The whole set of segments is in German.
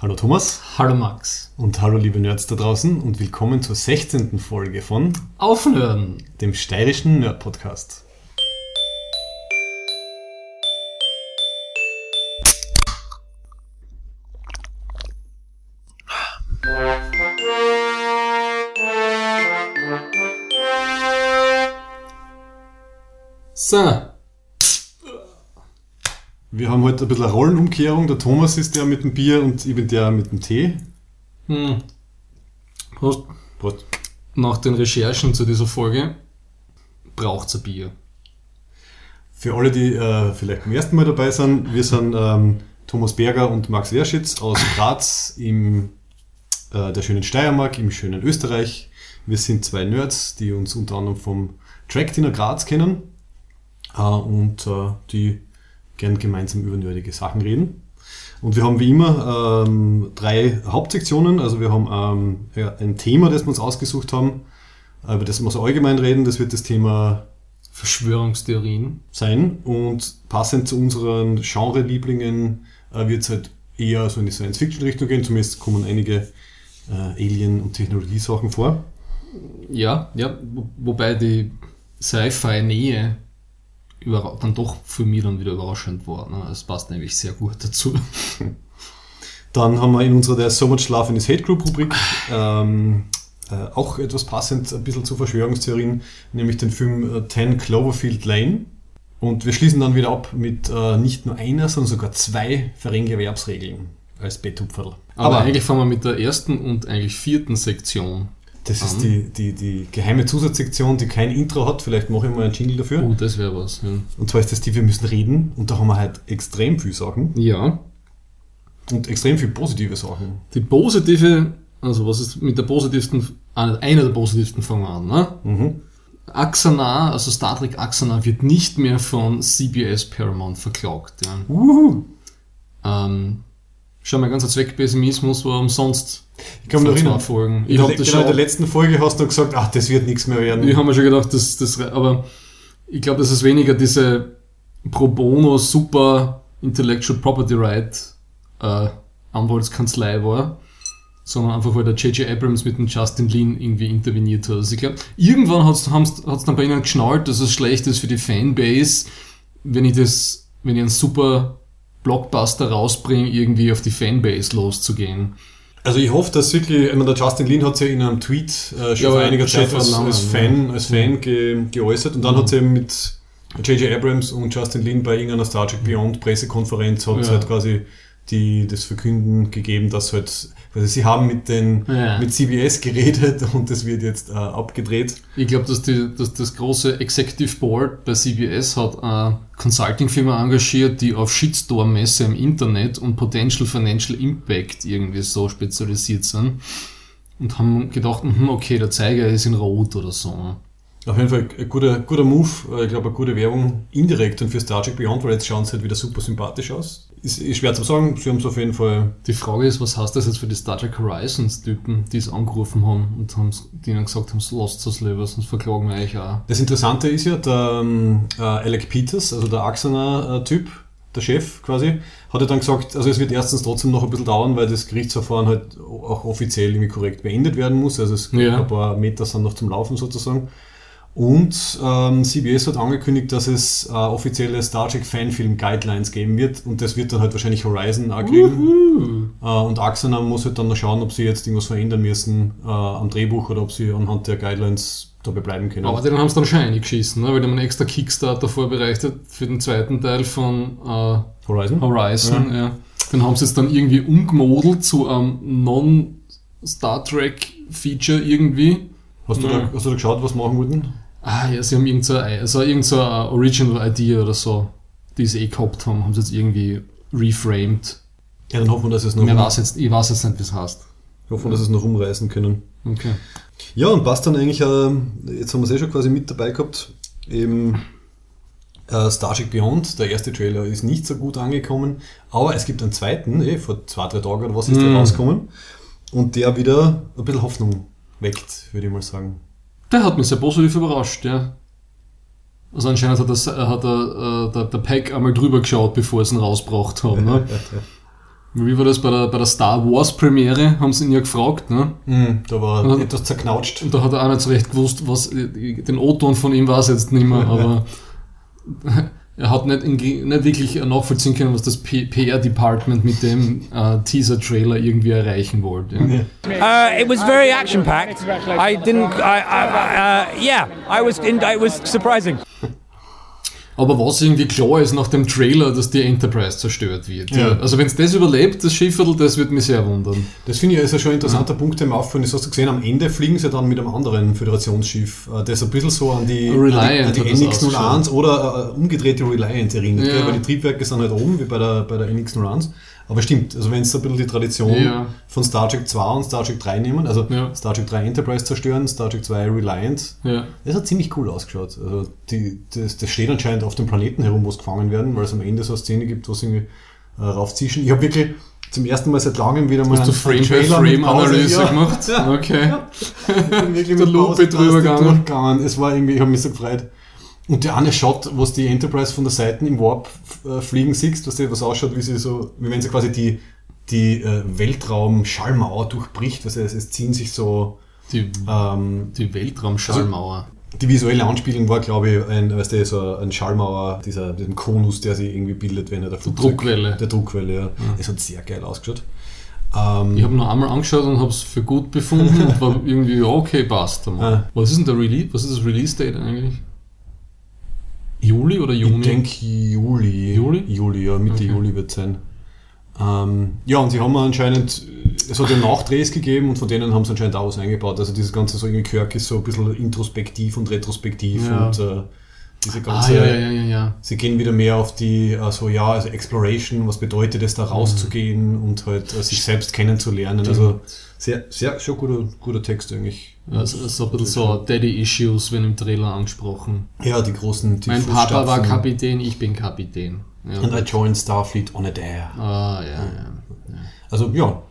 Hallo Thomas Hallo Max. und hallo liebe Nerds da draußen und willkommen zur 16. Folge von Aufnörden. dem steirischen Nerd Podcast. So, Wir haben heute ein bisschen eine Rollenumkehrung. Der Thomas ist der mit dem Bier und ich bin der mit dem Tee. hm. Prost. Prost. nach den Recherchen zu dieser Folge braucht's ein Bier. Für alle, die äh, vielleicht zum ersten Mal dabei sind, wir sind ähm, Thomas Berger und Max Werschitz aus Graz im äh, der schönen Steiermark, im schönen Österreich. Wir sind zwei Nerds, die uns unter anderem vom Track Dinner Graz kennen äh, und äh, die gern gemeinsam über nerdige Sachen reden. Und wir haben wie immer ähm, drei Hauptsektionen. Also wir haben ähm, ja, ein Thema, das wir uns ausgesucht haben, über das wir so allgemein reden. Das wird das Thema Verschwörungstheorien. sein und passend zu unseren Genre-Lieblingen äh, wird es halt eher so in die Science-Fiction-Richtung gehen, zumindest kommen einige äh, Alien- und Technologiesachen vor. Ja, ja, wo, wobei die Sci-Fi-Nähe dann doch für mich dann wieder überraschend war. Ne? Es passt nämlich sehr gut dazu. Dann haben wir in unserer der So Much Love in His Hate Group Rubrik ähm, äh, auch etwas passend ein bisschen zu Verschwörungstheorien, nämlich den Film äh, 10 Cloverfield Lane. Und wir schließen dann wieder ab mit äh, nicht nur einer, sondern sogar zwei Verrengewerbsregeln als Betupferl. Aber, eigentlich fangen wir mit der ersten und eigentlich vierten Sektion. Das ist die, die, die geheime Zusatzsektion, die kein Intro hat. Vielleicht mache ich mal einen Jingle dafür. Oh, das wäre was. Ja. Und zwar ist das die, wir müssen reden. Und da haben wir halt extrem viel Sachen. ja, Und extrem viel positive Sachen. die positive, also was ist mit der positivsten, einer einer der positivsten fangen wir an, ne? Mhm. Axana, also Star Trek Axana, wird nicht mehr von CBS Paramount verklagt. Ja. Uhu. Ähm, schau mal, ganzer Zweckpessimismus war umsonst. Ich kann mich erinnern. Folgen. In Ich der, habe das genau, in der schon, letzten Folge hast du gesagt, ach, das wird nichts mehr werden. ich habe mir schon gedacht, das, das, aber ich glaube, dass es weniger diese Pro Bono Super Intellectual Property Right äh, Anwaltskanzlei war, sondern einfach, weil der J.J. Abrams mit dem Justin Lin irgendwie interveniert hat. Also ich glaube, irgendwann hat es dann bei ihnen geschnallt, dass es schlecht ist für die Fanbase, wenn ich das, wenn ich einen super Blockbuster rausbringe, irgendwie auf die Fanbase loszugehen. Also ich hoffe, dass wirklich, ich meine, der Justin Lin hat sich in einem Tweet äh, schon Ja, vor einiger Zeit als, als ja. Fan, als Fan ge, geäußert und dann Mhm. hat sie mit J.J. Abrams und Justin Lin bei irgendeiner Star Trek Beyond Pressekonferenz hat Ja. halt quasi die, das Verkünden gegeben, dass halt, also sie haben mit den, Ja. mit CBS geredet und das wird jetzt äh, abgedreht. Ich glaube, dass, die, dass das große Executive Board bei CBS hat eine Consulting-Firma engagiert, die auf Shitstorm-Messe im Internet und Potential Financial Impact irgendwie so spezialisiert sind. Und haben gedacht, mhm, okay, der Zeiger ist in Rot oder so. Auf jeden Fall ein guter, guter Move, äh, ich glaube eine gute Werbung indirekt und für Star Trek Beyond, weil jetzt schauen sie halt wieder super sympathisch aus. Ist, ist schwer zu sagen, sie haben es auf jeden Fall Die Frage ist, was heißt das jetzt für die Star Trek Horizons-Typen, die es angerufen haben und haben's, die ihnen gesagt haben, lasst das lieber, sonst verklagen wir euch auch. Das Interessante ist ja, der ähm, äh, Alec Peters, also der Axaner-Typ, der Chef quasi, hat ja dann gesagt, also es wird erstens trotzdem noch ein bisschen dauern, weil das Gerichtsverfahren halt auch offiziell irgendwie korrekt beendet werden muss. Also es Ja. ein paar Meter sind noch zum Laufen sozusagen. Und ähm, CBS hat angekündigt, dass es äh, offizielle Star Trek Fanfilm Guidelines geben wird und das wird dann halt wahrscheinlich Horizon auch kriegen. Äh, und Axana muss halt dann noch schauen, ob sie jetzt irgendwas verändern müssen äh, am Drehbuch oder ob sie anhand der Guidelines dabei bleiben können. Aber den haben sie dann schon eingeschissen, ne? weil die haben einen extra Kickstarter vorbereitet für den zweiten Teil von äh, Horizon? Horizon, ja. Den haben sie jetzt dann irgendwie umgemodelt zu einem Non-Star Trek-Feature irgendwie. Hast du, Ja. da, hast du da geschaut, was machen wollten? Ah ja, sie haben irgend so, also irgend so eine Original Idea oder so, die sie eh gehabt haben, haben sie jetzt irgendwie reframed. Ja, dann hoffen wir, dass es noch, Ich weiß jetzt, ich weiß jetzt nicht, wie es heißt. hoffen wir, dass es noch umreißen können. Okay. Ja, und passt dann eigentlich, äh, jetzt haben wir es eh schon quasi mit dabei gehabt, eben äh, Star Trek Beyond, der erste Trailer ist nicht so gut angekommen, aber es gibt einen zweiten, eh, vor zwei, drei Tagen oder was ist der Mm. rausgekommen, und der wieder ein bisschen Hoffnung weckt, würde ich mal sagen. Der hat mich sehr positiv überrascht, ja. Also anscheinend hat, das, hat der, äh, der, der Pack einmal drüber geschaut, bevor sie ihn rausgebracht haben. Ne? Wie war das bei der, bei der Star Wars Premiere? Haben sie ihn ja gefragt, ne? Mhm, da war Und- etwas zerknautscht. Und da hat er auch nicht so recht gewusst, was, den O-Ton von ihm war es jetzt nicht mehr, aber er hat nicht, in, nicht wirklich nachvollziehen können, was das PR-Department mit dem äh, Teaser-Trailer irgendwie erreichen wollte. Ja. Uh, it was very action packed. I didn't. I, I, uh, yeah, I was. In, it was surprising. Aber was irgendwie klar ist nach dem Trailer, dass die Enterprise zerstört wird. Ja. Ja. Also wenn es das überlebt, das Schiffviertel, das würde mich sehr wundern. Das finde ich ist ja schon ein interessanter Punkt, der mir auffällt. Das hast du gesehen, am Ende fliegen sie dann mit einem anderen Föderationsschiff, äh, das ein bisschen so an die, Reliant an die, an die das NX-01 oder äh, umgedrehte Reliant erinnert, Ja. weil die Triebwerke sind halt oben, wie bei der, bei der NX-01. Aber stimmt, also wenn es ein bisschen die Tradition Ja. von Star Trek 2 und Star Trek 3 nehmen, also Ja. Star Trek 3 Enterprise zerstören, Star Trek 2 Reliant, Ja. das hat ziemlich cool ausgeschaut. Also die, das, das steht anscheinend auf dem Planeten herum, wo es gefangen werden, weil es am Ende so eine Szene gibt, wo sie irgendwie äh, raufzischen. Ich habe wirklich zum ersten Mal seit langem wieder mal Hast du Frame-by-Frame-Analyse ja, gemacht? Ja. Okay. Ich bin wirklich Der mit Lupe drüber gegangen. Es war irgendwie, ich habe mich so gefreut. Und der eine Shot, wo es die Enterprise von der Seite im Warp äh, fliegen siehst, was was ausschaut, wie sie so, wie wenn sie quasi die, die äh, Weltraum-Schallmauer durchbricht, was es, es ziehen sich so Die, ähm, die Weltraumschallmauer. die visuelle Anspielung war, glaube ich, ein, weißt du, so ein Schallmauer, dieser, diesen Konus, der sich irgendwie bildet, wenn er der Flugzeug- Druckwelle. Der Druckwelle, ja. Es hat sehr geil ausgeschaut. Ähm, Ich habe nur einmal angeschaut und habe es für gut befunden und war irgendwie, ja, okay, passt. einmal. Ah. Was ist denn der Release? Was ist das Release-Date eigentlich? Juli oder Juni? Ich denke Juli. Juli? Juli, ja, Mitte Okay. Juli wird sein. Ähm, ja, und sie haben anscheinend, es hat ja Nachdrehs gegeben und von denen haben sie anscheinend auch was eingebaut. Also dieses ganze so irgendwie Kirk ist so ein bisschen introspektiv und retrospektiv Ja. und äh, diese ah, ganze, ja, ja, ja, ja, ja. sie gehen wieder mehr auf die, also ja, also Exploration, was bedeutet es da rauszugehen und halt äh, sich selbst kennenzulernen. Also sehr, sehr, schon guter, guter Text eigentlich. Also, so ein bisschen so Daddy-Issues, wenn im Trailer angesprochen. Ja, die großen die Mein Papa war. Kapitän, ich bin Kapitän. Ja. And I joined Starfleet on a dare. Ah, ja, ja. Also ja,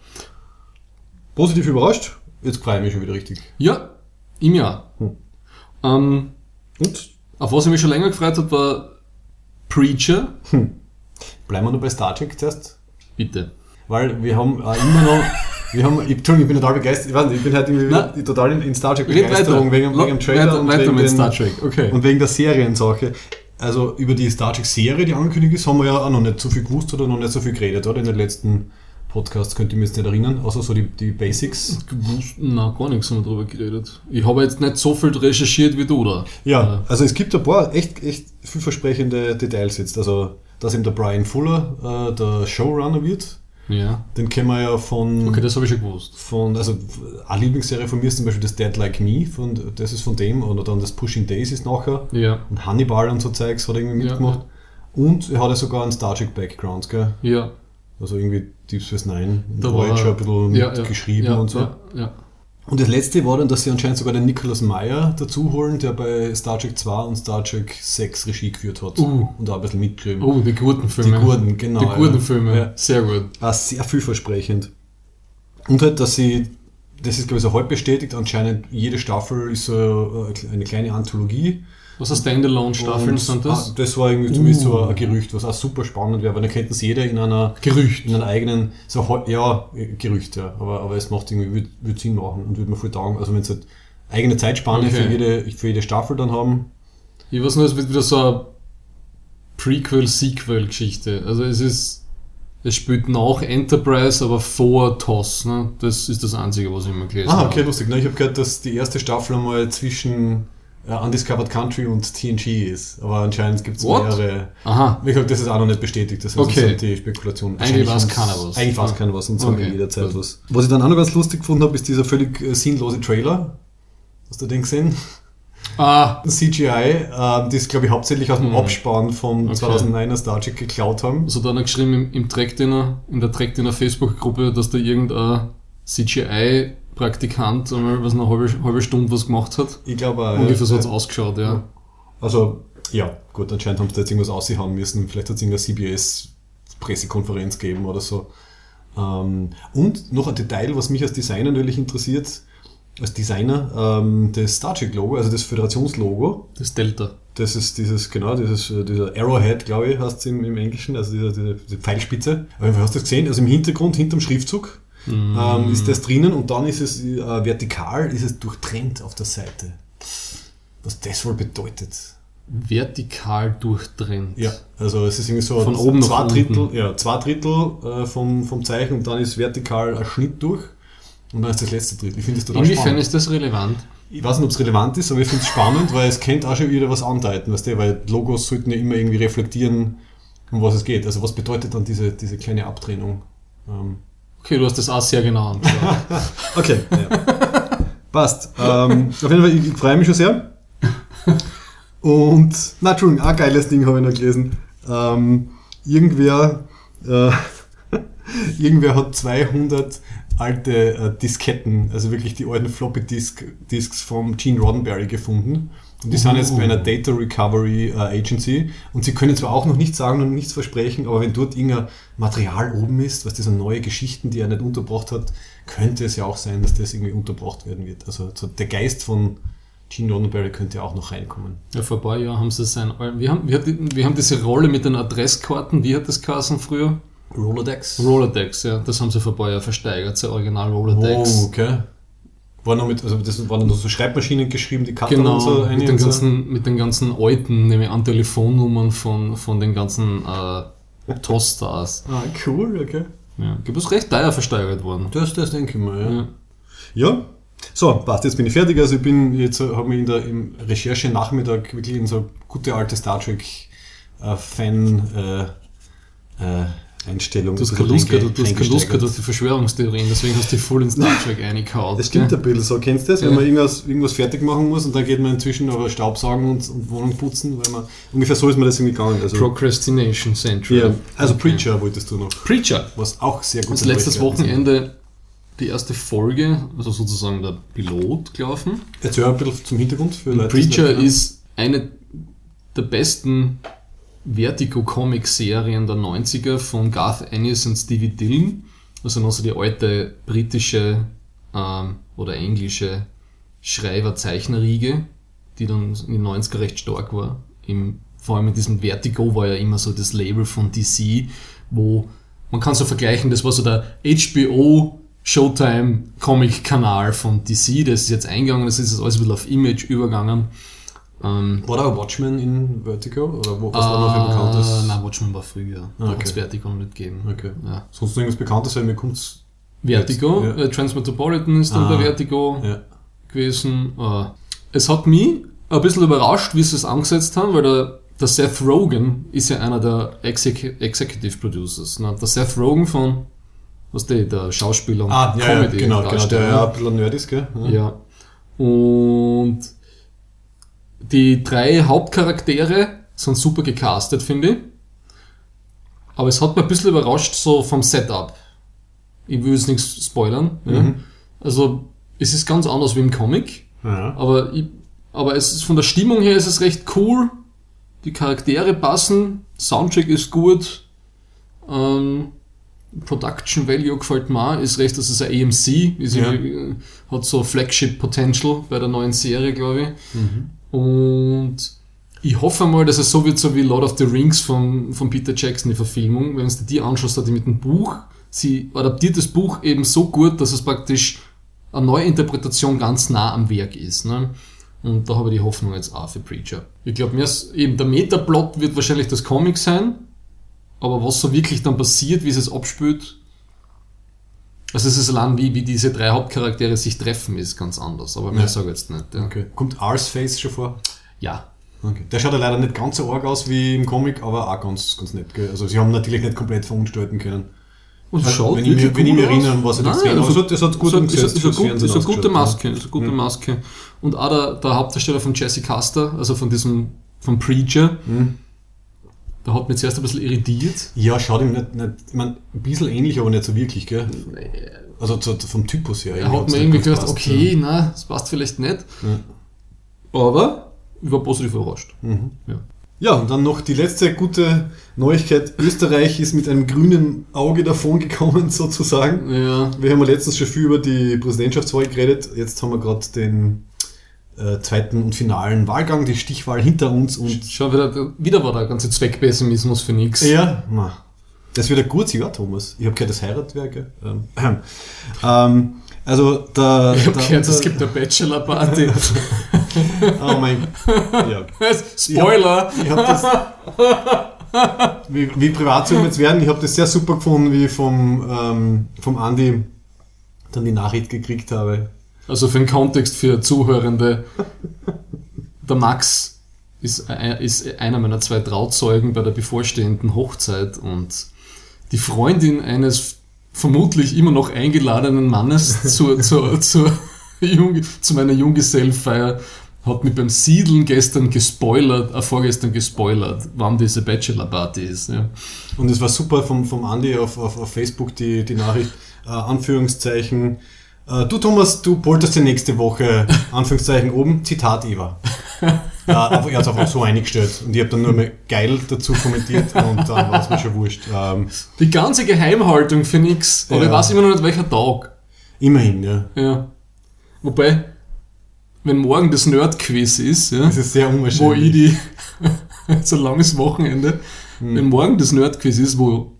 positiv überrascht. Jetzt freue ich mich schon wieder richtig. Ja, im Jahr. Hm. Ähm, Und auf was ich mich schon länger gefreut habe, war Preacher. bleiben wir noch bei Star Trek zuerst. Bitte. Weil wir haben äh, immer noch, wir haben, ich, Entschuldigung, ich bin total begeistert, ich, weiß nicht, ich bin halt irgendwie total in, in Star Trek Begeisterung wegen, wegen dem Trailer weiter, und, weiter wegen Star Trek. Okay. und wegen der Seriensache. Also über die Star Trek Serie, die angekündigt ist, haben wir ja auch noch nicht so viel gewusst oder noch nicht so viel geredet, oder? In den letzten Podcasts könnt ihr mich jetzt nicht erinnern, außer so die, die Basics. gewusst, na, gar nichts haben wir drüber geredet. Ich habe jetzt nicht so viel recherchiert wie du, da. Ja, also es gibt ein paar echt, echt vielversprechende Details jetzt. Also, dass eben der Brian Fuller äh, der Showrunner wird, Ja. den kennen wir ja von, Okay, das habe ich schon gewusst. von also eine Lieblingsserie von mir ist zum Beispiel das Dead Like Me, von, das ist von dem, oder dann das Pushing Days ist nachher. Ja. Und Hannibal und so Zeugs hat er irgendwie Ja, mitgemacht. Und er hat ja sogar einen Star Trek Background, gell? Ja. Also irgendwie Deep Space Nine, Da Voyager ein bisschen ja, ja, geschrieben ja, und so. Und das letzte war dann, dass sie anscheinend sogar den Nicholas Meyer dazu holen, der bei Star Trek 2 und Star Trek 6 Regie geführt hat. Uh. Und auch ein bisschen mitgeschrieben. Oh, die guten Filme. Die guten, genau, Die guten. Filme. Ja. Sehr gut. Ah, sehr vielversprechend. Und halt, dass sie, das ist glaube ich so halb bestätigt, anscheinend jede Staffel ist so äh, eine kleine Anthologie. Was für Standalone-Staffeln sind das? Ah, das war irgendwie zumindest so Uh. ein Gerücht, was auch super spannend wäre, weil dann könnten sie jeder in einer Gerücht. in einer eigenen, so ja, äh, Gerücht, ja, aber, aber es macht irgendwie, würde würd Sinn machen und würde mir voll taugen. Also wenn sie halt eigene Zeitspanne Okay. für, jede, für jede Staffel dann haben, Ich weiß nur, es wird wieder so eine Prequel-Sequel-Geschichte. Also es ist, es spielt nach Enterprise, aber vor TOS. Ne? Das ist das Einzige, was ich immer gelesen Ah, habe. okay, lustig. Ne? Ich habe gehört, dass die erste Staffel einmal zwischen äh, Undiscovered Country und TNG ist. Aber anscheinend gibt es mehrere. Aha. Wie gesagt, das ist auch noch nicht bestätigt. Das ist Okay. so die Spekulation. Eigentlich weiß haben's- keiner was. Eigentlich weiß Ja. keiner was und sagen Okay, jederzeit was. Was ich dann auch noch ganz lustig gefunden habe, ist dieser völlig äh, sinnlose Trailer. Hast du den gesehen? Ah, CGI, äh, das glaube ich hauptsächlich aus dem Hm. Abspann vom Okay. 2009er Star Trek geklaut haben. also da hat er geschrieben im, im Trackdinner, in der Trackdinner Facebook-Gruppe, dass da irgendein CGI-Praktikant einmal was eine halbe, halbe Stunde was gemacht hat. Ich glaube auch. Ungefähr so hat es ausgeschaut, ja. Also, ja, gut, anscheinend haben sie da jetzt irgendwas aushauen müssen. Vielleicht hat es irgendeine CBS-Pressekonferenz gegeben oder so. Ähm, und noch ein Detail, was mich als Designer natürlich interessiert. Als Designer ähm, das Star Trek-Logo, also das Föderationslogo. Das Delta. Das ist dieses, genau, dieses, äh, dieser Arrowhead, glaube ich, heißt es im, im Englischen, also diese, diese, diese Pfeilspitze. Fall hast du das gesehen, also im Hintergrund, hinterm Schriftzug, ähm, ist das drinnen und dann ist es äh, vertikal, ist es durchtrennt auf der Seite. Was das wohl bedeutet. Vertikal durchtrennt. Ja, also es ist irgendwie so Von oben zwei unten. Drittel, ja, zwei Drittel äh, vom, vom Zeichen und dann ist vertikal ein Schnitt durch und dann ist das letzte Drittel. Ich finde das total Inwiefern spannend. ist das relevant? Ich weiß nicht, ob es relevant ist, aber ich finde es spannend, weil es könnte auch schon wieder was andeuten, weißt du, weil Logos sollten ja immer irgendwie reflektieren, um was es geht. Also was bedeutet dann diese, diese kleine Abtrennung? Ähm, Okay, du hast das auch sehr genau angeschaut. okay, ja. Passt. Ähm, auf jeden Fall, ich, ich freue mich schon sehr. Und, na, Entschuldigung, ein geiles Ding habe ich noch gelesen. Ähm, irgendwer, äh, irgendwer hat 200 alte äh, Disketten, also wirklich die alten Floppy Disk, Disks vom Gene Roddenberry gefunden. Und die sind jetzt bei einer Data Recovery äh, Agency. Und sie können zwar auch noch nichts sagen und nichts versprechen, aber wenn dort irgendein Material oben ist, was diese neue Geschichten, die er nicht unterbracht hat, könnte es ja auch sein, dass das irgendwie unterbracht werden wird. Also so der Geist von Gene Roddenberry könnte ja auch noch reinkommen. Ja, vor ein paar Jahren haben sie sein. Wir haben, wir, hatten- wir haben diese Rolle mit den Adresskarten, wie hat das geheißen früher? Rolodex? Rolodex, ja, das haben sie vor ein paar Jahren versteigert, sein Original Rolodex. Oh, okay. War noch mit, also das waren noch so Schreibmaschinen geschrieben, die Karten Genau, und so mit, den und so. ganzen, mit den ganzen alten, nämlich an Telefonnummern von, von den ganzen äh, Toaststars. Ah, cool, okay. Ja, gibt es recht teuer versteigert worden. Das, das denke ich mal, ja. Ja. Ja, so, passt, jetzt bin ich fertig. Also ich bin jetzt, habe mich in der im Recherche-Nachmittag wirklich in so gute alte Star Trek äh, Fan äh, äh, Einstellung. Du hast ein keine Lust gehabt, du hast keine Lust gehabt auf die Verschwörungstheorien, deswegen hast du dich voll ins Star Trek reingehauen. Das stimmt gell? ein bisschen so. Kennst du das? Wenn man irgendwas, irgendwas fertig machen muss und dann geht man inzwischen aber Staubsaugen und, und Wohnung putzen, weil man, ungefähr so ist mir das irgendwie gegangen. Also, Procrastination Central. ja, also Preacher wolltest du noch. Preacher. Was auch sehr gut an letztes. Wochenende die erste Folge, also sozusagen der Pilot, gelaufen. Erzähl ein bisschen zum Hintergrund für Leute, Preacher ist eine der besten Vertigo-Comic-Serien der 90er von Garth Ennis und Stevie Dillon. Also noch so die alte britische ähm, oder englische Schreiber-Zeichner-Riege, die dann in den 90er recht stark war. Im, vor allem mit diesem Vertigo war ja immer so das Label von DC, wo man kann so vergleichen, das war so der HBO Showtime Comic Kanal von DC, das ist jetzt eingegangen, das ist jetzt alles ein bisschen auf Image übergegangen. Ähm, War da ein Watchmen in Vertigo? Oder wo, was war noch für bekanntes? äh, Nein, Watchmen war früher. Da Ah, okay. Vertigo nicht gegeben. Okay. Ja. Sonst noch irgendwas Bekanntes, weil mir kommt's. Vertigo, ja. äh, Transmetropolitan ist dann Ah, bei Vertigo Ja. gewesen. Äh, es hat mich ein bisschen überrascht, wie sie es angesetzt haben, weil der, der Seth Rogen ist ja einer der Exec Executive Producers. Ne? Der Seth Rogen von, was der, der Schauspieler und Ah, ja, ja, genau, genau, der ja ein bisschen nerd ist, gell? Ja. Und die drei Hauptcharaktere sind super gecastet, finde ich. Aber es hat mich ein bisschen überrascht, so vom Setup. Ich will jetzt nichts spoilern. Ja. Mhm. Also, es ist ganz anders wie im Comic. Ja. Aber, ich, aber es ist, von der Stimmung her ist es recht cool. Die Charaktere passen. Soundtrack ist gut. Ähm, Production Value gefällt mir. Ist recht, dass es ein AMC ist. Ja. äh, Hat so Flagship Potential bei der neuen Serie, glaube ich. Und ich hoffe mal, dass es so wird, so wie Lord of the Rings von, von Peter Jackson, die Verfilmung. Wenn du die anschaust, hat die mit dem Buch, sie adaptiert das Buch eben so gut, dass es praktisch eine Neuinterpretation ganz nah am Werk ist. Ne? Und da habe ich die Hoffnung jetzt auch für Preacher. Ich glaube, mir ist eben der Metaplot wird wahrscheinlich das Comic sein, aber was so wirklich dann passiert, wie es es abspült, also es ist allein, wie, wie diese drei Hauptcharaktere sich treffen, ist ganz anders. Aber mehr Ja. sage ich jetzt nicht. Ja. Okay. Kommt Ars Face schon vor? ja. Okay. Der schaut ja leider nicht ganz so arg aus wie im Comic, aber auch ganz, ganz nett, gell? Also sie haben natürlich nicht komplett verunstalten können. Und Also, schaut wenn ich mir- wenn ich mich erinnere, was er Nein, gesehen also- Aber es hat- gut ist, ist, umgesetzt ist, gut, Fernsehen ist eine gute Maske, ist eine gute. Maske. Und auch der, der Hauptdarsteller von Jesse Custer, also von diesem, vom Preacher, Mhm. Der hat mich zuerst ein bisschen irritiert. Ja, schaut ihm nicht, nicht ich mein, ein bisschen ähnlich, aber nicht so wirklich, gell? Also zu, vom Typus her. Er hat mir irgendwie gedacht, passt, okay, na, das passt vielleicht nicht. Ja. Aber ich war positiv überrascht. Ja. Mhm. Ja. Ja, und dann noch die letzte gute Neuigkeit. Österreich ist mit einem grünen Auge davon gekommen, sozusagen. Ja. Wir haben ja letztens schon viel über die Präsidentschaftswahl geredet. Jetzt haben wir gerade den äh, zweiten und finalen Wahlgang, die Stichwahl hinter uns. Und Schau, wieder, wieder war der ganze Zweckpessimismus für nichts. ja, na, das wird ein gutes Jahr, Thomas. Ich habe gehört, das Heiratwerke. Ähm, ähm, also der, Ich habe gehört, es gibt eine Bachelor-Party. Oh mein ja. Spoiler! Ich habe das. Wie, wie privat soll jetzt werden? Ich habe das sehr super gefunden, wie ich vom, ähm, vom Andi dann die Nachricht gekriegt habe. Also für den Kontext für Zuhörende. Der Max ist, ist einer meiner zwei Trauzeugen bei der bevorstehenden Hochzeit und die Freundin eines vermutlich immer noch eingeladenen Mannes zur, zur, zur, Jung, zu meiner Junggesellenfeier hat mich beim Siedeln gestern gespoilert, äh, vorgestern gespoilert, wann diese Bachelor-Party ist. Ja. Und es war super vom, vom Andi auf, auf, auf Facebook die, die Nachricht, äh, Anführungszeichen. Äh, du Thomas, du polterst ja nächste Woche, Anführungszeichen oben, Zitat Eva. äh, aber er hat es einfach so eingestellt und ich habe dann nur mal geil dazu kommentiert und dann war es mir schon wurscht. Ähm, Die ganze Geheimhaltung für nix, aber Ja. ich weiß immer noch nicht, welcher Tag. immerhin, ja. Ja. Wobei, wenn morgen das Nerd-Quiz ist, ja, Das ist sehr wo unwahrscheinlich. ich die, so ein langes Wochenende, Hm. wenn morgen das Nerd-Quiz ist, wo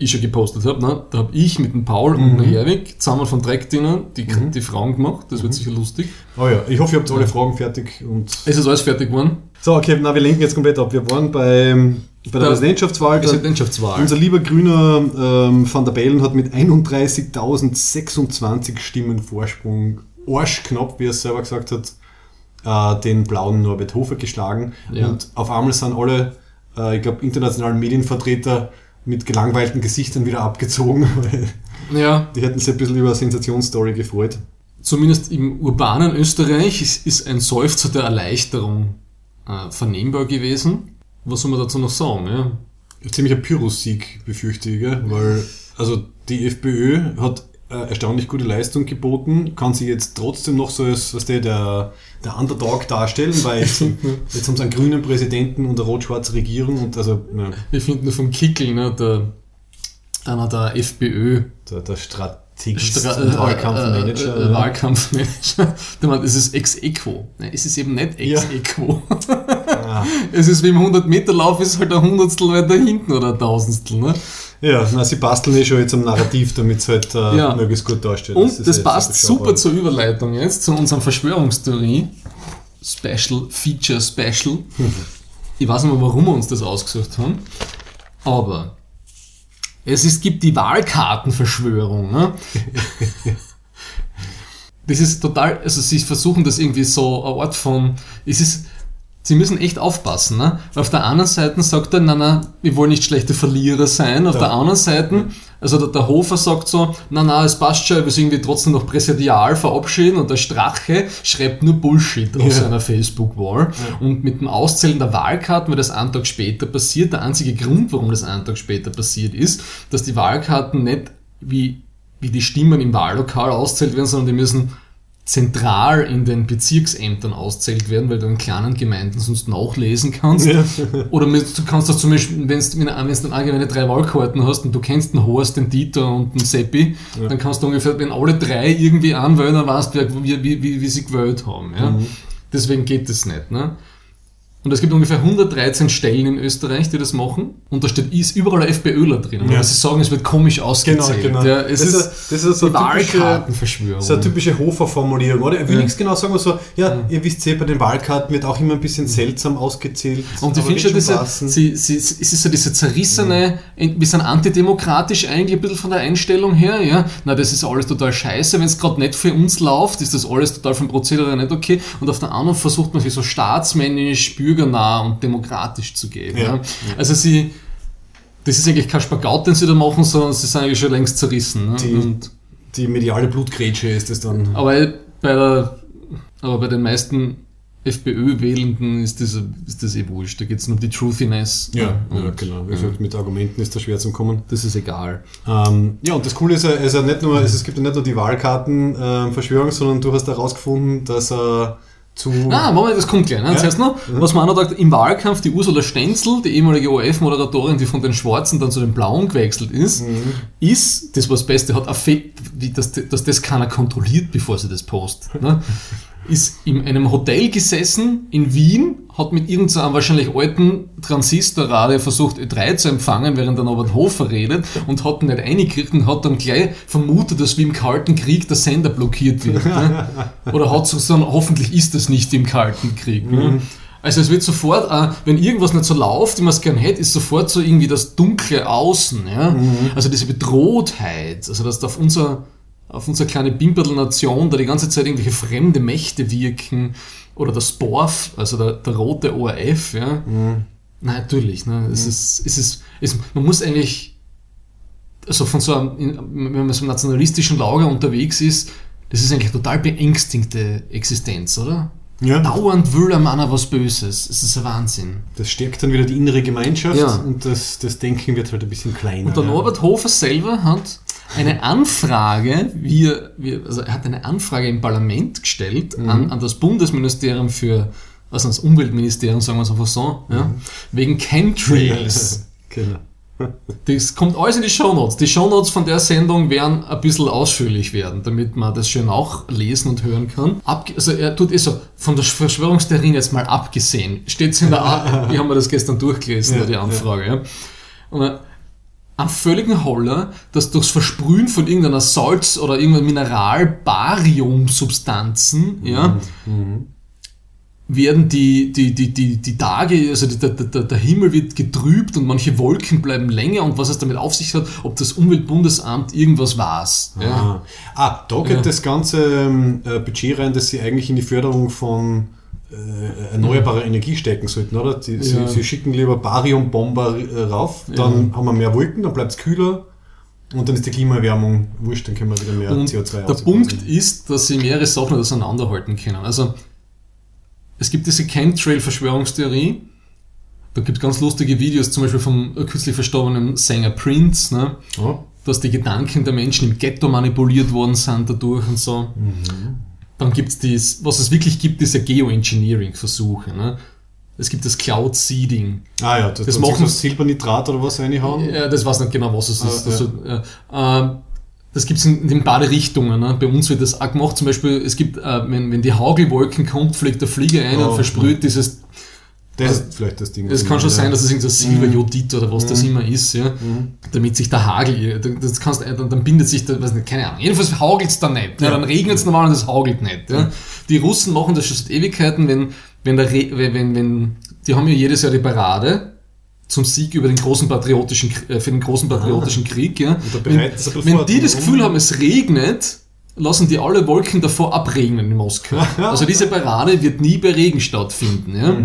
ich schon gepostet habe, ne, da habe ich mit dem Paul und Mhm. dem Herwig zusammen von Dreckdiener die, die Fragen gemacht, das Mhm. wird sicher lustig. Oh ja, ich hoffe, ihr habt alle Fragen fertig und Es ist alles fertig geworden. So, okay, na, wir lenken jetzt komplett ab. Wir waren bei, bei der Der Präsidentschaftswahl. Der, Präsidentschaftswahl. unser lieber grüner ähm, Van der Bellen hat mit 31.026 Stimmen Vorsprung, arschknapp, wie er es selber gesagt hat, äh, den blauen Norbert Hofer geschlagen. Ja. Und auf einmal sind alle, äh, ich glaube, internationalen Medienvertreter mit gelangweilten Gesichtern wieder abgezogen, weil Ja, die hätten sich ein bisschen über eine Sensationsstory gefreut. zumindest im urbanen Österreich ist, ist ein Seufzer der Erleichterung äh, vernehmbar gewesen. Was soll man dazu noch sagen? Ja? ziemlicher Pyrrhus-Sieg, befürchte ich, gell? weil also die FPÖ hat äh, erstaunlich gute Leistung geboten, kann sie jetzt trotzdem noch so als was der, der, der Underdog darstellen, weil jetzt, jetzt haben sie einen grünen Präsidenten und eine rot-schwarze Regierung und also ja, Ich finde nur vom Kickel, ne, der, einer der FPÖ, der, der Stra und Wahlkampfmanager. Äh, äh, äh. Wahlkampfmanager. Der meint, es ist ex equo. Nein, es ist eben nicht ex Ja. Es ist wie im 100-Meter-Lauf, ist halt ein Hundertstel weiter hinten oder ein Tausendstel. Ne? ja, na, sie basteln eh schon jetzt am Narrativ, damit es halt äh, Ja. möglichst gut darstellt. Und das jetzt passt super zur Überleitung jetzt, zu unserem Verschwörungstheorie. Special, Feature Special. Ich weiß nicht mehr, warum wir uns das ausgesucht haben. Aber es ist, gibt die Wahlkartenverschwörung. Ne? Das ist total, also sie versuchen das irgendwie so, eine Art von, es ist, sie müssen echt aufpassen. Ne? Weil auf der anderen Seite sagt er, nein, nein, wir wollen nicht schlechte Verlierer sein. Auf Ja. der anderen Seite, also der, der Hofer sagt so, nein, nein, es passt schon, wir müssen irgendwie trotzdem noch präsidial verabschieden und der Strache schreibt nur Bullshit auf Ja. seiner Facebook-Wall. Und mit dem Auszählen der Wahlkarten, weil das einen Tag später passiert, der einzige Grund, warum das einen Tag später passiert ist, dass die Wahlkarten nicht wie, wie die Stimmen im Wahllokal auszählt werden, sondern die müssen zentral in den Bezirksämtern auszählt werden, weil du in kleinen Gemeinden sonst nachlesen kannst. Ja. Oder du kannst das zum Beispiel, wenn du, dann allgemeine drei Wahlkarten hast und du kennst den Horst, den Dieter und den Seppi, dann kannst du ungefähr, wenn alle drei irgendwie anwählen, dann weißt du, wie, wie, wie, wie sie gewählt haben. Ja? Deswegen geht das nicht. Ne? Und es gibt ungefähr 113 Stellen in Österreich, die das machen. Und da steht, ist überall ein FPÖler drin. Ja. Ja. sie sagen, es wird komisch Genau, ausgezählt. genau. Ja, es das, ist, ist, das ist so Wahlkartenverschwörung. Das ist eine typische Hofer-Formulierung, oder? Er will Ja. nichts genau sagen, aber so, ja, ihr wisst eh, bei den Wahlkarten wird auch immer ein bisschen seltsam ausgezählt. Und ich finde schon, diese, sie, sie, es ist so diese zerrissene, wir sind antidemokratisch eigentlich ein bisschen von der Einstellung her, ja. Na, das ist alles total scheiße. Wenn es gerade nicht für uns läuft, ist das alles total vom Prozedere nicht okay. Und auf der anderen versucht man sich so staatsmännisch, bürgernah und demokratisch zu geben. Ja. Ja. Also sie, das ist eigentlich kein Spagat, den sie da machen, sondern sie sind eigentlich schon längst zerrissen. Ne? Die- Und, Die mediale Blutgrätsche ist es dann. aber bei der, aber bei den meisten FPÖ-Wählenden ist das, ist das eh wurscht. Da geht es nur um die Truthiness. Ja, und, ja genau. Gesagt, mit Argumenten ist da schwer zu kommen. Das ist egal. Ähm, ja, und das Coole ist ja, ja nicht nur, es, es gibt ja nicht nur die Wahlkartenverschwörung, sondern du hast herausgefunden, dass er zu. Ah, Moment, das kommt gleich. Ne? Das Ja. heißt noch, was man auch noch sagt, im Wahlkampf die Ursula Stenzel, die ehemalige ORF-Moderatorin, die von den Schwarzen dann zu den Blauen gewechselt ist, ist, das war das Beste, hat affe- wie- dass, dass das keiner kontrolliert, bevor sie das postet. Ne? Ist in einem Hotel gesessen in Wien, hat mit irgendeinem wahrscheinlich alten Transistorradio versucht, Ö3 zu empfangen, während der Norbert Hofer redet und hat ihn nicht eingekriegt und hat dann gleich vermutet, dass wie im Kalten Krieg der Sender blockiert wird. Ne? Oder hat so gesagt, hoffentlich ist das nicht im Kalten Krieg. Ne? Also es wird sofort, äh, wenn irgendwas nicht so läuft, wie man es gern hätte, ist sofort so irgendwie das dunkle Außen. Ja? Also diese Bedrohtheit, also dass da auf unser auf unsere kleine Bimperl-Nation da die ganze Zeit irgendwelche fremde Mächte wirken oder das BORF, also der, der rote ORF, ja. Na, natürlich, ne? Es ist, es ist, es, man muss eigentlich, also von so einem, in- wenn man so im nationalistischen Lager unterwegs ist, das ist eigentlich total beängstigende Existenz, oder? Ja, Dauernd will einem einer was Böses. Es ist ein Wahnsinn. das stärkt dann wieder die innere Gemeinschaft Ja. und das, das Denken wird halt ein bisschen kleiner. Und der. Norbert Hofer selber hat eine Anfrage, wie er, wie, er- also er hat eine Anfrage im Parlament gestellt an, an das Bundesministerium für, also das Umweltministerium, sagen wir es einfach so, ja, wegen Chemtrails. Genau. Das kommt alles in die Shownotes. Die Shownotes von der Sendung werden ein bisschen ausführlich werden, damit man das schön auch lesen und hören kann. Abge also er tut eh so, von der Verschwörungstheorien jetzt mal abgesehen, steht in der A ich habe mir das gestern durchgelesen, Ja, die Anfrage. Ja. Und er- am völligen Holler, dass durchs Versprühen von irgendeiner Salz- oder irgendeinem Mineral Bariumsubstanzen, ja, werden die, die, die, die, die Tage, also die, der, der, der Himmel wird getrübt und manche Wolken bleiben länger und was es damit auf sich hat, ob das Umweltbundesamt irgendwas weiß. Ja. Ah. ah, da geht Ja. das ganze ähm, äh, Budget rein, das sie eigentlich in die Förderung von äh, erneuerbarer Energie stecken sollten, oder? Die, Ja. sie, sie schicken lieber Bariumbomber äh, rauf, dann haben wir mehr Wolken, dann bleibt es kühler und dann ist die Klimaerwärmung wurscht, dann können wir wieder mehr Und CO2 der. Punkt ist, dass sie mehrere Sachen auseinanderhalten können. Also es gibt diese Chemtrail-Verschwörungstheorie. Da gibt es ganz lustige Videos, zum Beispiel vom kürzlich verstorbenen Sänger Prince, ne? Ja. dass die Gedanken der Menschen im Ghetto manipuliert worden sind dadurch und so. Dann gibt es dies, was es wirklich gibt, ist ja Geoengineering-Versuche. Ne? Es gibt das Cloud Seeding. Ah ja, das, Das das machen- machen Silbernitrat oder was reinhauen. Ja, das weiß nicht genau, was es ist. Ah, Also, äh, ähm, das gibt es in, in beide Richtungen. Ne? Bei uns wird das auch gemacht. Zum Beispiel, es gibt, äh, wenn, wenn die Hagelwolken kommt, fliegt der Flieger ein Oh, und versprüht dieses Das ist vielleicht das Ding. Es kann schon meine. sein, dass es irgendein Silberjodid oder was Mhm. das immer ist, ja, damit sich der Hagel, das kannst, dann, dann bindet sich, da, weiß nicht, keine Ahnung. Jedenfalls hagelt es dann nicht. Ja. Ja. Dann regnet es normal und es hagelt nicht. Ja. Die Russen machen das schon seit Ewigkeiten, wenn, wenn, der, Re- wenn, wenn, wenn, die haben ja jedes Jahr die Parade zum Sieg über den großen patriotischen, äh, für den großen patriotischen Krieg. Ja. Ah. Wenn, wenn die das? Gefühl haben, es regnet, lassen die alle Wolken davor abregnen in Moskau. Also diese Parade wird nie bei Regen stattfinden. Ja.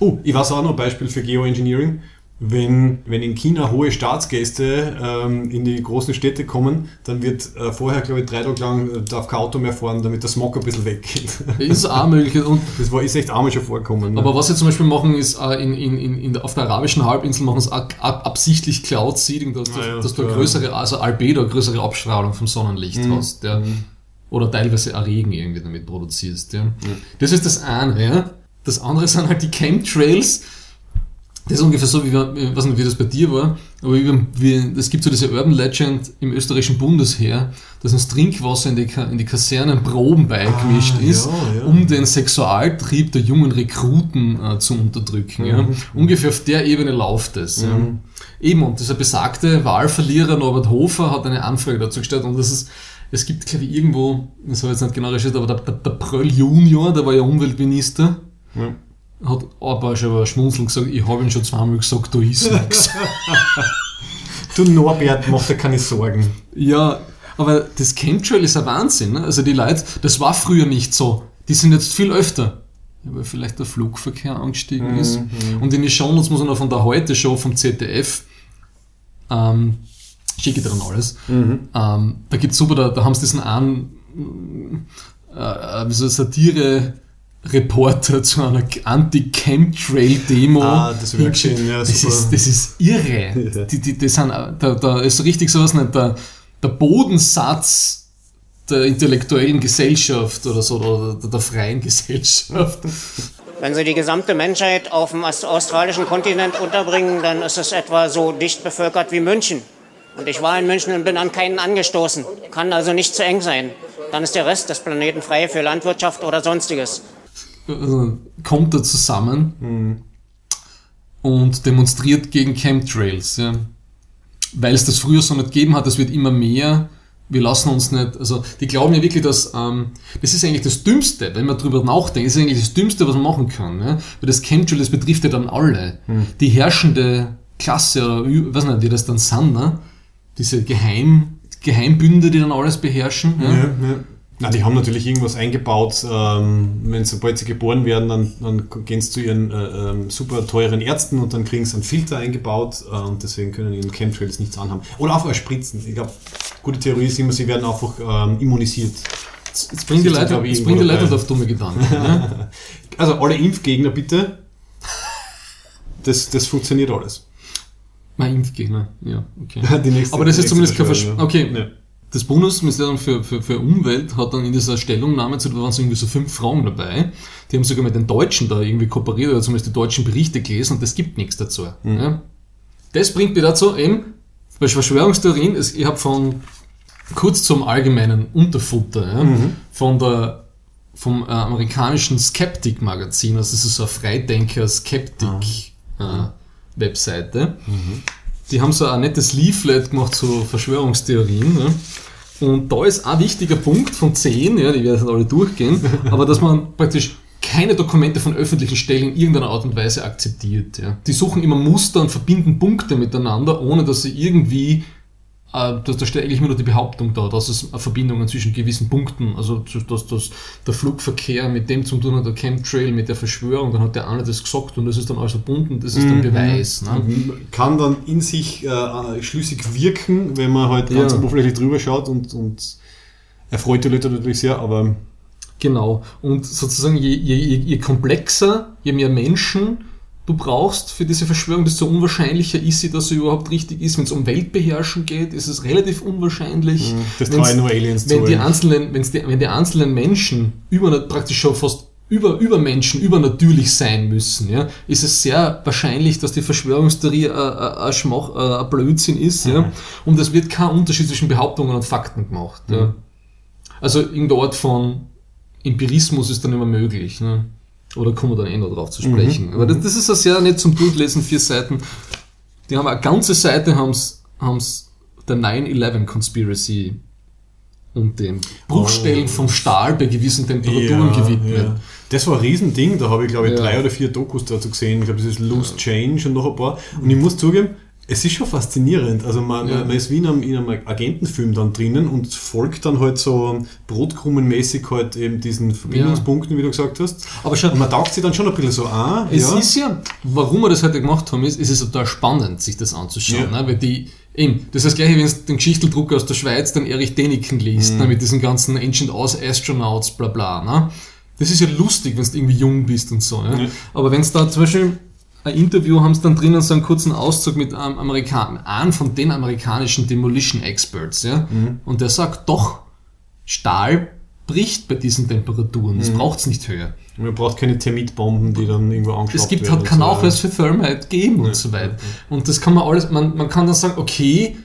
Oh, ich weiß auch noch ein Beispiel für Geoengineering. Wenn, wenn in China hohe Staatsgäste ähm, in die großen Städte kommen, dann wird äh, vorher, glaube ich, drei Tage lang äh, darf kein Auto mehr fahren, damit der Smog ein bisschen weggeht. Ist auch möglich. Und Das war, ist echt einmal schon vorkommen. Ne? Aber was sie zum Beispiel machen, ist äh, in, in, in, auf der arabischen Halbinsel machen sie ab, ab, absichtlich Cloud Seeding, dass, du- Ah ja, dass du größere, also Albedo, eine größere Abstrahlung vom Sonnenlicht hast. Ja. Oder teilweise auch Regen irgendwie damit produzierst. Ja. Das ist das eine. Ja. Das andere sind halt die Chemtrails. Das ist ungefähr so, wie, ich weiß nicht, wie das bei dir war, aber es gibt so diese Urban Legend im österreichischen Bundesheer, dass das Trinkwasser in die, in die Kasernen Proben beigemischt Ah, ist, ja, ja. um den Sexualtrieb der jungen Rekruten äh, zu unterdrücken. Ja. Ungefähr auf der Ebene läuft es. Ja. Eben, und dieser besagte Wahlverlierer Norbert Hofer hat eine Anfrage dazu gestellt und das ist, es gibt, glaube ich, irgendwo, das habe ich jetzt nicht genau recherchiert, aber der, der, der Pröll Junior, der war ja Umweltminister, Ja. Hat aber schon aber schmunzeln gesagt, ich habe ihm schon zweimal gesagt, da ist nichts. Du Norbert, mach dir keine Sorgen. Ja, aber das Chemtrail ist ein Wahnsinn. Ne? Also die Leute, das war früher nicht so. Die sind jetzt viel öfter. Ja, weil vielleicht der Flugverkehr angestiegen ist. Und in die Shownotes muss man noch von der Heute-Show vom ZDF, ähm, schicke dann alles. Ähm, da gibt's super, da, da haben sie diesen einen äh, wie so Satire Reporter zu einer Anti-Chemtrail-Demo. Ah, das schön, ja, das, ist, das ist irre. Ja. Die, die, die sind, da, da ist richtig sowas nicht, der, der Bodensatz der intellektuellen Gesellschaft oder so, oder der, der freien Gesellschaft. Wenn Sie die gesamte Menschheit auf dem australischen Kontinent unterbringen, dann ist es etwa so dicht bevölkert wie München. Und ich war in München und bin an keinen angestoßen. Kann also nicht zu eng sein. Dann ist der Rest des Planeten frei für Landwirtschaft oder sonstiges. Also, kommt da zusammen und demonstriert gegen Chemtrails. Ja. Weil es das früher so nicht gegeben hat, es wird immer mehr. Wir lassen uns nicht, also die glauben ja wirklich, dass ähm, das ist eigentlich das Dümmste, wenn man drüber nachdenkt, das ist eigentlich das Dümmste, was man machen kann. Ja? Weil das Chemtrail, das betrifft ja dann alle. Die herrschende Klasse oder weiß nicht, die das dann sind, ne? diese Geheim, Geheimbünde, die dann alles beherrschen. Ja, ja. Na, die haben natürlich irgendwas eingebaut. Ähm, wenn sobald sie geboren werden, dann, dann gehen sie zu ihren äh, ähm, super teuren Ärzten und dann kriegen sie einen Filter eingebaut äh, und deswegen können ihnen Chemtrails nichts anhaben. Oder einfach spritzen. Ich glaube, gute Theorie ist immer, sie werden einfach ähm, immunisiert. Jetzt, bringen die Leute, jetzt bringen die Leute auf dumme Gedanken. Ja? Also alle Impfgegner bitte. Das, das funktioniert alles. Mein Impfgegner, ja, okay. Aber das ist zumindest kein nächste Versch Okay, Ja. Das Bundesministerium für, für, für Umwelt hat dann in dieser Stellungnahme, zu da waren so irgendwie so fünf Fragen dabei, die haben sogar mit den Deutschen da irgendwie kooperiert oder zumindest die deutschen Berichte gelesen und es gibt nichts dazu. Mhm. Ja. Das bringt mich dazu, eben, bei Verschwörungstheorien, es, ich habe von, kurz zum allgemeinen Unterfutter, ja, Mhm. von der, vom äh, amerikanischen Skeptic-Magazin, also das ist so eine Freidenker-Skeptic-Webseite. Die haben so ein nettes Leaflet gemacht zu Verschwörungstheorien. Ja. Und da ist ein wichtiger Punkt von 10, ja, die werden jetzt alle durchgehen, aber dass man praktisch keine Dokumente von öffentlichen Stellen in irgendeiner Art und Weise akzeptiert. Ja. Die suchen immer Muster und verbinden Punkte miteinander, ohne dass sie irgendwie, äh, dass da steht eigentlich immer nur die Behauptung da, dass es Verbindungen zwischen gewissen Punkten, also dass, dass der Flugverkehr mit dem zu tun hat, der Chemtrail mit der Verschwörung, dann hat der eine das gesagt und das ist dann alles verbunden, das ist dann Beweis. Ne? Kann dann in sich äh, schlüssig wirken, wenn man halt ganz Ja. oberflächlich drüber schaut und, und erfreut die Leute natürlich sehr, aber Genau. Und sozusagen je, je, je komplexer, je mehr Menschen du brauchst für diese Verschwörung, desto unwahrscheinlicher ist sie, dass sie überhaupt richtig ist. Wenn es um Weltbeherrschen geht, ist es relativ unwahrscheinlich. das Wenn's- trauen nur Aliens wenn zu. die einzelnen, wenn's die, wenn die einzelnen Menschen über, praktisch schon fast über, über Menschen, übernatürlich sein müssen, ja, ist es sehr wahrscheinlich, dass die Verschwörungstheorie äh, äh, ein Schmach, äh, ein Blödsinn ist, ja, und es wird kein Unterschied zwischen Behauptungen und Fakten gemacht, ja. Also irgendeine Art von Empirismus ist dann immer möglich, ne? Oder kommen wir dann eh noch drauf zu sprechen. Aber das, das ist ja sehr nett zum Durchlesen, vier Seiten. Die haben eine ganze Seite, haben's, haben's der 9-11 Conspiracy und den Bruchstellen Oh. vom Stahl bei gewissen Temperaturen gewidmet. ja. Das war ein Riesending, da habe ich glaube ich Ja. drei oder vier Dokus dazu gesehen. Ich glaube, das ist Loose Change und noch ein paar. Und ich muss zugeben, es ist schon faszinierend. Also man, Ja. man ist wie in einem, in einem Agentenfilm dann drinnen und folgt dann halt so brotkrumenmäßig halt eben diesen Verbindungspunkten, wie du gesagt hast. Aber schon, man taugt sich dann schon ein bisschen so an. Es ja. ist ja, warum wir das heute gemacht haben, ist, ist es total spannend, sich das anzuschauen. Ja. Ne? Weil die, eben, das ist das gleiche, wenn du den Geschichteldruck aus der Schweiz, den Erich Deniken liest, Mhm. ne? mit diesen ganzen Ancient Astronauts, bla bla. Ne? Das ist ja lustig, wenn du irgendwie jung bist und so. Ja? Ja. Aber wenn es da zum Beispiel ein Interview haben sie dann drinnen so einen kurzen Auszug mit einem Amerikan einem von den amerikanischen Demolition Experts, ja. Mhm. Und der sagt, doch, Stahl bricht bei diesen Temperaturen, Mhm. das braucht's nicht höher. Man braucht keine Termitbomben, die dann irgendwo angeschaut Es gibt werden. halt und so. Nachweis für Thermite geben und so weiter. Und das kann man alles, man, man kann dann sagen, okay,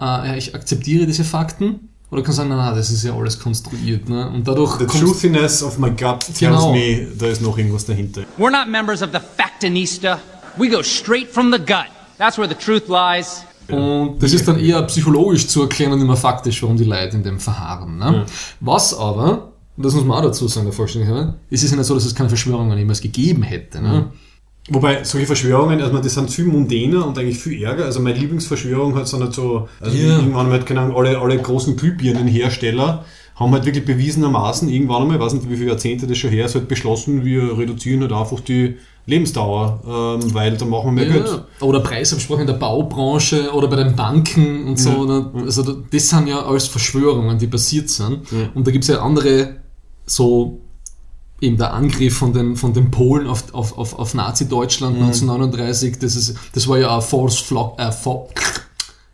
äh, ja, ich akzeptiere diese Fakten, oder kann sagen, nein, nein, das ist ja alles konstruiert. Ne? Und dadurch The truthiness of my gut tells Genau. me, da ist noch irgendwas dahinter. We're not members of the Factinista. We go straight from the gut. That's where the truth lies. Und das ist dann eher psychologisch zu erklären und nicht mehr faktisch, warum die Leute in dem verharren. Ne? Was aber, und das muss man auch dazu sagen, der Vollständigkeit, es ist ja nicht so, dass es keine Verschwörungen jemals gegeben hätte. Ne? Wobei, solche Verschwörungen, also die sind viel mundäner und eigentlich viel ärger. Also meine Lieblingsverschwörung hat so nicht so, also Ja. irgendwann halt, keine Ahnung, alle, alle großen Glühbirnenhersteller haben halt wirklich bewiesenermaßen irgendwann einmal, ich weiß nicht wie viele Jahrzehnte das schon her ist, halt beschlossen, wir reduzieren halt einfach die Lebensdauer, ähm, weil da machen wir mehr Geld. Ja, oder Preisabsprache in der Baubranche oder bei den Banken und so. Ne? Also da- das sind ja alles Verschwörungen, die passiert sind. Und da gibt's ja andere, so eben der Angriff von den, von den Polen auf, auf, auf, auf Nazi-Deutschland 1939, das, ist, das war ja ein False Flag, äh, Fa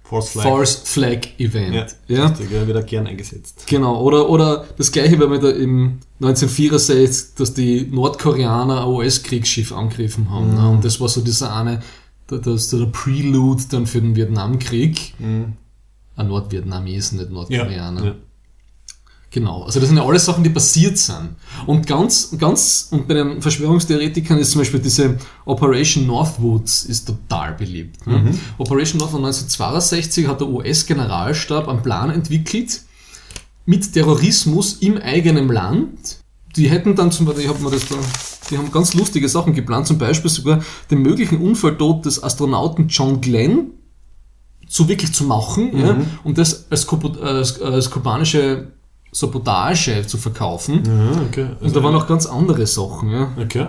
False Flag. False Flag Event. Ja, Ja. Richtig, ja, auch gern eingesetzt. Genau, oder, oder das gleiche, wenn wir da im 1964, dass die Nordkoreaner ein US-Kriegsschiff angegriffen haben. Ne? Und das war so dieser eine, das, der Prelude dann für den Vietnamkrieg. Ein Nordvietnamesen, nicht Nordkoreaner. ja. Genau, also das sind ja alles Sachen, die passiert sind. Und ganz, ganz, und bei den Verschwörungstheoretikern ist zum Beispiel diese Operation Northwoods ist total beliebt. Ne? Operation Northwoods 1962 hat der US-Generalstab einen Plan entwickelt mit Terrorismus im eigenen Land. Die hätten dann zum Beispiel, ich hab mir das da, die haben ganz lustige Sachen geplant, zum Beispiel sogar den möglichen Unfalltod des Astronauten John Glenn so wirklich zu machen ja, und das als, Kupo- als, als kubanische Sabotage zu verkaufen. Ja, okay. Also, Und da waren auch ganz andere Sachen. Ja. Okay.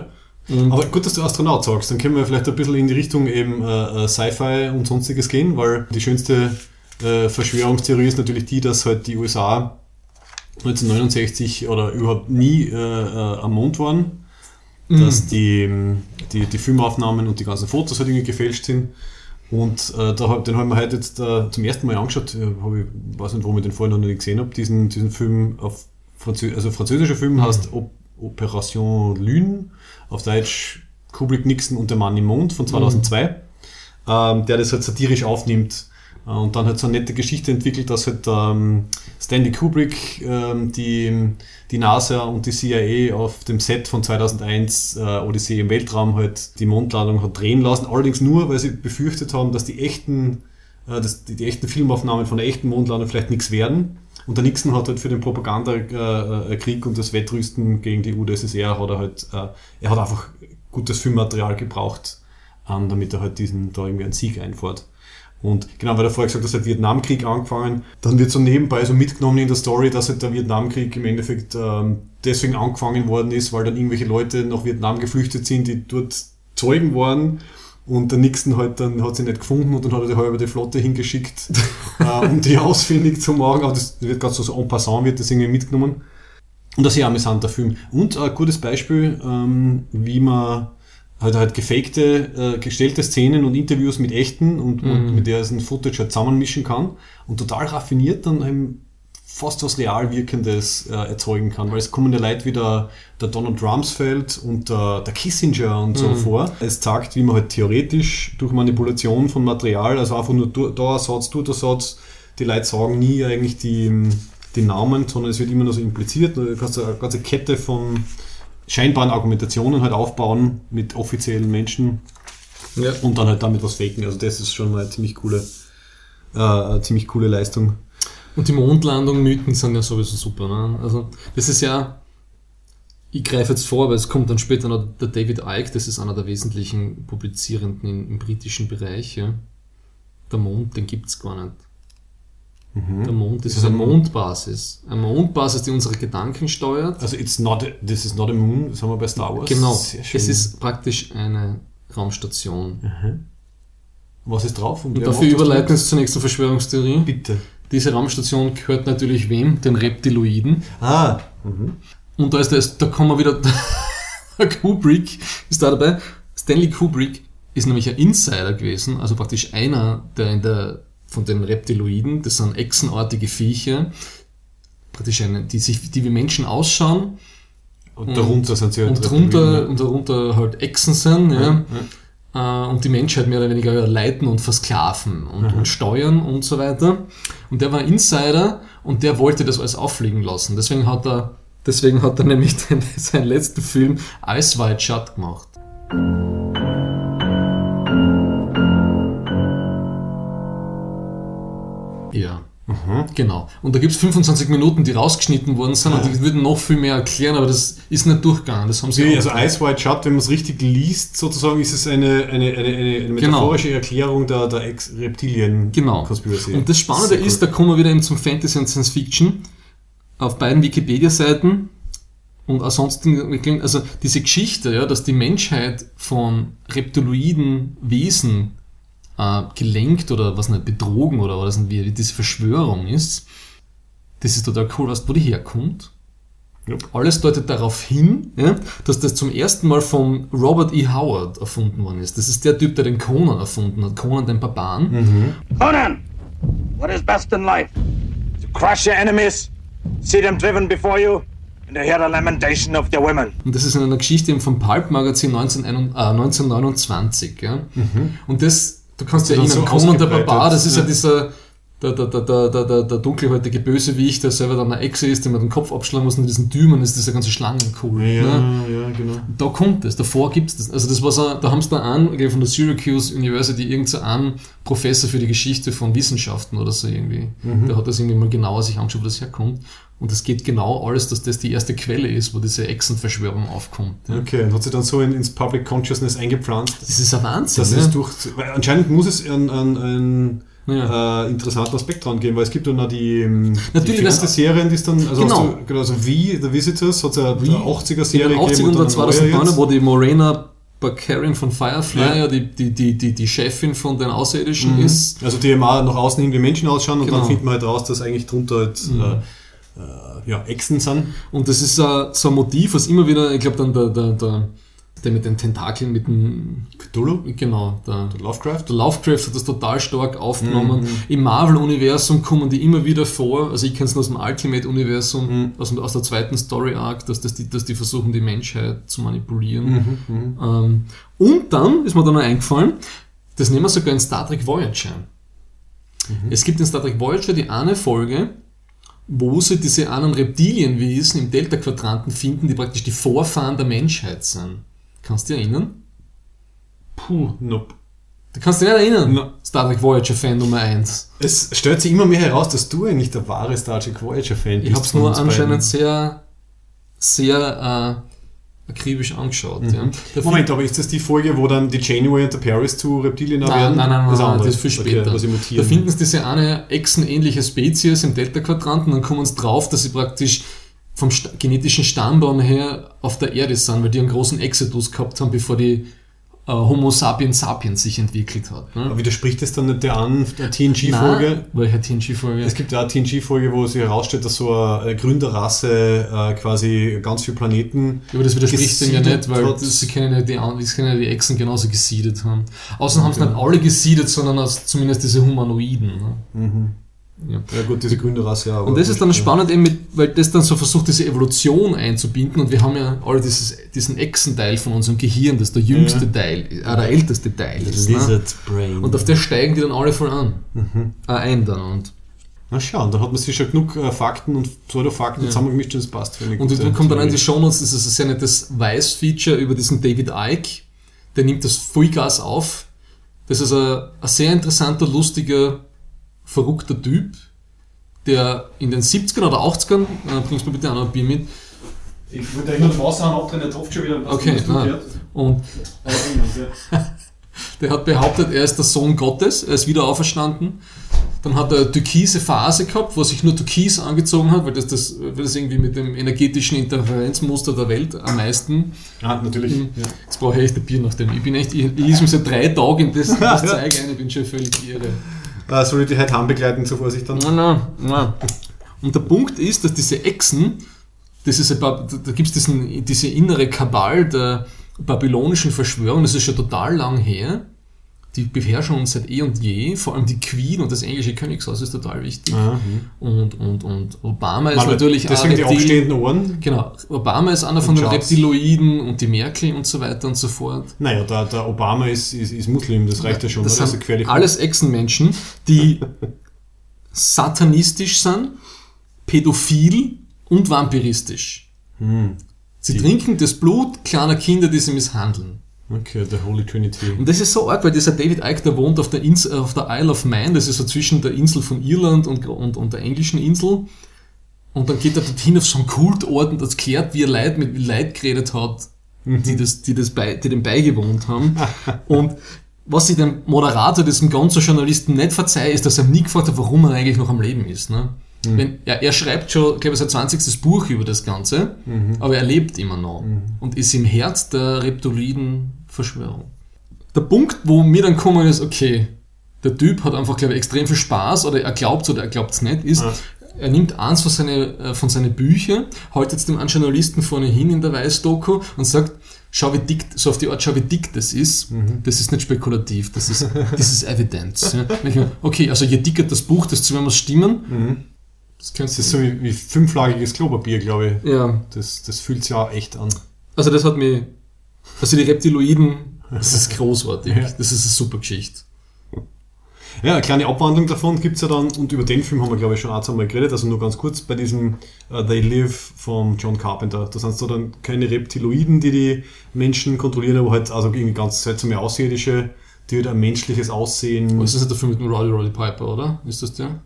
Aber gut, dass du Astronaut sagst, dann können wir vielleicht ein bisschen in die Richtung eben äh, äh, Sci-Fi und sonstiges gehen, weil die schönste äh, Verschwörungstheorie ist natürlich die, dass halt die USA 1969 oder überhaupt nie äh, äh, am Mond waren, dass die, die, die Filmaufnahmen und die ganzen Fotos halt irgendwie gefälscht sind. Und äh, da, hab- den haben wir heute jetzt äh, zum ersten Mal angeschaut, äh, hab ich weiß nicht, wo ich den vorher noch nicht gesehen habe, diesen, diesen Film auf Franzö also französischer Film heißt Op Operation Lune, auf Deutsch Kubrick, Nixon und der Mann im Mond von 2002, ähm, der das halt satirisch aufnimmt und dann halt so eine nette Geschichte entwickelt, dass halt ähm, Stanley Kubrick ähm, die, die NASA und die CIA auf dem Set von 2001 äh, Odyssee im Weltraum halt die Mondlandung hat drehen lassen, allerdings nur, weil sie befürchtet haben, dass die echten äh, dass die, die echten Filmaufnahmen von der echten Mondlandung vielleicht nichts werden. Und der Nixon hat halt für den Propagandakrieg und das Wettrüsten gegen die UdSSR hat er halt, äh, er hat einfach gutes Filmmaterial gebraucht, ähm, damit er halt diesen, da irgendwie einen Sieg einfährt. Und genau, weil er vorher gesagt hat, der Vietnamkrieg angefangen, dann wird so nebenbei so mitgenommen in der Story, dass halt der Vietnamkrieg im Endeffekt ähm, deswegen angefangen worden ist, weil dann irgendwelche Leute nach Vietnam geflüchtet sind, die dort Zeugen waren und der Nixon halt dann hat sie nicht gefunden und dann hat er die halbe die Flotte hingeschickt, äh, um die ausfindig zu machen. Aber das wird gerade so, so en passant wird das irgendwie mitgenommen. Und das ist ja ein amüsanter Film. Und ein gutes Beispiel, ähm, wie man halt, halt gefakte, äh, gestellte Szenen und Interviews mit echten und, und mit der es ein Footage halt zusammenmischen kann und total raffiniert dann eben fast was real wirkendes äh, erzeugen kann, weil es kommen ja Leute wie der, der Donald Rumsfeld und der, der Kissinger und so vor. Es zeigt, wie man halt theoretisch durch Manipulation von Material, also einfach nur du- da ein Satz, dort ein Satz, die Leute sagen nie eigentlich die, die Namen, sondern es wird immer nur so impliziert. Du kannst eine ganze Kette von scheinbaren Argumentationen halt aufbauen mit offiziellen Menschen Ja. und dann halt damit was faken. Also das ist schon mal eine ziemlich coole, äh, ziemlich coole Leistung. Und die Mondlandung-Mythen sind ja sowieso super. Ne? Also das ist ja, ich greife jetzt vor, weil es kommt dann später noch der David Icke, das ist einer der wesentlichen Publizierenden im, im britischen Bereich. Ja. Der Mond, den gibt's gar nicht. Der Mond ist Ist eine ein- Mondbasis. Eine Mondbasis, die unsere Gedanken steuert. Also it's not, a, this is not a moon, das haben wir bei Star Wars. genau. Es ist praktisch eine Raumstation. Was ist drauf? Und wer dafür das überleiten wir uns zur nächsten Verschwörungstheorie. Bitte. Diese Raumstation gehört natürlich wem? Den Reptiloiden. Ah, Und da ist der, da kommen wir wieder, der Kubrick ist da dabei. Stanley Kubrick ist nämlich ein Insider gewesen, also praktisch einer, der in der, von den Reptiloiden, das sind echsenartige Viecher, praktisch eine, die sich, die wie Menschen ausschauen und darunter sind sie halt und drunter, und darunter halt Echsen sind, ja. Äh, Und die Menschheit mehr oder weniger leiten und versklaven und, und steuern und so weiter. Und der war ein Insider und der wollte das alles auffliegen lassen. Deswegen hat er, deswegen hat er nämlich den, seinen letzten Film White Shut gemacht. Ja. Genau. Und da gibt's 25 Minuten, die rausgeschnitten worden sind und die würden noch viel mehr erklären, aber das ist nicht durchgegangen. Das haben sie Nee, also auch- Ice White Shut, wenn man es richtig liest, sozusagen, ist es eine, eine, eine, eine metaphorische Erklärung der, der Ex-Reptilien Genau. Conspiracy. Und das Spannende Sehr ist, cool. da kommen wir wieder eben zum Fantasy und Science Fiction auf beiden Wikipedia-Seiten und ansonsten, also diese Geschichte, ja, dass die Menschheit von reptiloiden Wesen äh, gelenkt oder was nicht, betrogen oder was nicht, wie diese Verschwörung ist, das ist total cool, du, wo die herkommt? Yep. Alles deutet darauf hin, ja, dass das zum ersten Mal von Robert E. Howard erfunden worden ist. Das ist der Typ, der den Conan erfunden hat, Conan den Barbaren. Mhm. Conan, what is best in life? To crush your enemies, see them driven before you, and to hear the lamentation of their women. Und das ist in einer Geschichte eben vom Pulp-Magazin 19, äh, 1929. Ja? Und das, du kannst dann erinnern, so Conan der Barbar, das ist ja, ja. dieser der, der, der, der, der, der, dunkelhäutige Bösewicht, der selber dann eine Echse ist, der man den Kopf abschlagen muss und diesen Dümen ist dieser ganze Schlangenkohl. Ja, Ne? ja, genau. Da kommt es, davor gibt es das. Also das war so, da haben sie da an, von der Syracuse University, irgend so Professor für die Geschichte von Wissenschaften oder so irgendwie. Mhm. Der hat das irgendwie mal genauer sich angeschaut, wo das herkommt. Und es geht genau alles, dass das die erste Quelle ist, wo diese Echsenverschwörung aufkommt. Ja. Okay, und hat sich dann so in, ins Public Consciousness eingepflanzt. Das ist ein Wahnsinn. Das ne? ist durch, weil anscheinend muss es einen, einen, einen Ja. äh, interessanten Aspekt dran geben, weil es gibt dann noch die, ähm, Natürlich, die das- Fernsehserien, die es dann, also, Genau. du, also wie The Visitors, hat es ja eine 80er-Serie in den 80 gegeben und dann dann eine neue 2009, jetzt. wo die Morena Bacarian von Firefly, Ja. ja. die, die, die, die, die Chefin von den Außerirdischen ist. Also die auch nach außen hin wie Menschen ausschauen und Genau. dann findet man halt raus, dass eigentlich drunter halt äh, äh, ja, Echsen sind. Und das ist äh, so ein Motiv, was immer wieder, ich glaube dann der, der, der, der mit den Tentakeln, mit dem, Cthulhu, genau, der, Lovecraft. der Lovecraft hat das total stark Mhm. aufgenommen. Im Marvel-Universum kommen die immer wieder vor. Also ich kenne es aus dem Ultimate-Universum, Mhm. aus, aus der zweiten Story-Arc, dass, das die, dass die versuchen, die Menschheit zu manipulieren. Mhm, Ähm, und dann ist mir dann noch eingefallen, das nehmen wir sogar in Star Trek Voyager. Mhm. Es gibt in Star Trek Voyager die eine Folge, wo sie diese anderen Reptilienwesen im Delta-Quadranten finden, die praktisch die Vorfahren der Menschheit sind. Kannst du dich erinnern? Puh, nope. Du kannst dich nicht erinnern? Na. Star Trek Voyager Fan Nummer 1. Es stellt sich immer mehr heraus, dass du eigentlich der wahre Star Trek Voyager-Fan bist. Ich habe es von nur anscheinend beiden. sehr, sehr äh, akribisch angeschaut. Ja. Der Moment, aber ist das die Folge, wo dann die Janeway und der Paris zu Reptilien Nein, werden? nein, nein, nein, das, nein, das ist viel später. Okay, da finden sie diese eine echsenähnliche Spezies im Delta-Quadranten, dann kommen sie drauf, dass sie praktisch vom genetischen Stammbaum her auf der Erde sind, weil die einen großen Exodus gehabt haben, bevor die Homo sapiens sapiens sich entwickelt hat. Ne? Aber widerspricht das dann nicht der an der TNG-Folge? Welche TNG-Folge? Es gibt ja eine TNG-Folge, wo sich herausstellt, dass so eine Gründerrasse äh, quasi ganz viele Planeten. Ja, aber das widerspricht dem ja nicht, weil sie können ja die, sie können ja die Echsen genauso gesiedet haben. Außerdem haben sie nicht alle gesiedet, sondern zumindest diese Humanoiden. Ne? Ja gut, diese Gründerrasse, ja. aber- Und das ist dann spannend, eben mit, weil das dann so versucht, diese Evolution einzubinden. Und wir haben ja alle dieses, diesen Echsenteil von unserem Gehirn, das der jüngste Teil, äh, der älteste Teil ist. Ne? Lizard Brain. Und auf der steigen die dann alle voll an. Äh, ein dann. Und, Na schau, dann hat man sich schon genug äh, Fakten und Pseudo-Fakten zusammengemischt und das passt. für eine und dann kommt dann in die. Shownotes, das ist ein sehr nettes Weiß-Feature über diesen David Icke. Der nimmt das Vollgas auf. Das ist ein, ein sehr interessanter, lustiger, verrückter Typ, der in den 70ern oder 80ern, äh, bringst mir bitte auch noch ein Bier mit, Ich eigentlich nur Wasser haben, abdrehen, der tropft schon wieder. Okay, ah. und der hat behauptet, er ist der Sohn Gottes, er ist wieder auferstanden. Dann hat er eine türkise Phase gehabt, wo er sich nur türkis angezogen hat, weil das, das, weil das irgendwie mit dem energetischen Interferenzmuster der Welt am meisten. Ah, natürlich. Mhm. Ja. Jetzt brauche ich echt ein Bier nach dem. Ich bin echt, ich, ich lese mir seit drei Tagen in das, in das Zeug ein, ich bin schon völlig irre. Äh, soll ich die heute heim zur Vorsicht dann? Nein, nein, nein. Und der Punkt ist, dass diese Echsen, das ist Bab- da gibt es diese innere Kabal der babylonischen Verschwörung, das ist schon total lang her. Die beherrschen uns seit eh und je, vor allem die Queen und das englische Königshaus ist total wichtig. Und, und, und Obama ist Warte, natürlich deswegen die Reptil- aufstehenden Ohren. Genau, Obama ist einer von den Charles. Reptiloiden und die Merkel und so weiter und so fort. Naja, der, der Obama ist, ist, ist Muslim, das reicht ja schon. Das oder? sind gefährlich. alles Echsenmenschen, die satanistisch sind, pädophil und vampiristisch. Hm. Sie trinken das Blut kleiner Kinder, die sie misshandeln. Okay, der Holy Trinity. Und das ist so arg, weil dieser David Icke, der wohnt auf der, Insel, auf der Isle of Man, das ist so zwischen der Insel von Irland und, und, und der englischen Insel. Und dann geht er dorthin auf so einen Kultort und erklärt, wie er Leid mit Leid geredet hat, die, das, die, das bei, die dem beigewohnt haben. und was ich dem Moderator, diesem ganzen Journalisten nicht verzeihe, ist, dass er nie gefragt hat, warum er eigentlich noch am Leben ist. Ne? Wenn, ja, er schreibt schon, glaube ich, sein 20. Buch über das Ganze, aber er lebt immer noch und ist im Herz der Reptiliden-Verschwörung. Der Punkt, wo mir dann kommen ist, okay, der Typ hat einfach, glaube ich, extrem viel Spaß oder er glaubt oder er glaubt es nicht, ist, er nimmt eins von seinen, äh, von seinen Büchern, hält jetzt dem einen Journalisten vorne hin in der Weißdoku und sagt, schau wie dick, so auf die Art, schau wie dick das ist, das ist nicht spekulativ, das ist, das ist Evidenz. Ja. Okay, also je dicker das Buch, desto mehr muss stimmen. Das Das ist so wie, wie fünflagiges Klopapier, glaube ich. ja, Das, das fühlt sich ja echt an. also das hat mich, also die Reptiloiden, das ist großartig, Ja. das ist eine super Geschichte. Ja, eine kleine Abwandlung davon gibt's ja dann, und über den Film haben wir, glaube ich, schon ein, zwei Mal geredet, also nur ganz kurz, bei diesem äh, They Live von John Carpenter. Da sind so dann keine Reptiloiden, die die Menschen kontrollieren, aber halt also irgendwie ganz seltsame Außerirdische, die halt ein menschliches Aussehen, Was ist das dafür mit dem Roddy Roddy Piper, oder? Ist das der?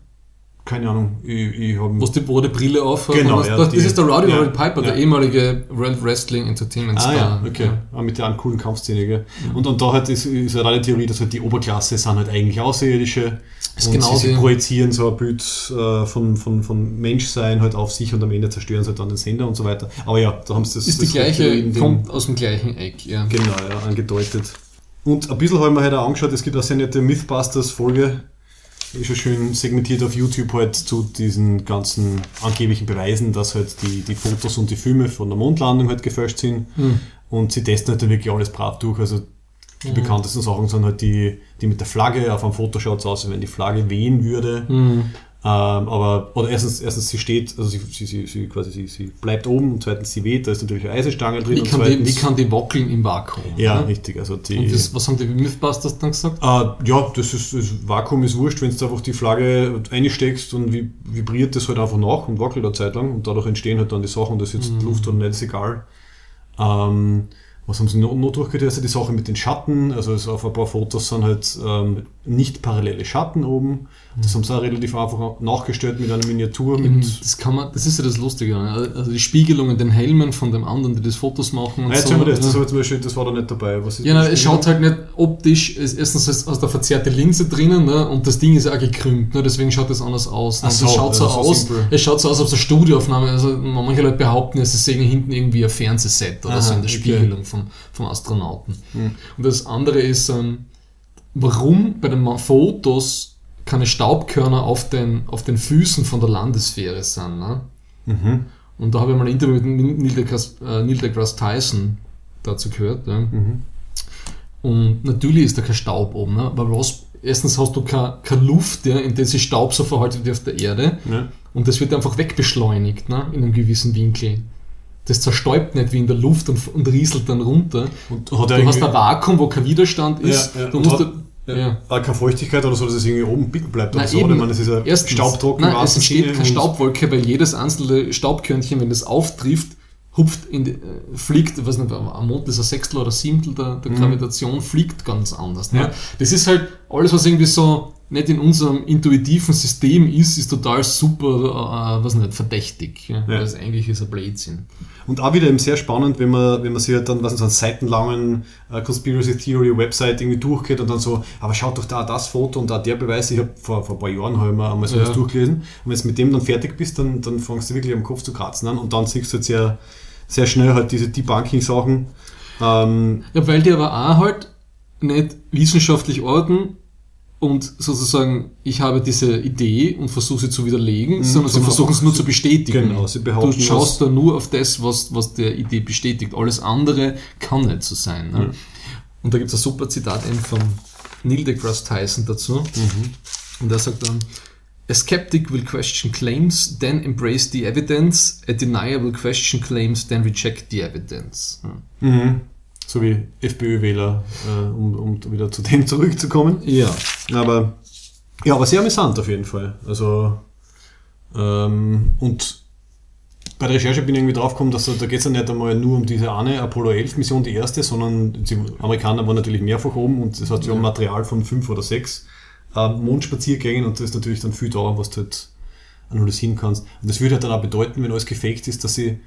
Keine Ahnung, ich, ich habe Was die, die Brille auf? Genau, das, ja, das, die- ist der Roddy ja, Roddy Piper, der ja. ehemalige World Wrestling Entertainment Ah Star. ja, okay. Ah, mit der einen coolen Kampfszene, gell? Und, und da halt ist, ist halt eine Theorie, dass halt die Oberklasse sind halt eigentlich Außerirdische. Ist und genau sie, sie die- projizieren so ein Bild äh, von, von, von Menschsein halt auf sich und am Ende zerstören sie halt dann den Sender und so weiter. Aber ja, da haben sie das. Ist die das gleiche, Reptiloiden-Ding kommt aus dem gleichen Eck, ja. Genau, ja, angedeutet. Und ein bisschen haben wir heute auch angeschaut, es gibt eine sehr nette Mythbusters-Folge, ist schon schön segmentiert auf YouTube halt zu diesen ganzen angeblichen Beweisen, dass halt die, die Fotos und die Filme von der Mondlandung halt gefälscht sind. Und sie testen halt dann wirklich alles brav durch. Also die bekanntesten Sachen sind halt die, die mit der Flagge, auf einem Foto schaut es aus, als wenn die Flagge wehen würde. Ähm, aber, oder erstens, erstens, sie steht, also sie, sie, sie, sie quasi, sie, sie bleibt oben und zweitens, sie weht, da ist natürlich eine Eisenstange drin Wie und kann, die, zweitens, wie kann die wackeln im Vakuum? ja, ne? richtig, also die, Und das, was haben die Mythbusters dann gesagt? äh, ja, das ist, das Vakuum ist wurscht, wenn du einfach die Flagge einsteckst und vi- vibriert das halt einfach nach und wackelt eine Zeit lang und dadurch entstehen halt dann die Sachen, das ist jetzt Luft oder nicht, ist egal. Ähm, was haben sie noch, noch durchgetestet? Die Sache mit den Schatten, also es auf ein paar Fotos sind halt ähm, nicht parallele Schatten oben. Das haben sie auch relativ einfach nachgestellt mit einer Miniatur. Mit, Das kann man, das ist ja das Lustige. ne? Also die Spiegelung in den Helmen von dem anderen, die das Fotos machen und Ah, jetzt so. haben wir das, das, ja. war zum Beispiel, das war da nicht dabei. Was ist Ja, nein, das es schaut halt nicht optisch, erstens ist aus der verzerrte Linse drinnen ne, und das Ding ist auch gekrümmt, ne, deswegen schaut das anders aus. Ne. So, das schaut so also so aus, es schaut so aus, als ob es eine Studioaufnahme Also manche Leute behaupten, es sehen hinten irgendwie ein Fernsehset oder Aha, so in der okay. Spiegelung vom, vom Astronauten. Und das andere ist, ähm, warum bei den Fotos keine Staubkörner auf den, auf den Füßen von der Landesfähre sind. Ne? Mhm. Und da habe ich mal ein Interview mit Neil deGrasse, äh, Neil deGrasse Tyson dazu gehört. Ja. Mhm. Und natürlich ist da kein Staub oben, ne? weil was, erstens hast du keine, keine Luft, ja, in der sich Staub so verhaltet wie auf der Erde. Ja. Und das wird einfach wegbeschleunigt ne? in einem gewissen Winkel. Das zerstäubt nicht wie in der Luft und, und rieselt dann runter. Und hat Du hast ein Vakuum, wo kein Widerstand ist. Ja, ja. Du musst hat- ja. Ah, keine Feuchtigkeit oder so, dass es irgendwie oben bicken bleibt oder Na, so. eben. Oder ich meine, es ist ja Erstens, staubtrocken. Nein, es entsteht keine Staubwolke, weil jedes einzelne Staubkörnchen, wenn das auftrifft, hupft in die, äh, fliegt, ich weiß nicht, am Mond ist ein Sechstel oder Siebtel der, der Gravitation, fliegt ganz anders. Ne? Mhm. Ja. Das ist halt alles, was irgendwie so nicht in unserem intuitiven System ist, ist total super, äh, was nicht, verdächtig. Ja? Weil es eigentlich ist ein Blödsinn. Und auch wieder eben sehr spannend, wenn man, wenn man sich halt dann, was so einen seitenlangen äh, Conspiracy Theory Website irgendwie durchgeht und dann so, aber schaut doch da das Foto und da der Beweis. Ich habe vor, vor ein paar Jahren ich mir einmal sowas Ja. durchgelesen. Und wenn du mit dem dann fertig bist, dann, dann fängst du wirklich am Kopf zu kratzen an und dann siehst du halt sehr, sehr schnell halt diese Debunking-Sachen. Ähm, Ja, weil die aber auch halt nicht wissenschaftlich orten und sozusagen, ich habe diese Idee und versuche sie zu widerlegen, sondern sie versuchen es nur zu bestätigen. genau, sie behaupten Du schaust da nur auf das, was, was der Idee bestätigt. Alles andere kann nicht so sein. Ne? Und da gibt es ein super Zitat eben von Neil deGrasse Tyson dazu. Und er sagt dann, A skeptic will question claims, then embrace the evidence. A denier will question claims, then reject the evidence. Ja. So wie FPÖ-Wähler, äh, um, um wieder zu dem zurückzukommen. Ja. Aber ja, aber sehr amüsant auf jeden Fall. Also ähm, und bei der Recherche bin ich irgendwie draufgekommen, dass da, da geht es ja nicht einmal nur um diese eine Apollo 11 Mission, die erste, sondern die Amerikaner waren natürlich mehrfach oben und das heißt, wir haben Material von fünf oder sechs ähm, Mondspaziergängen und da ist natürlich dann viel da, was du halt analysieren kannst. Und das würde halt dann auch bedeuten, wenn alles gefaked ist, dass sie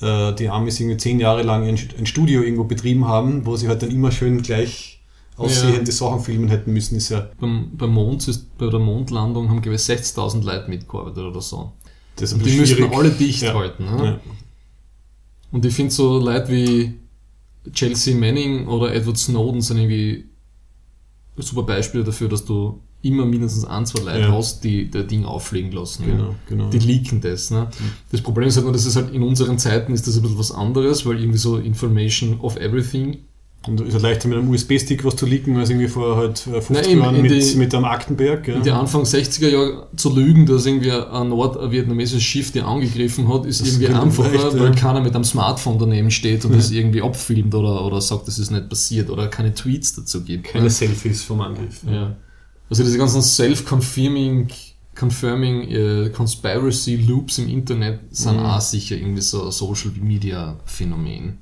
äh, die Amis irgendwie zehn Jahre lang ein, ein Studio irgendwo betrieben haben, wo sie halt dann immer schön gleich aussehende Sachen filmen hätten müssen, ist ja Beim, beim Mond bei der Mondlandung haben gewiss 60.000 Leute mitgearbeitet oder so. das ist Und die bisschen müssen schwierig. alle dicht Ja. halten. Ne? Ja. Und ich finde so Leute wie Chelsea Manning oder Edward Snowden sind irgendwie super Beispiele dafür, dass du immer mindestens ein, zwei Leute Ja. hast, die der Ding auffliegen lassen. Genau, ja. genau. Die leaken das. Ne? Das Problem ist halt nur, dass es halt in unseren Zeiten ist das ein bisschen was anderes, weil irgendwie so Information of everything. Und es ist halt leichter mit einem USB-Stick was zu leaken, als irgendwie vor halt äh, 50 Na, eben, Jahren mit, die- mit einem Aktenberg. Ja. In die Anfang 60er Jahre zu lügen, dass irgendwie ein nordvietnamesisches Schiff die angegriffen hat, ist Das irgendwie könnte einfacher, leicht, ja. weil keiner mit einem Smartphone daneben steht und das irgendwie abfilmt oder, oder sagt, das ist nicht passiert oder keine Tweets dazu gibt. Keine ne? Selfies vom Angriff. Ja. Also diese ganzen self-confirming confirming äh, Conspiracy Loops im Internet sind Mhm. auch sicher irgendwie so ein Social Media Phänomen.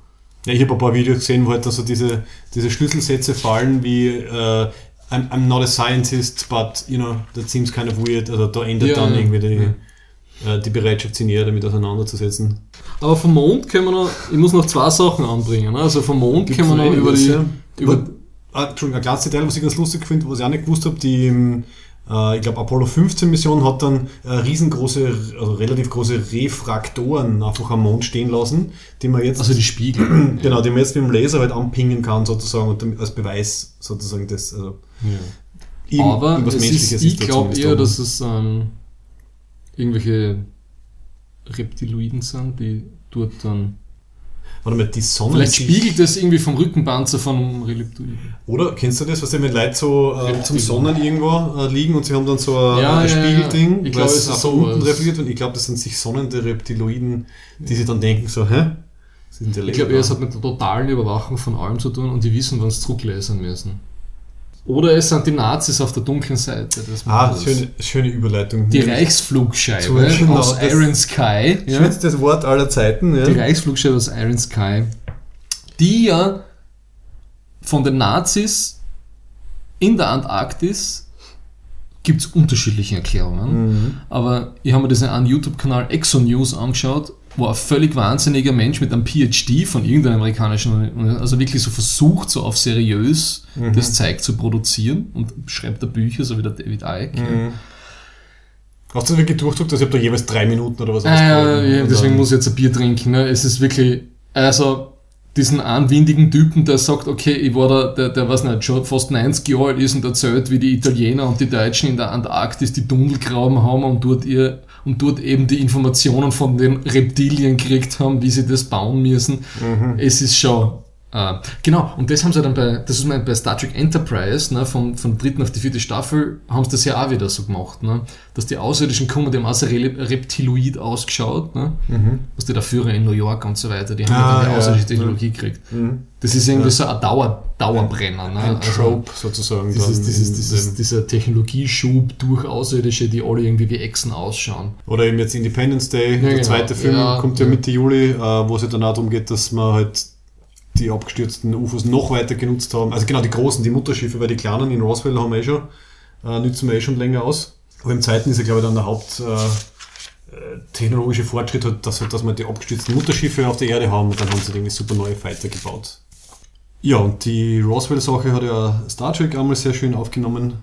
Ja, ich habe ein paar Videos gesehen, wo halt dann so diese, diese Schlüsselsätze fallen wie äh, I'm, I'm not a scientist, but you know, that seems kind of weird. Also da ändert Ja, dann ja. irgendwie die, äh, die Bereitschaft, sich näher damit auseinanderzusetzen. Aber vom Mond können wir noch, ich muss noch zwei Sachen anbringen. Ne? Also vom Mond können wir noch über die, über, Ah, Entschuldigung, ein kleines Detail, was ich ganz lustig finde, was ich auch nicht gewusst habe, die, ähm, äh, ich glaube, Apollo 15 Mission hat dann äh, riesengroße, also relativ große Refraktoren einfach am Mond stehen lassen, die man jetzt, also die Spiegel. genau, die man jetzt mit dem Laser halt anpingen kann sozusagen und als Beweis sozusagen das, also Ja. Aber es ist, ich glaube eher, dass es ähm, irgendwelche Reptiloiden sind, die dort dann. Warte mal, die Sonne Vielleicht spiegelt das irgendwie vom Rückenpanzer von einem Reptiloiden. Oder kennst du das, was wenn Leute so äh, zum Sonnen irgendwo äh, liegen und sie haben dann so ein, Ja, ein ja, ja. Spiegelding, Ich glaube, was es ist nach so unten reflektiert wird. Ich glaube, das sind sich sonnende Reptiloiden, die sich dann denken so, hä? Sind die Ich glaube es hat mit der totalen Überwachung von allem zu tun und die wissen, wann sie zurücklesen müssen. Oder es sind die Nazis auf der dunklen Seite. Ah, schöne, schöne Überleitung. Die Zu- Reichsflugscheibe genau, aus das- Iron Sky. Ja? Schönstes Wort aller Zeiten. Ja. Die Reichsflugscheibe aus Iron Sky, die ja von den Nazis in der Antarktis gibt es unterschiedliche Erklärungen. Aber ich habe mir diesen einen YouTube-Kanal Exo News angeschaut, wo ein völlig wahnsinniger Mensch mit einem PhD von irgendeiner amerikanischen, also wirklich so versucht, so auf seriös das Zeug zu produzieren und schreibt da Bücher, so wie der David Icke. ja. Hast du das wirklich durchdruckt? Also ich habe da jeweils drei Minuten oder was ja, ausgehalten. ja, deswegen muss ich jetzt ein Bier trinken. Ne? Es ist wirklich, also diesen anwindigen Typen, der sagt, okay, ich war da, der, der weiß nicht, schon fast 90 Jahre alt ist und erzählt, wie die Italiener und die Deutschen in der Antarktis die Tunnel graben haben und dort ihr und dort eben die Informationen von den Reptilien gekriegt haben, wie sie das bauen müssen. Es ist schon. Äh, genau, und das haben sie dann bei, das ist mein, bei Star Trek Enterprise, ne, von, von der dritten auf die vierte Staffel, haben sie das ja auch wieder so gemacht, ne, dass die Außerirdischen kommen, die haben auch so Reptiloid ausgeschaut, ne, was die der Führer in New York und so weiter, die haben Ah, ja dann die ja. außerirdische Technologie gekriegt. Das ist irgendwie so ein Dauer, Dauerbrenner, ne, Ein also, Trope sozusagen. dieses, dieses, dieses, dieser Technologieschub durch Außerirdische, die alle irgendwie wie Echsen ausschauen. Oder eben jetzt Independence Day, der genau. zweite Film Ja, kommt ja, ja. Mitte Juli, äh, wo es ja dann auch darum geht, dass man halt die abgestürzten UFOs noch weiter genutzt haben. Also genau die großen, die Mutterschiffe, weil die kleinen in Roswell haben wir eh schon, äh, nützen wir eh schon länger aus. Aber im zweiten ist ja glaube ich dann der Haupt äh, äh, technologische Fortschritt, halt, dass, halt, dass wir die abgestürzten Mutterschiffe auf der Erde haben und dann haben sie irgendwie super neue Fighter gebaut. Ja, und die Roswell-Sache hat ja Star Trek einmal sehr schön aufgenommen.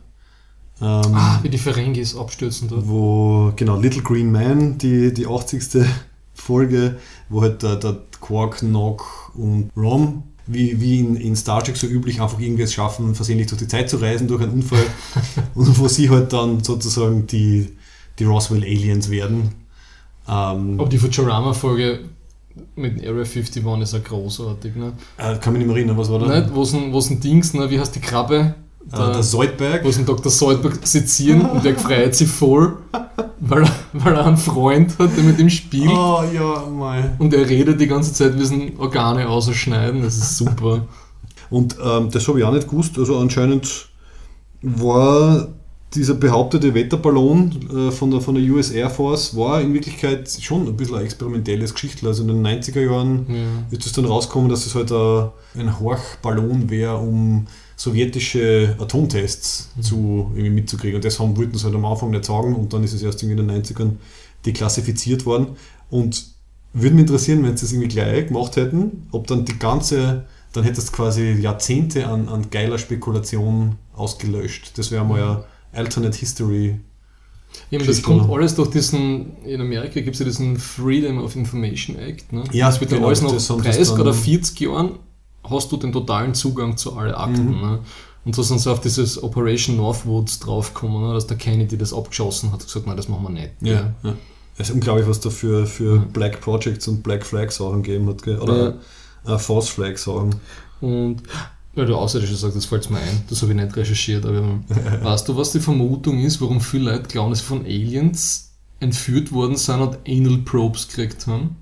Ähm, Ah, wie die Ferengis abstürzen dort. wo, genau, Little Green Man, die, die 80. Folge, wo halt der, der Quark, Nog und Rom, wie, wie in, in Star Trek so üblich, einfach irgendwie es schaffen, versehentlich durch die Zeit zu reisen, durch einen Unfall. und wo sie halt dann sozusagen die, die Roswell Aliens werden. Ähm, Aber die Futurama-Folge mit Area 51 ist ja großartig, ne? äh, kann mich nicht mehr erinnern, was war da? Nicht? Wo es ein, wo es ein Dings, ne? wie heißt die Krabbe? Äh, der Soldberg. wo es ein Dr. Soldberg sezieren und der freut sich voll, weil er, weil er einen Freund hat, der mit ihm spielt. Oh ja, mei. Und er redet die ganze Zeit, wir sind Organe ausschneiden, das ist super. Und ähm, das habe ich auch nicht gewusst. Also anscheinend war dieser behauptete Wetterballon äh, von, der, von der US Air Force war in Wirklichkeit schon ein bisschen ein experimentelles Geschichtel. Also in den 90er Jahren Ja. ist es dann rausgekommen, dass es halt ein, ein Horchballon wäre, um sowjetische Atomtests zu, irgendwie mitzukriegen. Und das haben, wollten sie halt am Anfang nicht sagen und dann ist es erst irgendwie in den 90ern deklassifiziert worden. Und würde mich interessieren, wenn sie das irgendwie gleich gemacht hätten, ob dann die ganze, dann hättest du quasi Jahrzehnte an, an geiler Spekulation ausgelöscht. Das wäre mal ja Alternate History. Ja, das kommt alles durch diesen, in Amerika gibt es ja diesen Freedom of Information Act. Ne? Ja, das wird ja genau, alles das 30 dann- oder 40 Jahren hast du den totalen Zugang zu allen Akten. Mhm. Ne? Und so sind sie auf dieses Operation Northwoods draufgekommen, ne, dass der Kennedy das abgeschossen hat und gesagt, nein, das machen wir nicht. Ja. ja. Es ist unglaublich, was da für, für Black Projects und Black Flag Sachen gegeben hat. Gell? Oder äh, False Flag Sachen. Und weil du Außerirdische sagst, das fällt mir ein, das habe ich nicht recherchiert, aber weißt du, was die Vermutung ist, warum viele Leute glauben, dass sie von Aliens entführt worden sind und Anal Probes gekriegt haben?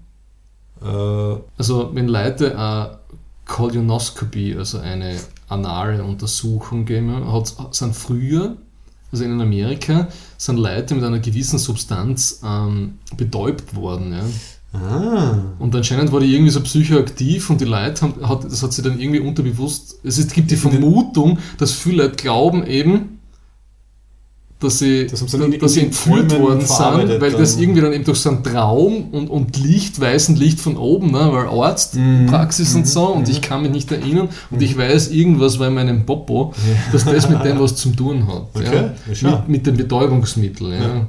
Äh, Also wenn Leute eine Kolionoskopie, also eine anale Untersuchung geben, hat, sind früher, also in Amerika, sind Leute mit einer gewissen Substanz ähm, betäubt worden. Ja. Ah. Und anscheinend war die irgendwie so psychoaktiv und die Leute haben, hat, das hat sie dann irgendwie unterbewusst, es ist, gibt die Vermutung, dass viele Leute glauben eben, dass sie, Das in- dass sie in entführt Träumen worden sind, weil das dann. irgendwie dann eben durch so einen Traum und, und Licht, weißen Licht von oben, ne, weil Arzt, Mhm. Praxis und so und ich kann mich nicht erinnern und ich weiß irgendwas bei meinem Popo, dass das mit dem was zu tun hat. Okay, ja, ja, mit, mit dem Betäubungsmittel. Ja.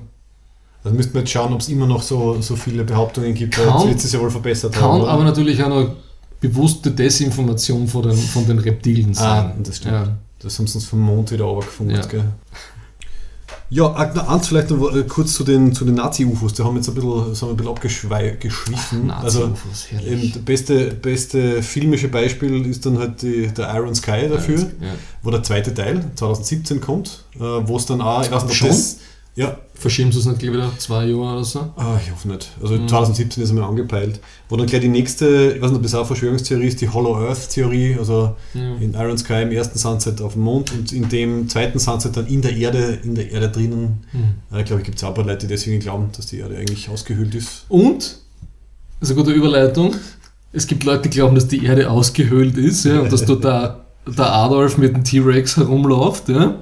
Also müssten wir jetzt schauen, ob es immer noch so, so viele Behauptungen gibt. weil Kann- Jetzt wird es ja wohl verbessert Kann haben, oder? aber natürlich auch noch bewusste Desinformation von den, von den Reptilien sein. Ah, das stimmt. Ja. Das haben sie uns vom Mond wieder runtergefunkt, Ja. gell? Ja, eins vielleicht noch äh, kurz zu den, zu den Nazi-UFOs. Die haben jetzt ein bisschen, sind ein bisschen abgeschwiffen. also, Nazi-UFOs, herrlich. eben das beste, beste filmische Beispiel ist dann halt die, der Iron Sky dafür, Ja. wo der zweite Teil 2017 kommt, äh, wo es dann auch, ich weiß nicht, ob Schon? das, ja, Verschieben sie es nicht gleich wieder zwei Jahre oder so? Ah, ich hoffe nicht. Also Mhm. 2017 ist einmal angepeilt. Wo dann gleich die nächste, ich weiß nicht, ob das auch Verschwörungstheorie ist, die Hollow Earth Theorie. Also Ja. in Iron Sky im ersten Sunset auf dem Mond und in dem zweiten Sunset dann in der Erde, in der Erde drinnen. Mhm. Äh, ich glaube, ich gibt es auch ein paar Leute, die deswegen glauben, dass die Erde eigentlich ausgehöhlt ist. Und, das ist eine gute Überleitung, es gibt Leute, die glauben, dass die Erde ausgehöhlt ist ja, und dass dort der, der Adolf mit dem T-Rex herumläuft. Ja.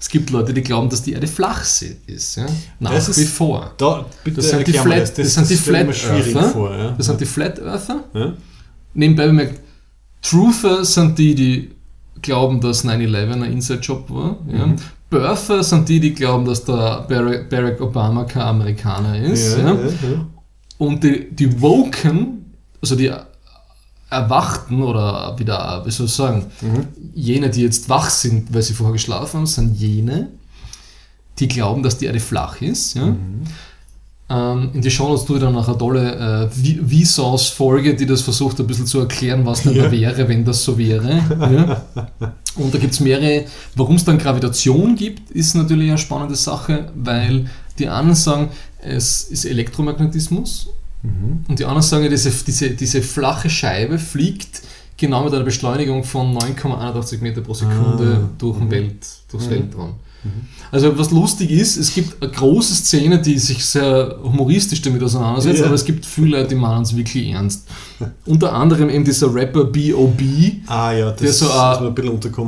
Es gibt Leute, die glauben, dass die Erde flach ist. Ja. Nach Das ist- wie vor. Da, bitte Das sind die erklär mir Flat, das, sind die Flat Earther. vor. Ja? Das sind die Flat Earther. ja? Nebenbei bemerkt, Truther sind die, die glauben, dass 9-11 ein Inside-Job war. Ja. Mhm. Birther sind die, die glauben, dass der Barack, Barack Obama kein Amerikaner ist. Ja. Und die, die Woken, also die Erwachten oder wieder, wie soll ich sagen, jene, die jetzt wach sind, weil sie vorher geschlafen haben, sind jene, die glauben, dass die Erde flach ist. Ja? Ähm, in die Shownotes tue ich dann noch eine tolle äh, Vsauce-Folge, die das versucht ein bisschen zu erklären, was denn da Ja. wäre, wenn das so wäre. ja? Und da gibt es mehrere, warum es dann Gravitation gibt, ist natürlich eine spannende Sache, weil die einen sagen, es ist Elektromagnetismus und die anderen sagen, diese, diese, diese flache Scheibe fliegt genau mit einer Beschleunigung von 9,81 Meter pro Sekunde Ah. durch den Welt, durchs Weltraum. Also was lustig ist, es gibt eine große Szene, die sich sehr humoristisch damit auseinandersetzt, Ja. aber es gibt viele Leute, die meinen es wirklich ernst. Unter anderem eben dieser Rapper B.O.B., Ah ja, Der so ein- ein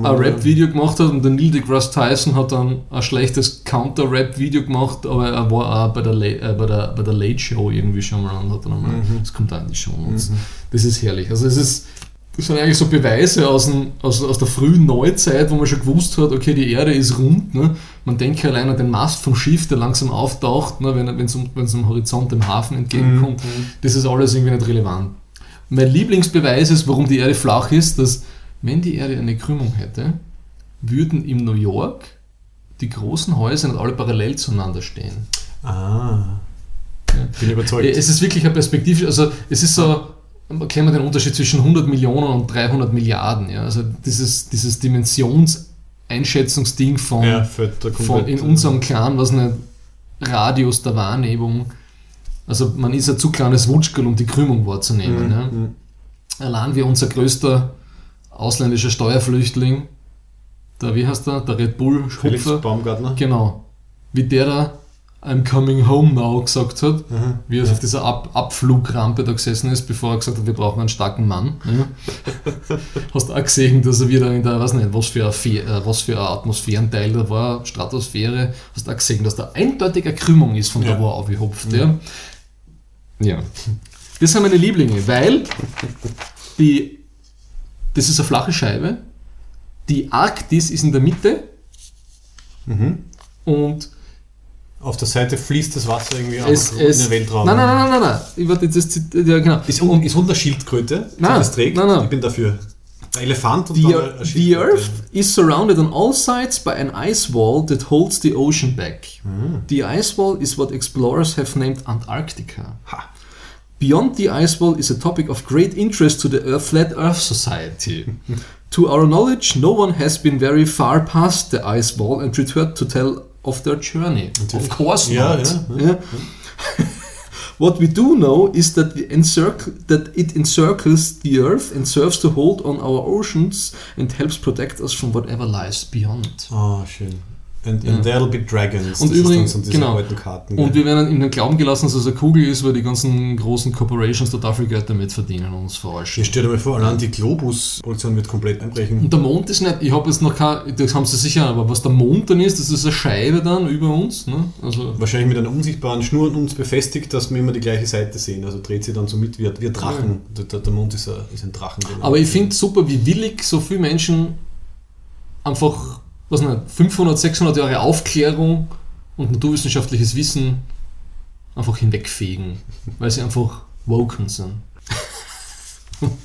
ein Rap-Video gemacht hat und der Neil deGrasse Tyson hat dann ein schlechtes Counter-Rap-Video gemacht, aber er war auch bei der, La äh, bei der, bei der Late Show irgendwie schon mal an. Hat dann einmal, Das kommt in die Show. Notes. Das ist herrlich. Also es ist, das sind eigentlich so Beweise aus, dem, aus, aus der frühen Neuzeit, wo man schon gewusst hat, okay, die Erde ist rund. Ne? Man denke allein an den Mast vom Schiff, der langsam auftaucht, ne? wenn es um, wenn's am Horizont dem Hafen entgegenkommt. Das ist alles irgendwie nicht relevant. Mein Lieblingsbeweis ist, warum die Erde flach ist, dass wenn die Erde eine Krümmung hätte, würden in New York die großen Häuser nicht alle parallel zueinander stehen. Ah. Bin überzeugt. Es ist wirklich ein perspektivisch, also es ist so, erklären wir den Unterschied zwischen 100 Millionen und 300 Milliarden. Ja? Also dieses, dieses Dimensionseinschätzungsding von, ja, von in unserem kleinen, was nicht, Radius der Wahrnehmung. Also man ist ein zu kleines Wutschkel, um die Krümmung wahrzunehmen. Mhm, ja? Allein wie unser größter ausländischer Steuerflüchtling, der, wie heißt der, der Red Bull Felix Hupfer, Baumgartner. genau, wie der da I'm coming home now gesagt hat, Mhm. wie er auf dieser Ab Abflugrampe da gesessen ist, bevor er gesagt hat, wir brauchen einen starken Mann. Ja. Hast du auch gesehen, dass er wieder in der, weiß nicht, was für ein, äh, was für ein Atmosphärenteil da war, Stratosphäre, hast du auch gesehen, dass da eindeutig eine Krümmung ist, von Ja. da wo er aufgehupft. Ja. ja. Das sind meine Lieblinge, weil die, das ist eine flache Scheibe, die Arktis ist in der Mitte und Auf der Seite fließt das Wasser irgendwie es, es, in den Weltraum. Nein, nein, nein, nein, nein. Ich jetzt das, ja, genau. Ist, un, ist unter Schildkröte, Nein, das trägt? nein, nein. Ich bin dafür. Der Elefant und The, dann ein- ein the. Earth is surrounded on all sides by an ice wall that holds the ocean back. The ice wall is what explorers have named Antarctica. Beyond the ice wall is a topic of great interest to the Earth, Flat Earth Society. to our knowledge, no one has been very far past the ice wall and returned to tell of their journey. Of course Ja, not. ja, Yeah. What we do know is that, that it encircles the Earth and serves to hold on our oceans and helps protect us from whatever lies beyond. Ah, schön. And, and there'll be dragons. Und das übrigens, so genau. alten Karten. Und wir werden in den Glauben gelassen, dass es eine Kugel ist, weil die ganzen großen Corporations total viel Geld damit verdienen und uns verarschen. Ich stell dir mal vor, allein die Globus-Produktion wird komplett einbrechen. Und der Mond ist nicht, ich habe jetzt noch kein, das haben sie sicher, aber was der Mond dann ist, das ist eine Scheibe dann über uns. Ne? Also, Wahrscheinlich mit einer unsichtbaren Schnur an uns befestigt, dass wir immer die gleiche Seite sehen. Also dreht sie dann so mit wie, wie ein Drachen. Der, der, der Mond ist ein, ist ein Drachen. genau. aber ich finde super, wie willig so viele Menschen einfach, was nicht, 500, 600 Jahre Aufklärung und naturwissenschaftliches Wissen einfach hinwegfegen, weil sie einfach woken sind.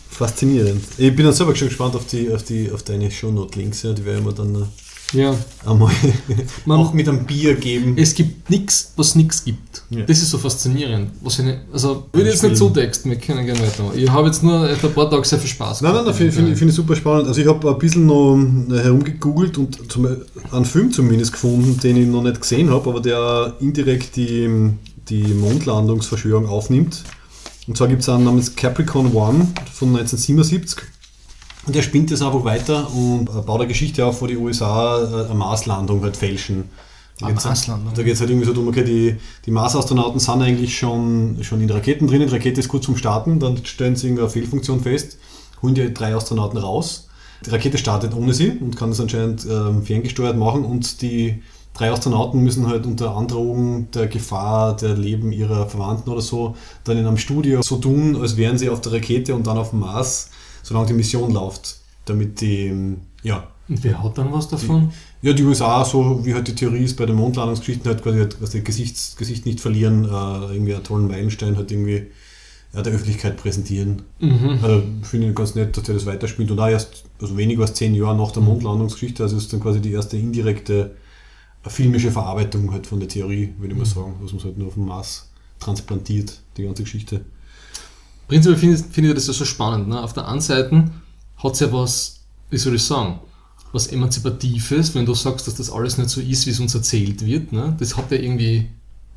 Faszinierend. Ich bin dann selber schon gespannt auf, die, auf, die, auf deine Shownote-Links. Ja. Die werden wir dann äh, Ja. einmal Man- auch mit einem Bier geben. Es gibt nichts, was nichts gibt. Ja. Das ist so faszinierend. Was ich nicht, also, ich will jetzt nicht zutexten, wir können gerne weitermachen. Ich habe jetzt nur ein paar Tage sehr viel Spaß Nein, nein, nein, finde find, find ich super spannend. Also ich habe ein bisschen noch äh, herumgegoogelt und zum, einen Film zumindest gefunden, den ich noch nicht gesehen habe, aber der indirekt die, die Mondlandungsverschwörung aufnimmt. Und zwar gibt es einen namens Capricorn One von 1977. Und der spinnt das einfach weiter und äh, baut eine Geschichte auf, wo die USA äh, eine Marslandung halt fälschen. Da geht es halt irgendwie so darum, okay, die, die Mars-Astronauten sind eigentlich schon, schon in Raketen drin, die Rakete ist kurz zum Starten, dann stellen sie irgendeine Fehlfunktion fest, holen die drei Astronauten raus. Die Rakete startet ohne sie und kann das anscheinend ähm, ferngesteuert machen und die drei Astronauten müssen halt unter Androhung der Gefahr der Leben ihrer Verwandten oder so dann in einem Studio so tun, als wären sie auf der Rakete und dann auf dem Mars, solange die Mission läuft, damit die, ähm, ja, Und wer hat dann was davon? ja, die USA, so wie halt die Theorie ist bei den Mondlandungsgeschichten, halt quasi halt, dass die Gesichts, Gesicht nicht verlieren, äh, irgendwie einen tollen Meilenstein halt irgendwie ja, der Öffentlichkeit präsentieren. Also finde ich ganz nett, dass der das weiterspielt und auch erst, also weniger als zehn Jahre nach der Mondlandungsgeschichte, also ist dann quasi die erste indirekte äh, filmische Verarbeitung halt von der Theorie, würde ich mal sagen, was man halt nur auf dem Mars transplantiert, die ganze Geschichte. Prinzipiell finde ich, finde ich das ja so spannend. Ne? Auf der einen Seite hat es ja was, wie soll ich sagen, was Emanzipatives, wenn du sagst, dass das alles nicht so ist, wie es uns erzählt wird. Ne? Das hat ja irgendwie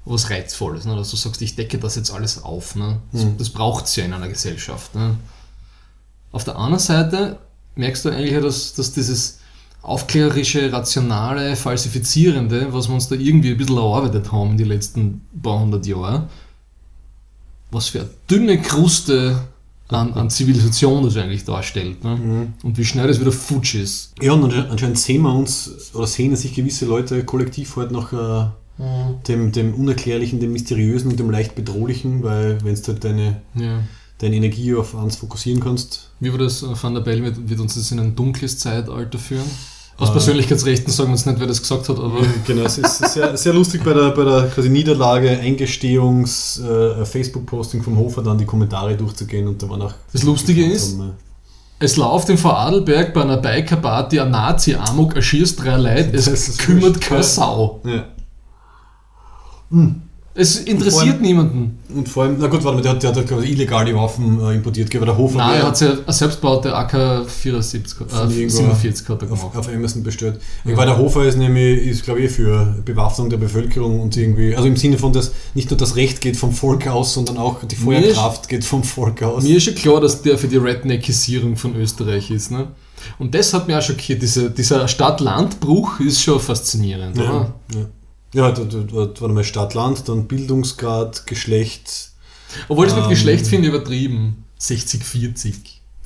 was Reizvolles. Ne? Dass du sagst, ich decke das jetzt alles auf. Ne? Das, das braucht es ja in einer Gesellschaft. Ne? Auf der anderen Seite merkst du eigentlich, ja, dass, dass dieses aufklärerische, rationale, falsifizierende, was wir uns da irgendwie ein bisschen erarbeitet haben in die letzten paar hundert Jahre, was für eine dünne Kruste an, an Zivilisation das eigentlich darstellt. Ne? Und wie schnell das wieder futsch ist. Ja, und ansche- anscheinend sehen wir uns, oder sehen sich gewisse Leute kollektiv halt nach äh, dem, dem Unerklärlichen, dem Mysteriösen und dem leicht Bedrohlichen, weil wenn du halt deine, Ja. deine Energie auf eins fokussieren kannst. Wie war das? äh, Van der Bell wird, wird uns das in ein dunkles Zeitalter führen? Aus Persönlichkeitsrechten sagen wir uns nicht, wer das gesagt hat, aber Genau, es ist sehr, sehr lustig bei der, bei der quasi Niederlage, Eingestehungs, äh, Facebook-Posting vom Hofer dann die Kommentare durchzugehen und da war nach. Das Lustige ist, es läuft in Vorarlberg bei einer Biker-Party ein Nazi-Amok, erschießt drei Leute, es kümmert keine. Sau. Ja. Es interessiert allem- niemanden. Und vor allem, na gut, warte mal, der hat, der hat quasi illegale Waffen äh, importiert, aber der Hofer Nein, er hat ja eine selbstgebaute AK-74, von äh, irgendwo 47 hat er auf, gemacht. auf Amazon bestellt. Weil der Hofer ist nämlich, ist glaube ich für Bewaffnung der Bevölkerung und irgendwie, also im Sinne von, dass nicht nur das Recht geht vom Volk aus, sondern auch die Mir ist- Feuerkraft geht vom Volk aus. Mir ist schon klar, dass der für die Redneckisierung von Österreich ist. Ne? Und das hat mich auch schockiert. Diese, dieser Stadt-Land-Bruch ist schon faszinierend. ja, Oder? ja. Ja, warte mal, Stadt, Land, dann Bildungsgrad, Geschlecht, Obwohl ich es mit Ähm. Geschlecht finde übertrieben. 60-40.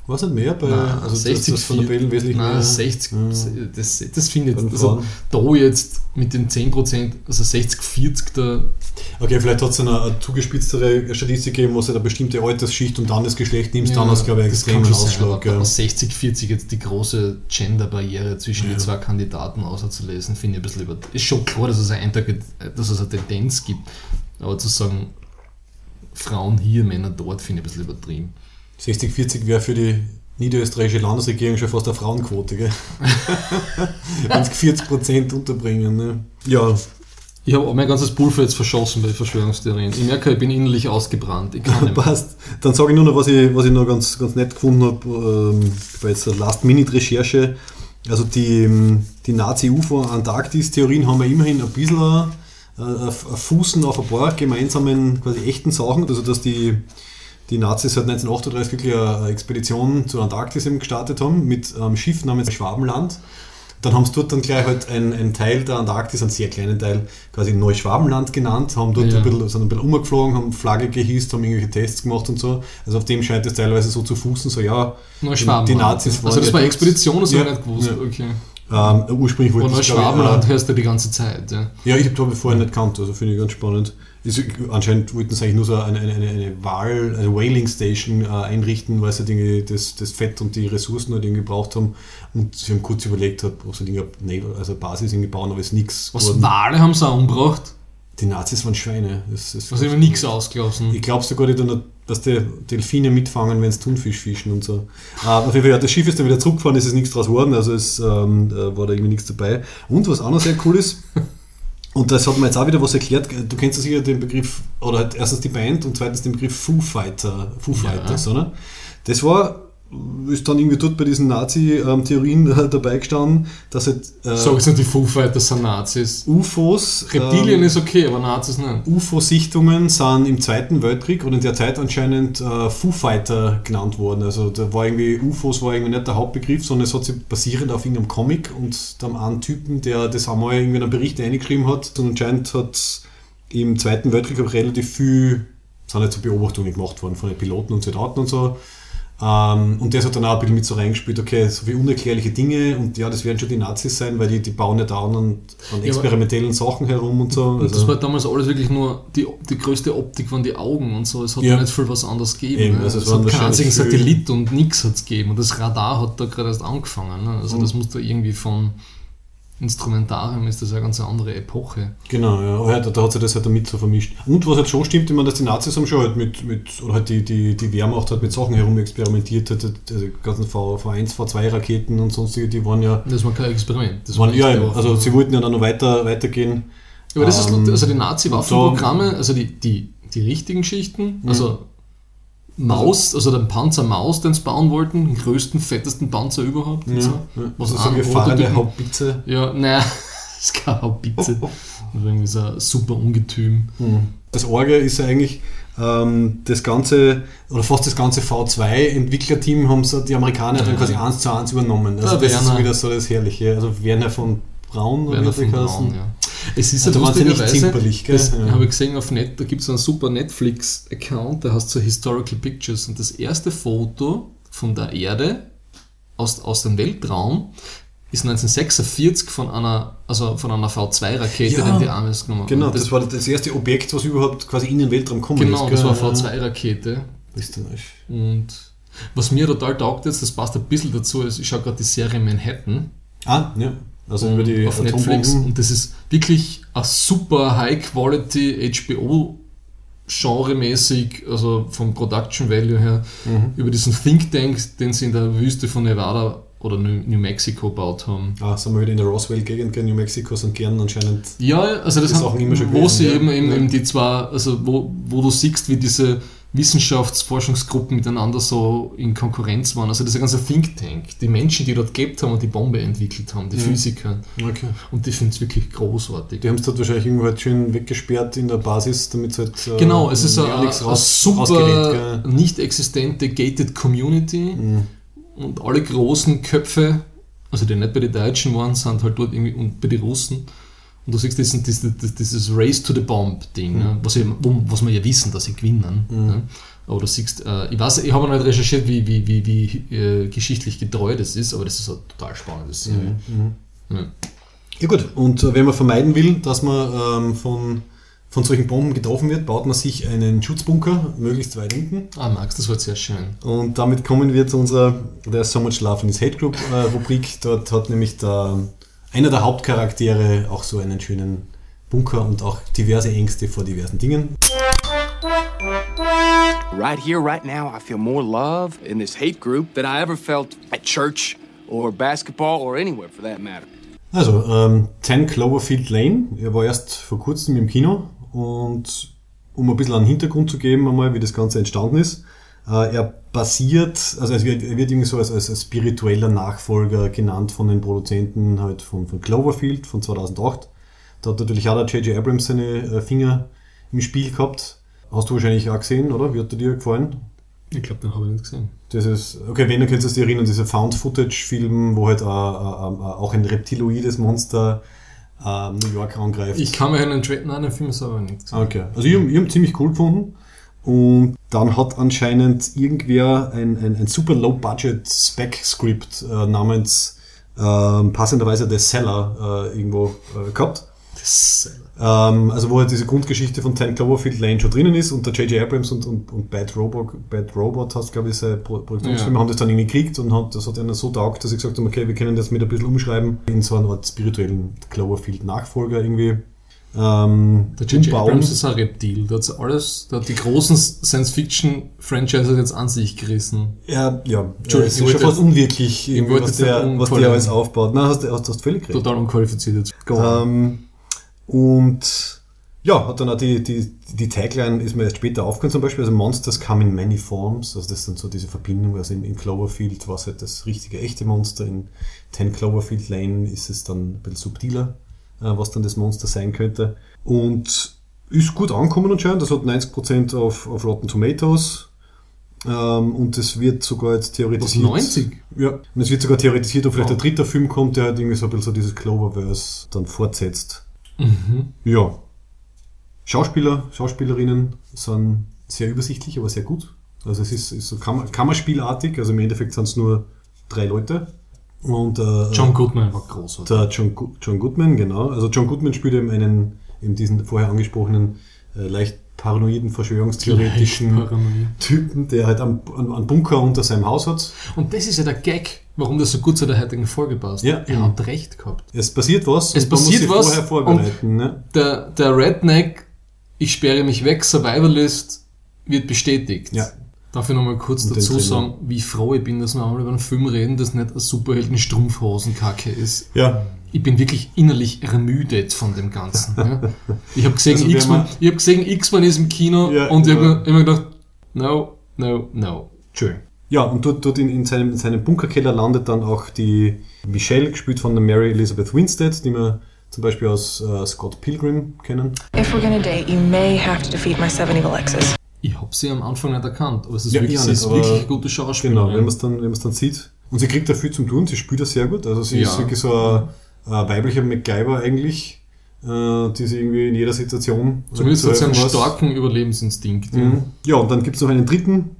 Was nicht mehr bei, Nein, also 60 das, das von der Bellen wesentlich Nein, mehr. 60. Ja. Das, das finde ich. Also, da jetzt mit den 10%, also 60-40, da. Okay, vielleicht hat es eine, eine zugespitztere Statistik gegeben, wo du eine bestimmte Altersschicht und dann das Geschlecht nimmst, dann hast du, glaube ich, einen extremen sein, Ausschlag. aber ja. aus 60-40 jetzt die große Gender-Barriere zwischen Ja. den zwei Kandidaten auszulesen, finde ich ein bisschen über. Ist schon klar, dass es, eine, Eintrag- dass es eine Tendenz gibt, aber zu sagen, Frauen hier, Männer dort, finde ich ein bisschen übertrieben. 60-40 wäre für die niederösterreichische Landesregierung schon fast eine Frauenquote, gell? Wenn sie 40% unterbringen, ne? Ja, Ich habe mein ganzes Pulver jetzt verschossen bei Verschwörungstheorien. Ich merke, ich bin innerlich ausgebrannt. Ich kann. Passt. Dann sage ich nur noch, was ich, was ich noch ganz, ganz nett gefunden habe, ähm, bei jetzt der Last-Minute-Recherche. Also die, ähm, die Nazi-UFO-Antarktis-Theorien haben ja immerhin ein bisschen ein Fußen auf ein paar gemeinsamen, quasi echten Sachen. Also dass die, die Nazis seit 1938 wirklich eine Expedition zur Antarktis eben gestartet haben mit einem Schiff namens Schwabenland. Dann haben sie dort dann gleich halt einen, Teil der Antarktis, einen sehr kleinen Teil, quasi Neuschwabenland genannt, haben dort Ja. ein bisschen, sind ein bisschen umgeflogen, haben Flagge gehisst, haben irgendwelche Tests gemacht und so. Also auf dem scheint es teilweise so zu fußen, so ja, Neuschwabenland. die Nazis waren Also das war dort. Expedition, das Ja, habe ich nicht gewusst. ja. Okay. ähm, ursprünglich wollte ich, glaub ich, Neuschwabenland äh, hörst du die ganze Zeit. Ja. Ja, ich habe vorher nicht gekannt, also finde ich ganz spannend. Ist, anscheinend wollten sie eigentlich nur so eine, eine, eine, Wahl, eine Whaling Station äh, einrichten, weil sie irgendwie das, das Fett und die Ressourcen halt irgendwie gebraucht haben. Und sie haben kurz überlegt, ob sie Dinge, nee, also eine Basis irgendwie bauen, aber ist nichts Was Wale haben sie auch umgebracht? Die Nazis waren Schweine. Das, das Also immer nichts ausgelassen. ich glaube sogar, die dann, dass die Delfine mitfangen, wenn sie Thunfisch fischen und so. Äh, auf jeden Fall, ja, das Schiff ist dann wieder zurückgefahren, es ist nichts draus geworden, also es ähm, äh, war da irgendwie nichts dabei. Und was auch noch sehr cool ist, und das hat mir jetzt auch wieder was erklärt, du kennst ja sicher den Begriff, oder halt erstens die Band und zweitens den Begriff Foo Fighter, Foo Fighters, oder? Das war, ist dann irgendwie dort bei diesen Nazi-Theorien äh, dabei gestanden, dass halt äh, Sag jetzt nicht, die Foo Fighters sind Nazis. UFOs Reptilien ähm, ist okay, aber Nazis nicht. UFO-Sichtungen sind im Zweiten Weltkrieg oder in der Zeit anscheinend äh, Foo Fighter genannt worden. Also da war irgendwie, UFOs war irgendwie nicht der Hauptbegriff, sondern es hat sich basierend auf irgendeinem Comic und dem einen Typen, der das einmal irgendwie in einen Bericht eingeschrieben hat. Und anscheinend hat im Zweiten Weltkrieg auch relativ viel, sind jetzt so Beobachtungen gemacht worden von den Piloten und Soldaten und so. Ähm, und das hat dann auch ein bisschen mit so reingespielt, okay, so wie unerklärliche Dinge und ja, das werden schon die Nazis sein, weil die, die bauen ja da an, an experimentellen Sachen herum und so. Und Also- das war damals alles wirklich nur, die, die größte Optik waren die Augen und so. Es hat Ja. ja nicht viel was anderes gegeben. Eben, ne? also es es hat keinen einzigen Satellit und nichts hat es gegeben. Und das Radar hat da gerade erst angefangen. Ne? Also das muss da irgendwie von Instrumentarium ist das ja eine ganz andere Epoche. Genau, ja. Da, da hat sich das halt damit so vermischt. Und was halt schon stimmt, ich meine, dass die Nazis haben schon halt mit, mit oder halt die, die, die Wehrmacht hat mit Sachen herum experimentiert, hat, halt, die ganzen V, V1, V2 Raketen und sonstige, die waren ja, Das war kein Experiment. Das waren, ja, Waffen. also sie wollten ja dann noch weiter, weitergehen. Aber das ist, Ähm, also die Nazi-Waffenprogramme, also die, die, die richtigen Schichten, also Maus, also den Panzer Maus, den sie bauen wollten, den größten, fettesten Panzer überhaupt. und so. Ja, Was also so gefahrene Haubitze. Ja, naja, das ist keine Haubitze. Das ist irgendwie so ein super Ungetüm. Das Orge ist ja eigentlich ähm, das ganze, oder fast das ganze V2-Entwicklerteam haben so die Amerikaner dann quasi eins zu eins übernommen. Also Der das ist Werner. wieder so das Herrliche. Also Werner von Braun, oder wie Werner von? Braun, ja. Es ist ja lustigerweise, zimperlich, gell? das Ja. habe ich gesehen auf Net, da gibt es einen super Netflix-Account, der heißt so Historical Pictures und das erste Foto von der Erde aus, aus dem Weltraum ist 1946 von einer, also von einer V2-Rakete, Ja, die die Amis genommen Genau, haben. das, war das erste Objekt, was überhaupt quasi in den Weltraum kommen Genau, ist. das war eine V2-Rakete. Österreich. Und was mir total taugt jetzt, das passt ein bisschen dazu, ist, ich schaue gerade die Serie Manhattan Ah, ja. Also über die auf Netflix und das ist wirklich ein super High-Quality HBO genremäßig, also vom Production Value her, Mhm. über diesen Think Tank, den sie in der Wüste von Nevada oder New Mexico gebaut haben. Ah, sind wir wieder in der Roswell-Gegend? New Mexico sind gern anscheinend. Ja, also das haben, Sachen immer schon wo gewesen, sie ja. eben, eben, Ja. eben die zwei, also wo, wo du siehst, wie diese Wissenschaftsforschungsgruppen miteinander so in Konkurrenz waren. Also dieser ganze Think Tank, die Menschen, die dort gelebt haben und die Bombe entwickelt haben, die Physiker. Okay. Und die finden es wirklich großartig. Die haben es dort wahrscheinlich irgendwo halt schön weggesperrt in der Basis, damit es halt. äh, Genau, es ist ja eine, raus- super nicht existente gated Community Mhm. und alle großen Köpfe, also die nicht bei den Deutschen waren, sind halt dort irgendwie und bei den Russen. Und du siehst diesen, dieses, dieses Race to the Bomb Ding, ne? was, ich, wo, was wir ja wissen, dass sie gewinnen. Ne? Aber du siehst, äh, ich weiß, ich habe noch nicht recherchiert, wie, wie, wie, wie äh, geschichtlich getreu das ist, aber das ist eine total spannende Serie. Ja. Ja gut, und äh, wenn man vermeiden will, dass man ähm, von, von solchen Bomben getroffen wird, baut man sich einen Schutzbunker, möglichst weit hinten. Ah, Max, das war sehr schön. Und damit kommen wir zu unserer der So Much Love in His Hate Group äh, Rubrik. Dort hat nämlich der, einer der Hauptcharaktere auch so einen schönen Bunker und auch diverse Ängste vor diversen Dingen. Right here, right now, I feel more love in this hate group than I ever felt at church or basketball or anywhere for that matter. Also, ähm, 10 Cloverfield Lane, er war erst vor kurzem im Kino und um ein bisschen einen Hintergrund zu geben, einmal, wie das Ganze entstanden ist. Äh, er basiert, also es wird, er wird irgendwie so als, als spiritueller Nachfolger genannt von den Produzenten halt von, von Cloverfield von 2008. Da hat natürlich auch der J.J. Abrams seine äh, Finger im Spiel gehabt. Hast du wahrscheinlich auch gesehen, oder? Wie hat der dir gefallen? Ich glaube, den habe ich nicht gesehen. Das ist, okay, wenn, dann könntest du dich erinnern, dieser Found-Footage-Film, wo halt äh, äh, äh, auch ein reptiloides Monster äh, New York angreift. Ich kann mich an den Trade, nein, den Film ist aber nicht gesehen. Okay, also ich, ich habe ziemlich cool gefunden. Und dann hat anscheinend irgendwer ein, ein, ein super Low-Budget-Spec-Script äh, namens äh, passenderweise The Seller äh, irgendwo äh, gehabt. Ähm, also wo halt diese Grundgeschichte von 10 Cloverfield Lane schon drinnen ist und der J.J. Abrams und, und, und Bad Robot, Bad Robot hast, glaube ich, seine Pro Produktionsfirma, Ja. haben das dann irgendwie gekriegt und hat, das hat ihnen so taugt, dass sie gesagt haben, okay, wir können das mit ein bisschen umschreiben in so eine Art spirituellen Cloverfield-Nachfolger irgendwie. Ähm, Der J.J. Abrams ist ein Reptil. Der hat alles, der hat die großen Science-Fiction-Franchises jetzt an sich gerissen. Ja, ja. Entschuldigung, es ist schon fast unwirklich, was der, was der alles aufbaut. Nein, hast du hast, hast völlig recht. Total unqualifiziert jetzt. Ähm, und ja, hat dann auch die, die, die Tagline ist mir erst später aufgegangen zum Beispiel, also Monsters come in many forms, also das ist dann so diese Verbindung, also in, in Cloverfield war es halt das richtige, echte Monster, in 10 Cloverfield Lane ist es dann ein bisschen subtiler, was dann das Monster sein könnte. Und ist gut angekommen anscheinend, das hat 90% auf, auf Rotten Tomatoes, ähm, und es wird sogar jetzt theoretisiert. 90? Ja. Und es wird sogar theoretisiert, ob vielleicht Wow. ein dritter Film kommt, der halt irgendwie so ein bisschen so dieses Cloververse dann fortsetzt. Mhm. Ja. Schauspieler, Schauspielerinnen sind sehr übersichtlich, aber sehr gut. Also es ist, ist so Kammer, Kammerspielartig, also im Endeffekt sind es nur drei Leute. Und äh, John Goodman war großartig. der John, John Goodman, genau. Also John Goodman spielt eben einen, eben diesen vorher angesprochenen, äh, leicht paranoiden, verschwörungstheoretischen paranoid. Typen, der halt einen, Bunker unter seinem Haus hat. Und das ist ja der Gag, warum das so gut zu der heutigen Folge passt. Ja. er hat recht gehabt. Es passiert was. Es passiert was vorher vorbereiten. Ne? Der, der Redneck, ich sperre mich weg, Survivalist, wird bestätigt. Ja. Darf ich nochmal kurz Und dazu sagen, wie froh ich bin, dass wir einmal über einen Film reden, das nicht eine Superhelden-Strumpfhosenkacke ist. Ja. Ich bin wirklich innerlich ermüdet von dem Ganzen. Ja. Ich habe gesehen, Also X-Men ich hab gesehen, X-Men ist im Kino Ja, und ich habe immer gedacht, no, no, no. Schön. Ja, und dort, dort in, in, seinem, in seinem Bunkerkeller landet dann auch die Michelle, gespielt von der Mary Elizabeth Winstead, die wir zum Beispiel aus äh, Scott Pilgrim kennen. If we're gonna date, you may have to defeat my seven evil exes. Ich habe sie am Anfang nicht erkannt, aber es ist Ja, wirklich, sie nicht, ist wirklich eine gute Schauspielerin. Genau, wenn man es dann, wenn dann sieht. Und sie kriegt da viel zum tun, sie spielt das sehr gut. Also sie Ja. ist wirklich so ein, ein weiblicher MacGyver eigentlich, äh, die sie irgendwie in jeder Situation... Zumindest hat sie einen was- starken Überlebensinstinkt. ja. Mhm. Ja, und dann gibt's noch einen dritten,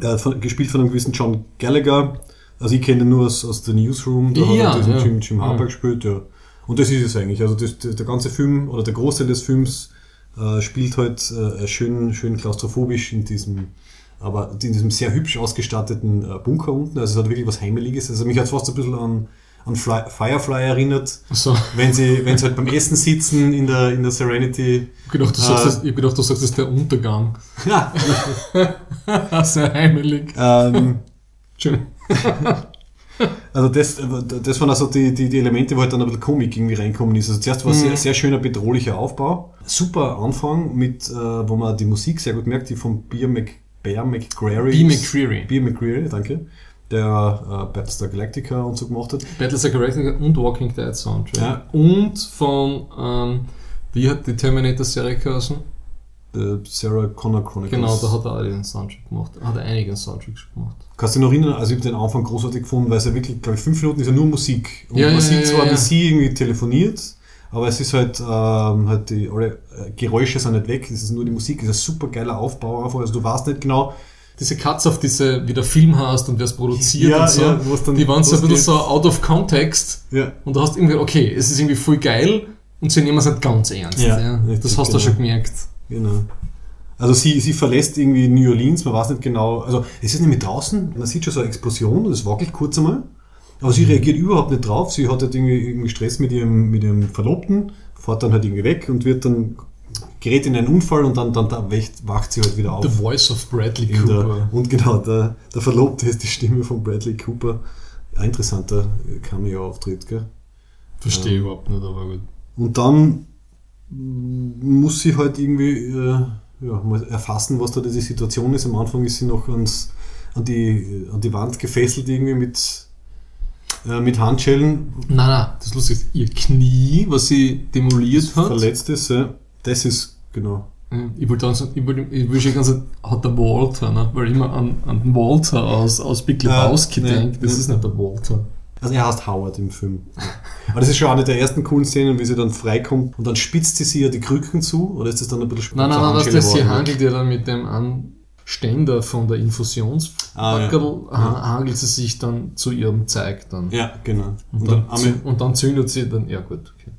äh, von, gespielt von einem gewissen John Gallagher. Also ich kenne ihn nur aus, aus The Newsroom, da Ja, hat er diesen ja. Jim, Jim Harper Ja. gespielt, ja. Und das ist es eigentlich. Also das, der ganze Film oder der Großteil des Films äh, spielt halt äh, schön, schön klaustrophobisch in diesem, aber in diesem sehr hübsch ausgestatteten äh, Bunker unten. Also es hat wirklich was Heimeliges. Also mich hat fast ein bisschen an, an Fly, Firefly erinnert. So. Wenn sie, wenn sie halt beim Essen sitzen in der, in der Serenity. Ich hab gedacht, du Äh, sagst, das, ich hab gedacht, du sagst, das ist der Untergang. Ja. Sehr heimelig. ähm, Schön. Also das, das waren also die, die, die Elemente, wo halt dann ein bisschen Komik irgendwie reinkommen ist. Also zuerst war es Mhm. sehr, sehr schöner bedrohlicher Aufbau. Super Anfang mit, äh, wo man die Musik sehr gut merkt, die von Beer, Mc, Bear McCreary. Bear McCreary. Beer McCreary, danke. Der äh, Battlestar Galactica und so gemacht hat. Battlestar Galactica und Walking Dead Soundtrack. Ja. Und von, ähm, wie hat die Terminator-Serie geheißen? Äh, Sarah Connor Chronicles. Genau, da hat er auch den Soundtrack gemacht. Hat er einige Soundtracks gemacht. Kannst du dich noch erinnern? Also ich habe den Anfang großartig gefunden, weil es ja wirklich, glaube ich, fünf Minuten ist ja nur Musik. Und Ja, man ja, sieht zwar, wie sie irgendwie telefoniert, aber es ist halt, ähm, halt die, alle äh, Geräusche sind nicht weg, es ist nur die Musik, es ist ein super geiler Aufbau einfach, also du weißt nicht genau, Diese Cuts auf diese, wie der Film hast und wer es produziert Ja, und so, ja, die waren so ein bisschen so out of context. Ja. Und du hast irgendwie, okay, es ist irgendwie voll geil und sie nehmen es nicht ganz ernst. Ja, Ja, das hast du genau. schon gemerkt. Genau. Also sie, sie verlässt irgendwie New Orleans, man weiß nicht genau, also es ist nämlich draußen, man sieht schon so eine Explosion und es wackelt kurz einmal, aber Mhm. sie reagiert überhaupt nicht drauf, sie hat halt irgendwie, irgendwie Stress mit ihrem, mit ihrem Verlobten, fährt dann halt irgendwie weg und wird dann gerät in einen Unfall und dann, dann, dann wacht, wacht sie halt wieder auf. The Voice of Bradley In der, Cooper. und genau, der, der Verlobte ist die Stimme von Bradley Cooper. Ein interessanter Cameo-Auftritt, gell? Verstehe ich überhaupt nicht, aber gut. Und dann muss sie halt irgendwie äh, ja, mal erfassen, was da diese Situation ist. Am Anfang ist sie noch ans, an, die, an die Wand gefesselt irgendwie mit, äh, mit Handschellen, Nein, nein, das Lustige ist, ihr Knie, was sie demoliert hat. verletzt ist. Ja. Das ist, genau. Ich wollte sagen, ich wollte, ich wollte ganz hat der Walter, ne? weil ich immer an, an den Walter aus, aus Big Lebowski Ah, nee, denke. Das ist nicht der Walter. Also er heißt Howard im Film. Aber das ist schon eine der ersten coolen Szenen, wie sie dann freikommt und dann spitzt sie sich ja die Krücken zu, oder ist das dann ein bisschen Nein, nein, nein, das, Handschelle das sie geworden? handelt ja dann mit dem Anständer von der Infusionsbackerl, Ah, ja. ha- sie sich dann zu ihrem Zeig dann. Ja, genau. Und, Und dann, dann, und dann zündet sie dann, ja gut, okay.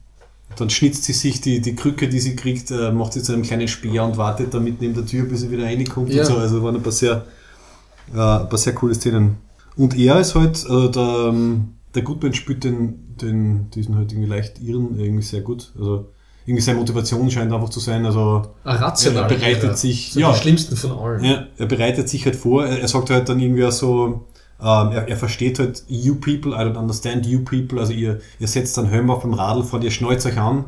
dann schnitzt sie sich die, die Krücke, die sie kriegt, äh, macht sie zu einem kleinen Speer und wartet da mitten neben der Tür, bis sie wieder reinkommt Ja. und so. Also waren ein paar sehr, äh, ein paar sehr coole Szenen. Und er ist halt, also der, ähm, der Goodman spielt den, den, diesen halt irgendwie leicht irren, irgendwie sehr gut. Also irgendwie seine Motivation scheint einfach zu sein, also Ein rationaler er bereitet Irrer. sich, So ja, die schlimmsten von allen. ja, er bereitet sich halt vor, er, er sagt halt dann irgendwie auch so, ähm, er, er versteht halt, you people, I don't understand you people, also ihr, ihr setzt dann Helm auf dem Radl vor, ihr schneuzt euch an,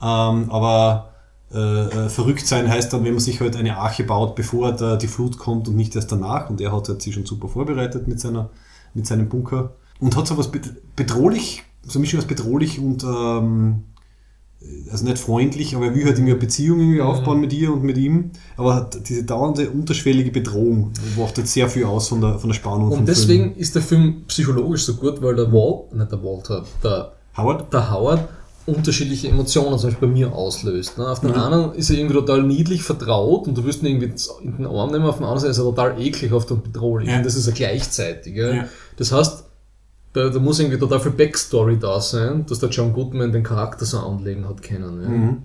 ähm, aber äh, äh, verrückt sein heißt dann, wenn man sich halt eine Arche baut, bevor da die Flut kommt und nicht erst danach und er hat halt sich schon super vorbereitet mit seiner, mit seinem Bunker und hat so was bedrohlich, so eine Mischung aus bedrohlich und ähm, also nicht freundlich, aber er will halt irgendwie eine Beziehung irgendwie aufbauen mit ihr und mit ihm. Aber hat diese dauernde unterschwellige Bedrohung macht jetzt sehr viel aus von der, von der Spannung. Und deswegen Film. ist der Film psychologisch so gut, weil der Walt, nicht der Walter, der, Howard? der Howard unterschiedliche Emotionen zum Beispiel bei mir auslöst. Ne? Auf den Mhm. einen ist er irgendwie total niedlich vertraut und du wirst ihn irgendwie in den Arm nehmen, auf den anderen Seite ist er total ekelhaft und bedrohlich. Ja. Und das ist ja gleichzeitig. Ja? Ja. Das heißt, da, da muss irgendwie total viel Backstory da sein, dass der John Goodman den Charakter so anlegen hat können. Ja? Mhm.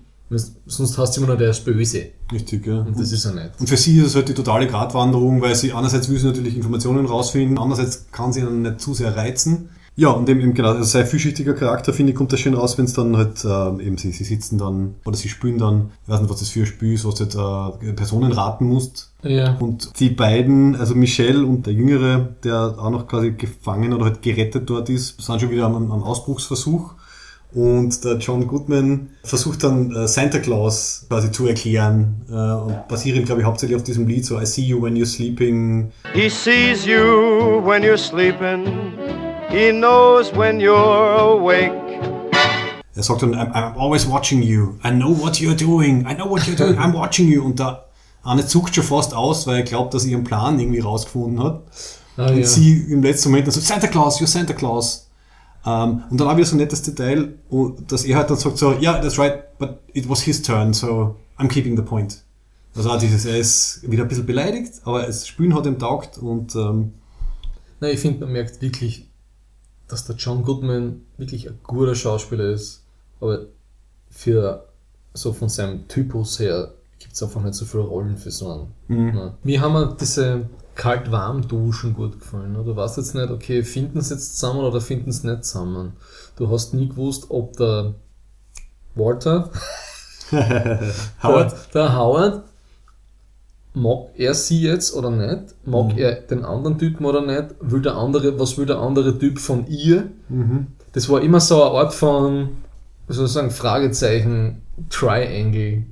Sonst hast du immer nur, der ist böse. Richtig, ja. Und das ist er nicht. Und für sie ist es halt die totale Gratwanderung, weil sie einerseits will sie natürlich Informationen rausfinden, andererseits kann sie ihn nicht zu sehr reizen. Ja, und eben, eben genau, also sein vielschichtiger Charakter, finde ich, kommt da schön raus, wenn es dann halt, ähm, eben sie, sie sitzen dann, oder sie spielen dann, ich weiß nicht, was das für ein Spiel ist, was du jetzt äh, Personen raten musst. Ja. Und die beiden, also Michelle und der Jüngere, der auch noch quasi gefangen oder halt gerettet dort ist, sind schon wieder am, am Ausbruchsversuch. Und der John Goodman versucht dann äh, Santa Claus quasi zu erklären äh, und basierend, glaube ich, hauptsächlich auf diesem Lied, so I see you when you're sleeping. He sees you when you're sleeping. He knows when you're awake. Er sagt dann, I'm, I'm always watching you. I know what you're doing. I know what you're doing. I'm watching you. Und der eine zuckt schon fast aus, weil er glaubt, dass er ihren Plan irgendwie rausgefunden hat. Ah, und ja. sie im letzten Moment dann so, Santa Claus, you're Santa Claus. Ähm, und dann habe ich so ein nettes Detail, dass er halt dann sagt so, ja, yeah, that's right, but it was his turn, so I'm keeping the point. Also auch dieses, er ist wieder ein bisschen beleidigt, aber das Spielen hat ihm taugt und ähm, Na, ich finde, man merkt wirklich, dass der John Goodman wirklich ein guter Schauspieler ist, aber für so von seinem Typus her gibt es einfach nicht so viele Rollen für so einen. Mhm. Ja. Mir haben mir diese kalt-warm-Duschen gut gefallen. ne? Du weißt jetzt nicht, okay, finden sie jetzt zusammen oder finden sie nicht zusammen. Du hast nie gewusst, ob der Walter, Howard, der, der Howard, mag er sie jetzt oder nicht? Mag Mhm. er den anderen Typen oder nicht? Will der andere, was will der andere Typ von ihr? Mhm. Das war immer so eine Art von, wie soll ich sagen, Fragezeichen, Triangle,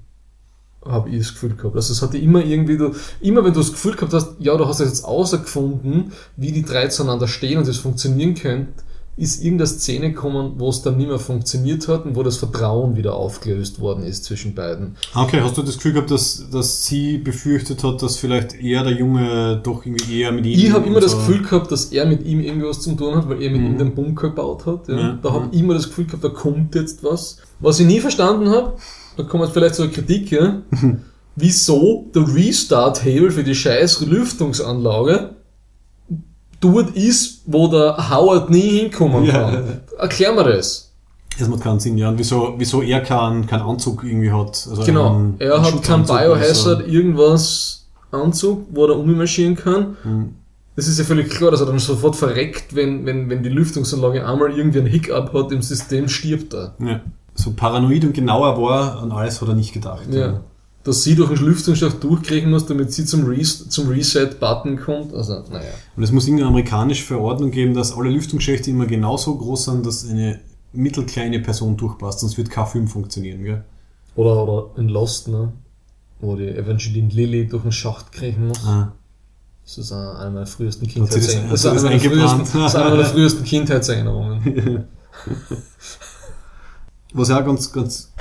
habe ich das Gefühl gehabt. Also es hatte immer irgendwie, du, immer wenn du das Gefühl gehabt hast, ja, du hast jetzt außergefunden, wie die drei zueinander stehen und das funktionieren könnte, ist irgendeine Szene gekommen, wo es dann nicht mehr funktioniert hat und wo das Vertrauen wieder aufgelöst worden ist zwischen beiden. Okay, hast du das Gefühl gehabt, dass, dass sie befürchtet hat, dass vielleicht eher der Junge doch irgendwie eher mit ihm... Ich habe immer das Gefühl gehabt, dass er mit ihm irgendwas zu tun hat, weil er mit Mhm. ihm den Bunker gebaut hat. Ja. Ja, Da habe ich immer das Gefühl gehabt, da kommt jetzt was. Was ich nie verstanden habe, da kommt jetzt vielleicht so eine Kritik, ja, wieso der Restart-Hebel für die scheiß Lüftungsanlage dort ist, wo der Howard nie hinkommen Ja. kann. Erklär mir das. Das macht keinen Sinn, ja. Und wieso, wieso er keinen keinen Anzug irgendwie hat. Also Genau, einen- er einen hat keinen Biohazard, irgendwas Anzug, wo er ummarschieren kann. Hm. Das ist ja völlig klar, dass er dann sofort verreckt, wenn, wenn, wenn die Lüftungsanlage einmal irgendwie einen Hiccup hat im System, stirbt er. Ja. so paranoid und genauer war, an alles hat er nicht gedacht. Ja. Dass sie durch den Lüftungsschacht durchkriegen muss, damit sie zum, Res zum Reset-Button kommt. Also, naja. Und es muss irgendeine amerikanische Verordnung geben, dass alle Lüftungsschächte immer genauso groß sind, dass eine mittelkleine Person durchpasst, sonst wird kein Film funktionieren. Gell? Oder, oder in Lost, ne? Wo die Evangeline Lilly durch den Schacht kriechen muss. Ah. Das ist eine einer meiner frühesten das- Kindheitserinnerungen. Das, das eine meiner frühesten- eingeplant? das ist eine meiner frühesten Kindheitserinnerungen. Was auch ganz, ganz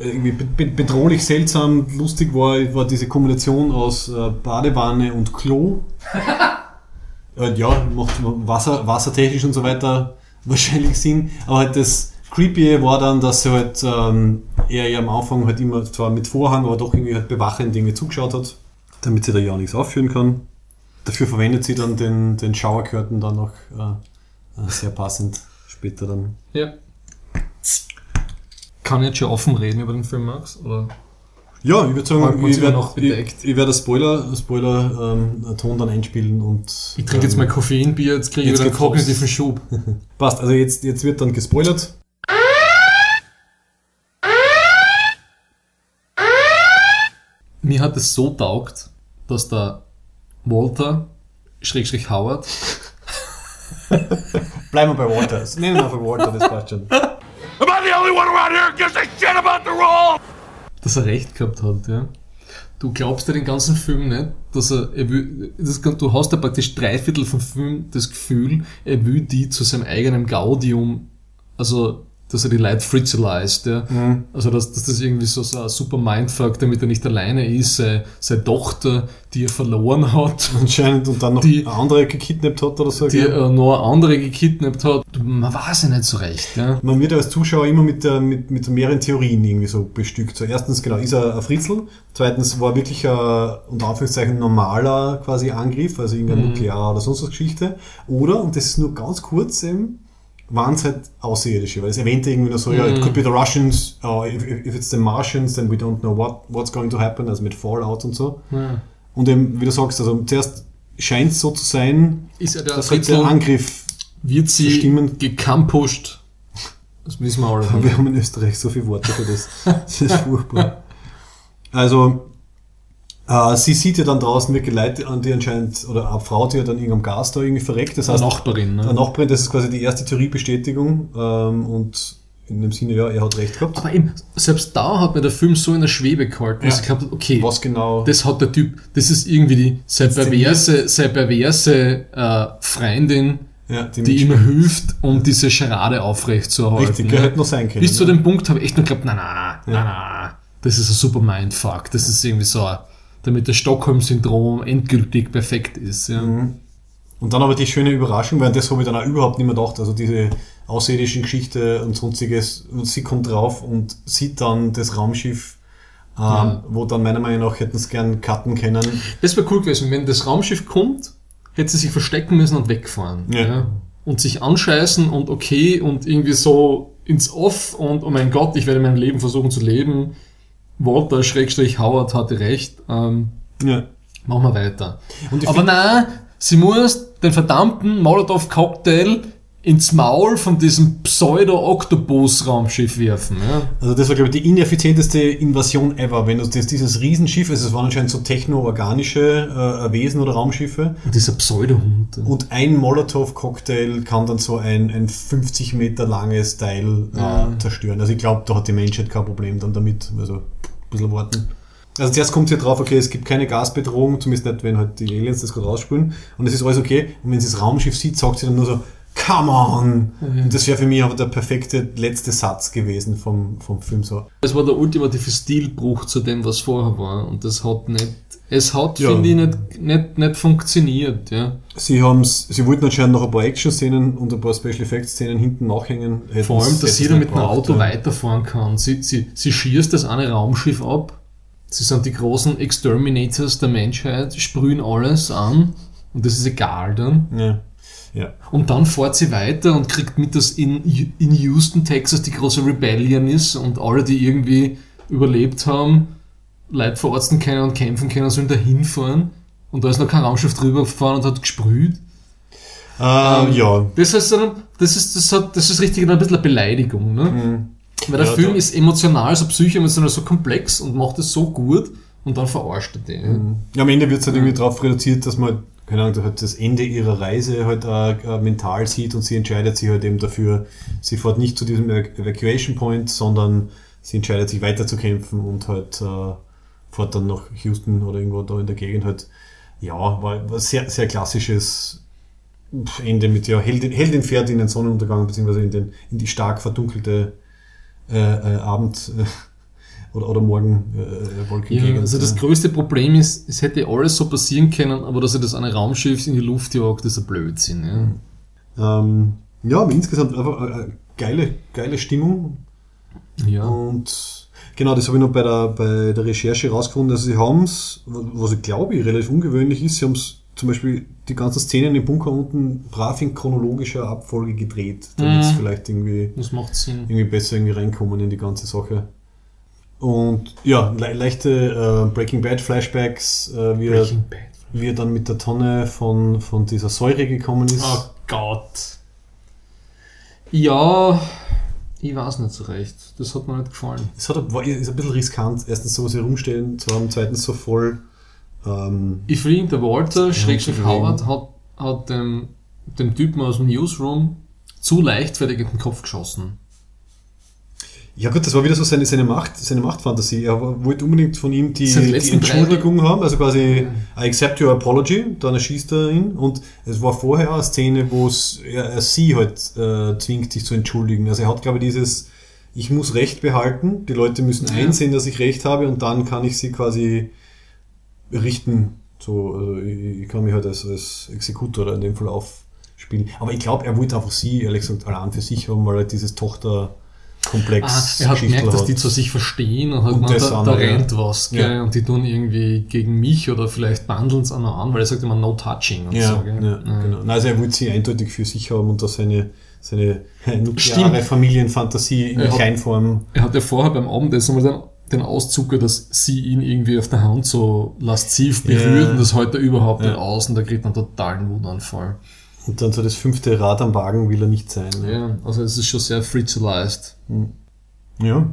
irgendwie be- be- bedrohlich seltsam lustig war, war diese Kombination aus äh, Badewanne und Klo. äh, ja, macht Wasser, wassertechnisch und so weiter wahrscheinlich Sinn, aber halt das Creepy war dann, dass sie halt ähm, er ja am Anfang halt immer zwar mit Vorhang, aber doch irgendwie halt bewachend Dinge zugeschaut hat, damit sie da ja nichts aufführen kann. Dafür verwendet sie dann den, den Shower Curtain dann noch äh, äh, sehr passend später dann. Ja. Kann ich jetzt schon offen reden über den Film, Max? Oder? Ja, ich würde sagen, ich werde ich, ich werd das Spoiler, Spoiler ähm, Ton dann einspielen und. Ich trinke jetzt ähm, mal Koffeinbier, jetzt kriege ich jetzt wieder einen kognitiven Schub. Passt, also jetzt, jetzt wird dann gespoilert. Mir hat es so taugt, dass der Walter, Schrägstrich Howard, Bleiben wir bei Walter. Nennen wir einfach Walter, das passt schon. The only one around here who gives a shit about the role? dass er recht gehabt hat, ja. Du glaubst ja den ganzen Film nicht, dass er, er will, das, du hast ja praktisch drei Viertel vom Film das Gefühl, er will die zu seinem eigenen Gaudium, also, dass er die Leute fritzeleist, ja. Mhm. Also, dass, dass das irgendwie so, so ein super Mindfuck, damit er nicht alleine ist, seine, seine Tochter, die er verloren hat, Anscheinend und dann noch Die- andere gekidnappt hat oder so. die äh, noch eine andere gekidnappt hat. Man weiß ja nicht so recht, ja. Man wird als Zuschauer immer mit, der, mit, mit mehreren Theorien irgendwie so bestückt. So erstens, genau, ist er ein Fritzl. Zweitens war wirklich ein, unter Anführungszeichen, normaler quasi Angriff, also irgendeine Nuklear- oder sonst was Geschichte. Oder, und das ist nur ganz kurz eben, waren es halt Außerirdische, weil es erwähnte irgendwie nur so, ja, it could be the Russians, uh, if, if it's the Martians, then we don't know what, what's going to happen, also mit Fallout und so. ja. Und eben, wie du sagst, also zuerst scheint es so zu sein, der dass halt der Angriff, wird sie Stimmen- gekampusht. Das wissen wir alle. wir haben in Österreich so viele Worte für das, das ist furchtbar. Also, äh, sie sieht ja dann draußen wirklich Leute an, die anscheinend, oder eine Frau, die ja dann irgendeinem Gas da irgendwie verreckt, das Eine heißt, Nachbarin, ne? eine Nachbarin, das ist quasi die erste Theoriebestätigung, ähm, und in dem Sinne, ja, er hat recht gehabt. Aber eben, selbst da hat mir der Film so in der Schwebe gehalten, dass Ja. ich gedacht habe, okay, Was genau? das hat der Typ, das ist irgendwie die, seine perverse, seine perverse äh, Freundin, ja, die, die ihm hilft, um diese Charade aufrechtzuerhalten. Richtig, ja. ja. hätte noch sein können. Bis zu ja. dem Punkt habe ich echt nur geglaubt, na na, na na, das ist ein super Mindfuck, das ist irgendwie so, ein- damit das Stockholm-Syndrom endgültig perfekt ist. Ja. Mhm. Und dann aber die schöne Überraschung, weil das habe ich dann auch überhaupt nicht mehr gedacht. Also diese außerirdischen Geschichte und sonstiges. Und sie kommt drauf und sieht dann das Raumschiff, ähm, Ja. wo dann meiner Meinung nach hätten es gern cutten können. Das wäre cool gewesen, wenn das Raumschiff kommt, hätte sie sich verstecken müssen und wegfahren. Ja. Und sich anscheißen und okay und irgendwie so ins Off und oh mein Gott, ich werde mein Leben versuchen zu leben. Walter Schrägstrich Howard hatte recht. Ähm, Ja. machen wir weiter. Aber nein, sie muss den verdammten Molotow-Cocktail ins Maul von diesem Pseudo-Oktopus-Raumschiff werfen. Ja? Also das war, glaube ich, die ineffizienteste Invasion ever. Wenn du das, dieses Riesenschiff, also es waren anscheinend so techno-organische äh, Wesen oder Raumschiffe. Und dieser Pseudo-Hund. Und ein Molotow-Cocktail kann dann so ein, ein 50 Meter langes Teil äh, zerstören. Also ich glaube, da hat die Menschheit kein Problem dann damit. Also bisschen warten. Also zuerst kommt sie drauf, okay, es gibt keine Gasbedrohung, zumindest nicht, wenn halt die Aliens das gerade rausspülen. Und es ist alles okay. Und wenn sie das Raumschiff sieht, sagt sie dann nur so, come on! Und das wäre für mich aber der perfekte letzte Satz gewesen vom, vom Film so. Das war der ultimative Stilbruch zu dem, was vorher war. Und das hat nicht, es hat, Ja. finde ich, nicht, nicht, nicht funktioniert. Ja. Sie haben's, sie wollten anscheinend noch ein paar Action-Szenen und ein paar Special Effects-Szenen hinten nachhängen. Hätten's- Vor allem, dass nicht mit dem braucht, Auto ja. weiterfahren kann. Sie, sie, sie schießt das eine Raumschiff ab. Sie sind die großen Exterminators der Menschheit, sprühen alles an. Und das ist egal dann. Ja. Ja. Und dann fährt sie weiter und kriegt mit, dass in, in Houston, Texas die große Rebellion ist und alle, die irgendwie überlebt haben, Leute verarzten können und kämpfen können, sollen da hinfahren. Und da ist noch kein Raumschiff drüber gefahren und hat gesprüht. Äh, ja. Das heißt, das ist, das hat, das ist richtig ein bisschen eine Beleidigung, ne? Weil der Ja, Film ist emotional, so psychoemotional so komplex und macht es so gut und dann verarscht er den. Ja, am Ende wird es halt irgendwie darauf reduziert, dass man, keine Ahnung, halt das Ende ihrer Reise halt äh, mental sieht und sie entscheidet sich halt eben dafür, sie fährt nicht zu diesem Evac- Evacuation Point, sondern sie entscheidet sich weiterzukämpfen und halt äh, fährt dann nach Houston oder irgendwo da in der Gegend halt. Ja, war, war sehr, sehr klassisches Ende mit ja, Heldin, Heldin fährt in den Sonnenuntergang, beziehungsweise in, den, in die stark verdunkelte äh, äh, Abend- äh, oder, oder Morgen äh. Ja, also das größte Problem ist, es hätte alles so passieren können, aber dass er das eine Raumschiff in die Luft jagt, ist ein Blödsinn. Ja. Ähm, ja, aber insgesamt einfach eine geile, geile Stimmung. Ja. Und genau, das habe ich noch bei der, bei der Recherche rausgefunden. Also sie haben es, was ich glaube relativ ungewöhnlich ist, sie haben es zum Beispiel die ganzen Szenen im Bunker unten brav in chronologischer Abfolge gedreht, damit es Mhm. vielleicht irgendwie, Das macht Sinn. irgendwie besser irgendwie reinkommen in die ganze Sache. Und ja, le leichte äh, Breaking Bad Flashbacks, äh, wie, er, wie er dann mit der Tonne von, von dieser Säure gekommen ist. Oh Gott. Ja, ich weiß nicht so recht. Das hat mir nicht gefallen. Es hat, war, ist ein bisschen riskant, erstens sowas herumstellen zu haben, zweitens so voll. Ähm, Ich finde, der Walter, Schrägstrich Howard, hat, hat dem, dem Typen aus dem Newsroom zu leichtfertig in den Kopf geschossen. Ja gut, das war wieder so seine, seine Macht, seine Machtfantasie. Er wollte unbedingt von ihm die, die Entschuldigung haben, also quasi I accept your apology, dann erschießt er ihn und es war vorher eine Szene, wo es er, er sie halt äh, zwingt, sich zu entschuldigen. Also er hat, glaube ich, dieses ich muss Recht behalten, die Leute müssen Ja. einsehen, dass ich Recht habe und dann kann ich sie quasi richten. So, also ich, ich kann mich halt als, als Exekutor in dem Fall aufspielen. Aber ich glaube, er wollte einfach sie, ehrlich gesagt, allein für sich haben, weil er dieses Tochterkomplex Ah, er hat gemerkt, dass die hat. zu sich verstehen und hat Und das da, da ja. rennt was, gell? Ja. Und die tun irgendwie gegen mich oder vielleicht bandeln es auch noch an, weil er sagt immer no touching und Ja, so, gell? ja, genau. Nein, also er wollte sie eindeutig für sich haben und da seine, seine nukleare Stimmt. Familienfantasie in Er hat- Kleinform. Er hat ja vorher beim Abendessen mal den, den Auszucker, dass sie ihn irgendwie auf der Hand so lasziv berührt Ja. und das hält er überhaupt Ja. nicht aus und da kriegt einen totalen Wutanfall. Und dann so das fünfte Rad am Wagen will er nicht sein. ne? Ja, also es ist schon sehr fritzalized. Ja.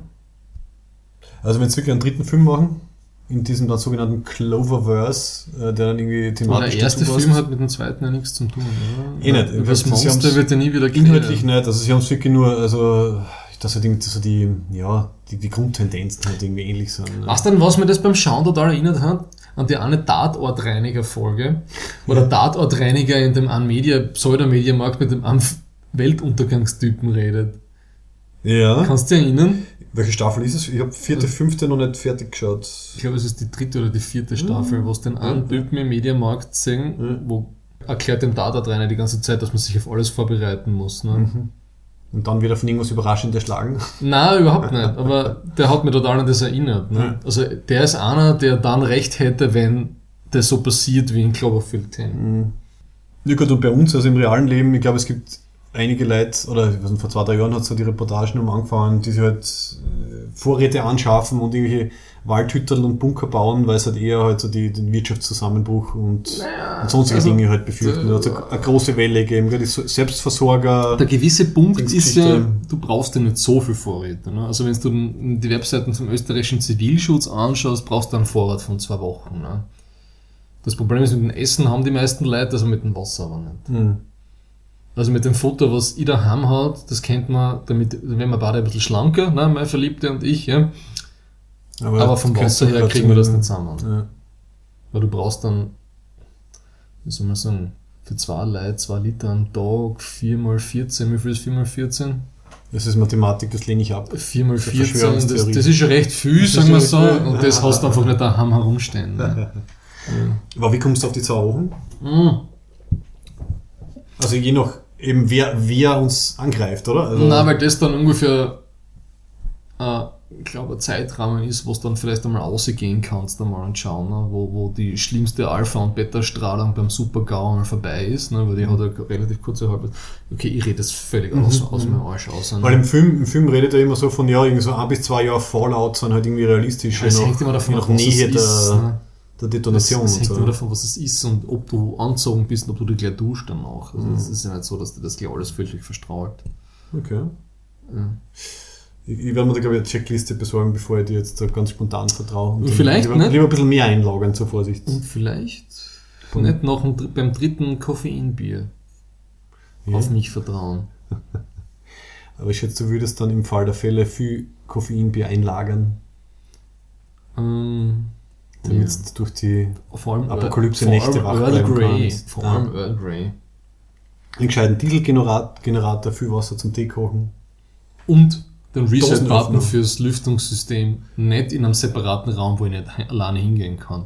Also wenn sie wirklich einen dritten Film machen, in diesem dann sogenannten Cloververse, äh, der dann irgendwie Aber thematisch der erste. Film hat mit dem zweiten ja nichts zu tun, oder? Eh nicht. Über das Monster wird ja nie wieder geklärt. Inhaltlich nicht. Also sie haben es wirklich nur, also dass halt irgendwie so die, ja, die, die Grundtendenzen halt irgendwie ähnlich sind. Ne? Weißt du, an was mir das beim Schauen total erinnert hat? An die eine Tatortreiniger-Folge, wo der Tatortreiniger in dem einen Media, Pseudo-Mediamarkt mit dem Weltuntergangstypen redet. Ja. Kannst du dich erinnern? Welche Staffel ist es? Ich habe vierte, fünfte noch nicht fertig geschaut. Ich glaube, es ist die dritte oder die vierte Staffel, wo es den einen. Typen im Mediamarkt sehen, wo erklärt dem Tatortreiniger die ganze Zeit, dass man sich auf alles vorbereiten muss. Ne? Mhm. Und dann wieder von irgendwas überraschend erschlagen. Nein, überhaupt nicht. Aber der hat mir total an das erinnert. Ne? Ja. Also der ist einer, der dann recht hätte, wenn das so passiert wie in Cloverfield 10. Ja gut, und bei uns, also im realen Leben, ich glaube, es gibt einige Leute, oder ich weiß nicht, vor zwei, drei Jahren hat so die Reportagen um angefangen, die sich halt äh, Vorräte anschaffen und irgendwelche Waldhütterl und Bunker bauen, weil es halt eher halt so die, den Wirtschaftszusammenbruch und, und sonstige also, Dinge halt befürchten. Also eine große Welle geben, gell, die So- Selbstversorger. Der gewisse Punkt ist ja, du brauchst ja nicht so viel Vorräte. Ne? Also wenn du die Webseiten vom österreichischen Zivilschutz anschaust, brauchst du einen Vorrat von zwei Wochen. Ne? Das Problem ist, mit dem Essen haben die meisten Leute, also mit dem Wasser aber nicht. Hm. Also mit dem Futter, was ich daheim hat, das kennt man, damit, wenn man beide ein bisschen schlanker, ne, meine Verliebte und ich, ja. Aber, vom kannst Wasser doch her kriegen wir das nicht zusammen. Ja. Weil du brauchst dann, wie soll man sagen, für zwei Leute, zwei Liter am Tag, 4 mal 14, wie viel ist 4 mal 14? Das ist Mathematik, das lehne ich ab. 4 mal Das ist 14, das, ist schon recht viel, Das sagen wir so, und das hast du einfach nicht daheim herumstehen. Ne? Aber wie kommst du auf die zwei Wochen? Mhm. Also je nach eben wer, wer uns angreift, oder? Also, Nein, weil das dann ungefähr, äh, ich glaube, ein Zeitrahmen ist, wo du dann vielleicht einmal rausgehen kannst einmal und schauen, ne, wo, wo die schlimmste Alpha- und Beta-Strahlung beim Super-GAU einmal vorbei ist, ne, weil die hat ja relativ kurze Halbzeit. Okay, ich rede das völlig aus, aus meinem Arsch aus. Ne. Weil im Film, im Film redet er immer so von, ja, irgendwie so ein bis zwei Jahre Fallout sind halt irgendwie realistisch. Es je hängt immer davon ab, was es Nähe ist, der, ne. der Detonation Es, es hängt und immer so. davon, was es ist und ob du anzogen bist und ob du dich gleich duschst danach. Also es ist ja nicht so, dass dir das gleich alles völlig verstrahlt. Okay. Ja. Ich, ich werde mir da, glaube ich, eine Checkliste besorgen, bevor ich dir jetzt da ganz spontan vertraue. Und Vielleicht, lieber, ne? lieber ein bisschen mehr einlagern zur Vorsicht. Und vielleicht nicht noch ein, beim dritten Koffeinbier auf mich vertrauen. Aber ich schätze, du würdest dann im Fall der Fälle viel Koffeinbier einlagern, Ähm, damit ja. du durch die allem Apokalypse-Nächte vor wach Earl bleiben Grey. kannst. Vor Ja. allem Earl Grey. einen gescheiten Dieselgenerator, Generator, viel Wasser zum Tee kochen. Und den Reset-Button fürs Lüftungssystem nicht in einem separaten Raum, wo ich nicht alleine hingehen kann.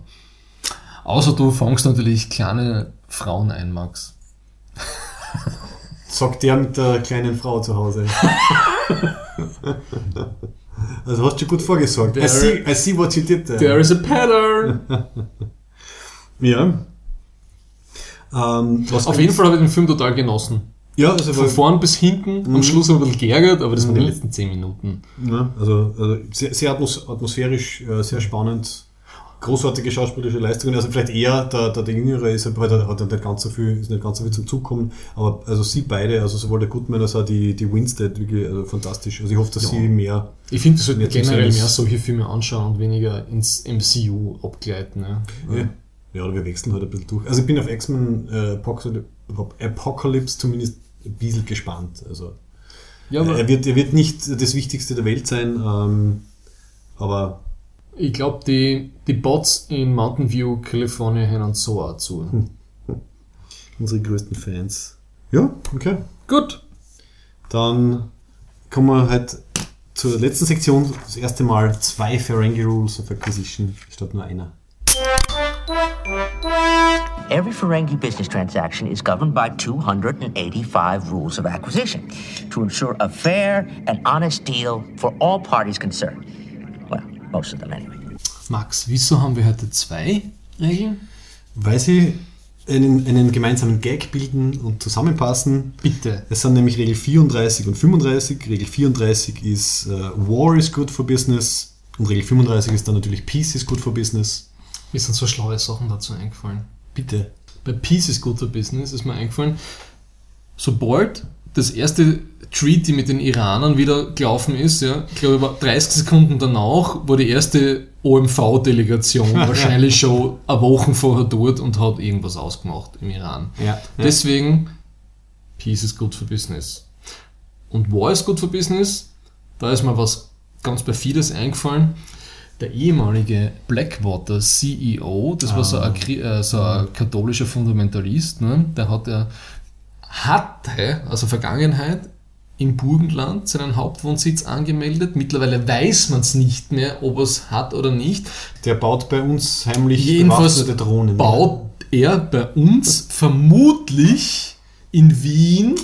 Außer du fangst natürlich kleine Frauen ein, Max. Sagt der mit der kleinen Frau zu Hause. also hast du schon gut vorgesorgt. I There- see, I see what you did there. There is a pattern! ja. Ähm, Auf jeden Fall habe ich den Film total genossen. Ja, also Von vorn bis hinten, am Schluss ein bisschen geärgert, aber das waren die Mhm. letzten 10 Minuten. ja, also, also sehr, sehr atmos atmosphärisch, äh, sehr spannend. Großartige schauspielerische Leistungen. Also vielleicht eher der, der, der Jüngere ist halt, hat, hat nicht ganz so viel, ist nicht ganz so viel zum Zug kommen. Aber also sie beide, also sowohl der Goodman als auch die, die Winstead, wirklich also fantastisch. Also ich hoffe, dass Ja. sie mehr Ich finde, wir sollten generell mehr solche Filme anschauen und weniger ins MCU abgleiten. Ja. Ja. ja, oder wir wechseln halt ein bisschen durch. Also ich bin auf X-Men äh, Apocalypse, Apocalypse zumindest ein bisschen gespannt. Also Ja, er, wird, er wird nicht das Wichtigste der Welt sein, ähm, aber ich glaube, die, die Bots in Mountain View, California, hören so auch zu. Hm. unsere größten Fans. Ja, okay. Gut. Dann kommen wir halt zur letzten Sektion. Das erste Mal zwei Ferengi Rules of Acquisition statt nur einer. Every Ferengi business transaction is governed by 285 rules of acquisition to ensure a fair and honest deal for all parties concerned. Well, most of them anyway. Max, wieso haben wir heute zwei Regeln? Weil sie einen, einen gemeinsamen Gag bilden und zusammenpassen. Bitte. Es sind nämlich Regel 34 und 35. Regel 34 ist äh, War is good for business und Regel 35 ist dann natürlich Peace is good for business. Mir sind so schlaue Sachen dazu eingefallen. Bitte. Bei Peace is Good for Business ist mir eingefallen, sobald das erste Treaty mit den Iranern wieder gelaufen ist, ja, ich glaube, über 30 Sekunden danach war die erste OMV-Delegation wahrscheinlich schon eine Woche vorher dort und hat irgendwas ausgemacht im Iran. Ja. Deswegen, Peace is good for business. Und War is good for business, da ist mir was ganz perfides eingefallen. Der ehemalige Blackwater CEO, das war so ein, Kri- äh, so ein katholischer Fundamentalist, ne? der hat ja, hatte, also Vergangenheit, im Burgenland seinen Hauptwohnsitz angemeldet. Mittlerweile weiß man es nicht mehr, ob er es hat oder nicht. Der baut bei uns heimlich Jedenfalls Drohnen. baut er bei uns vermutlich in Wien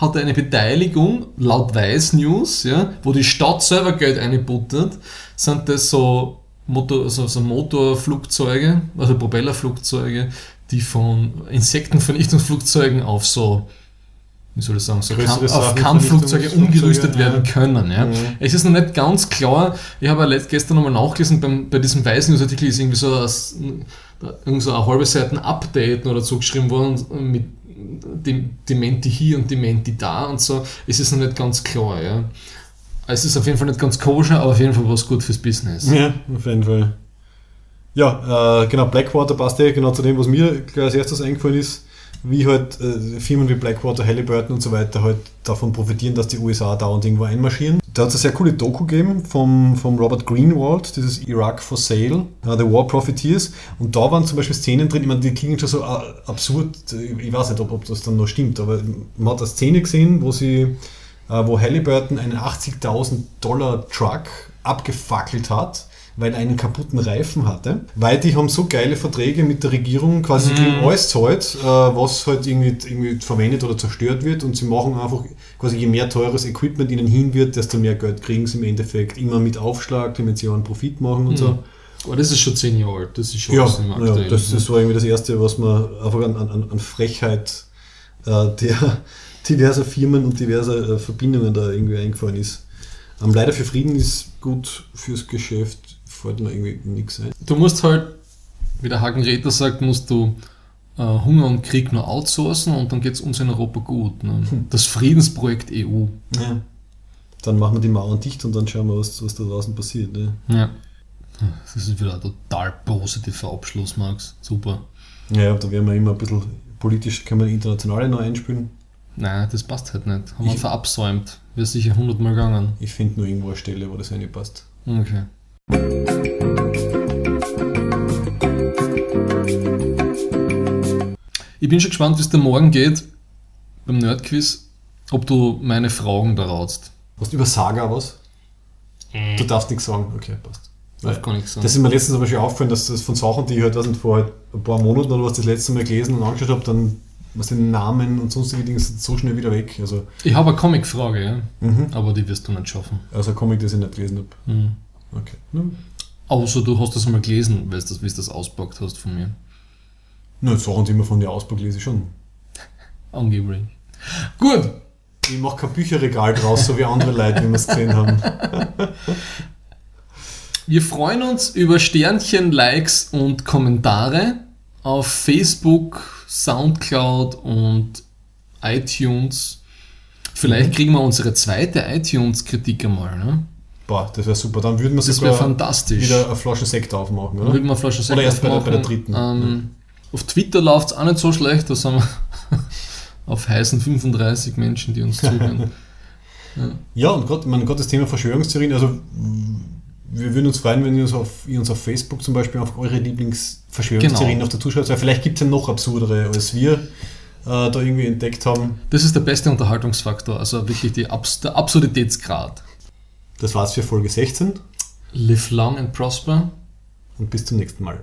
hat er eine Beteiligung, laut Weiß News, ja, wo die Stadt selber Geld einbuttert, sind das so, Motor, also so Motorflugzeuge, also Propellerflugzeuge, die von Insektenvernichtungsflugzeugen auf so, wie soll ich sagen, so Kampf, auf Kampfflugzeuge umgerüstet ja. werden können. Ja. Mhm. Es ist noch nicht ganz klar, ich habe ja gestern nochmal nachgelesen, beim, bei diesem Weiß News-Artikel ist irgendwie so, ein, irgend so eine halbe Seiten Update oder so geschrieben worden mit Dementi hier und Dementi da und so. Es ist noch nicht ganz klar. Ja. Es ist auf jeden Fall nicht ganz koscher, aber auf jeden Fall was gut fürs Business. Ja, auf jeden Fall. Ja, äh, genau, Blackwater passt ja genau zu dem, was mir als erstes eingefallen ist, wie halt äh, Firmen wie Blackwater, Halliburton und so weiter halt davon profitieren, dass die USA dauernd irgendwo einmarschieren. Da hat es eine sehr coole Doku gegeben vom, vom Robert Greenwald, dieses Iraq for Sale, uh, The War Profiteers. Und da waren zum Beispiel Szenen drin, ich meine, die klingen schon so äh, absurd, ich weiß nicht, ob, ob das dann noch stimmt, aber man hat eine Szene gesehen, wo sie äh, wo Halliburton einen 80.000 Dollar Truck abgefackelt hat, weil einen kaputten Reifen hatte. Weil die haben so geile Verträge mit der Regierung, quasi kriegen alles zahlt, äh, was halt irgendwie, irgendwie verwendet oder zerstört wird und sie machen einfach quasi je mehr teures Equipment ihnen hin wird, desto mehr Geld kriegen sie im Endeffekt. Immer mit Aufschlag, damit sie auch einen Profit machen und so. Aber das ist schon zehn Jahre alt, das ist schon Ja, ja das, das war irgendwie das Erste, was man einfach an, an, an Frechheit äh, der diverser Firmen und diverser äh, Verbindungen da irgendwie eingefallen ist. Ähm, leider für Frieden ist gut fürs Geschäft, fällt mir irgendwie nichts ein. Du musst halt, wie der Hagen Räther sagt, musst du äh, Hunger und Krieg nur outsourcen und dann geht es uns in Europa gut. Ne? Das Friedensprojekt EU. Ja. Dann machen wir die Mauern dicht und dann schauen wir, was, was da draußen passiert. Ne? Ja. Das ist wieder ein total positiver Abschluss, Max. Super. Ja, da werden wir immer ein bisschen politisch, können wir Internationale noch einspielen. Nein, das passt halt nicht. Haben wir Ich- verabsäumt. Wäre sicher hundertmal gegangen. Ich finde nur irgendwo eine Stelle, wo das reinpasst. Okay. Ich bin schon gespannt, wie es dir morgen geht beim Nerdquiz, ob du meine Fragen da rautst. Hast du über Saga was? Du darfst nichts sagen. Okay, passt. Darf gar nichts sagen. Das ist mir letztens aber schon aufgefallen, dass das von Sachen, die ich halt, nicht, vor halt ein paar Monaten oder was das letzte Mal gelesen und angeschaut habe, dann was den Namen und sonstige Dinge sind so schnell wieder weg. Also, Ich habe eine Comic-Frage, ja? Mhm. aber die wirst du nicht schaffen. also ein Comic, das ich nicht gelesen habe. Mhm. Okay. Hm. Außer du hast das einmal gelesen, weil du wie du das auspackt hast von mir. Nur Sachen, die man von dir auspackt, lese ich schon. Angeblich. Gut, Ich mache kein Bücherregal draus, so wie andere Leute, wie wir es gesehen haben. Wir freuen uns über Sternchen, Likes und Kommentare auf Facebook, Soundcloud und iTunes. Vielleicht kriegen wir unsere zweite iTunes-Kritik einmal. Ne? Boah, das wäre super. Dann würden wir Das sogar fantastisch. wieder eine Flasche Sekt aufmachen, Dann oder? würden wir eine Flasche Sekt Oder erst bei der, bei der dritten. Ähm, Auf Twitter läuft es auch nicht so schlecht. Da sind wir auf heißen 35 Menschen, die uns zuhören. Ja, und Gott, mein Gott, das Thema Verschwörungstheorien, also wir würden uns freuen, wenn ihr uns auf, ihr uns auf Facebook zum Beispiel auf eure Lieblingsverschwörungstheorien Genau. noch dazu schaut, weil vielleicht gibt es ja noch absurdere, als wir äh, da irgendwie entdeckt haben. Das ist der beste Unterhaltungsfaktor, also wirklich die Abs der Absurditätsgrad. Das war's für Folge 16 Live long and prosper. und bis zum nächsten Mal.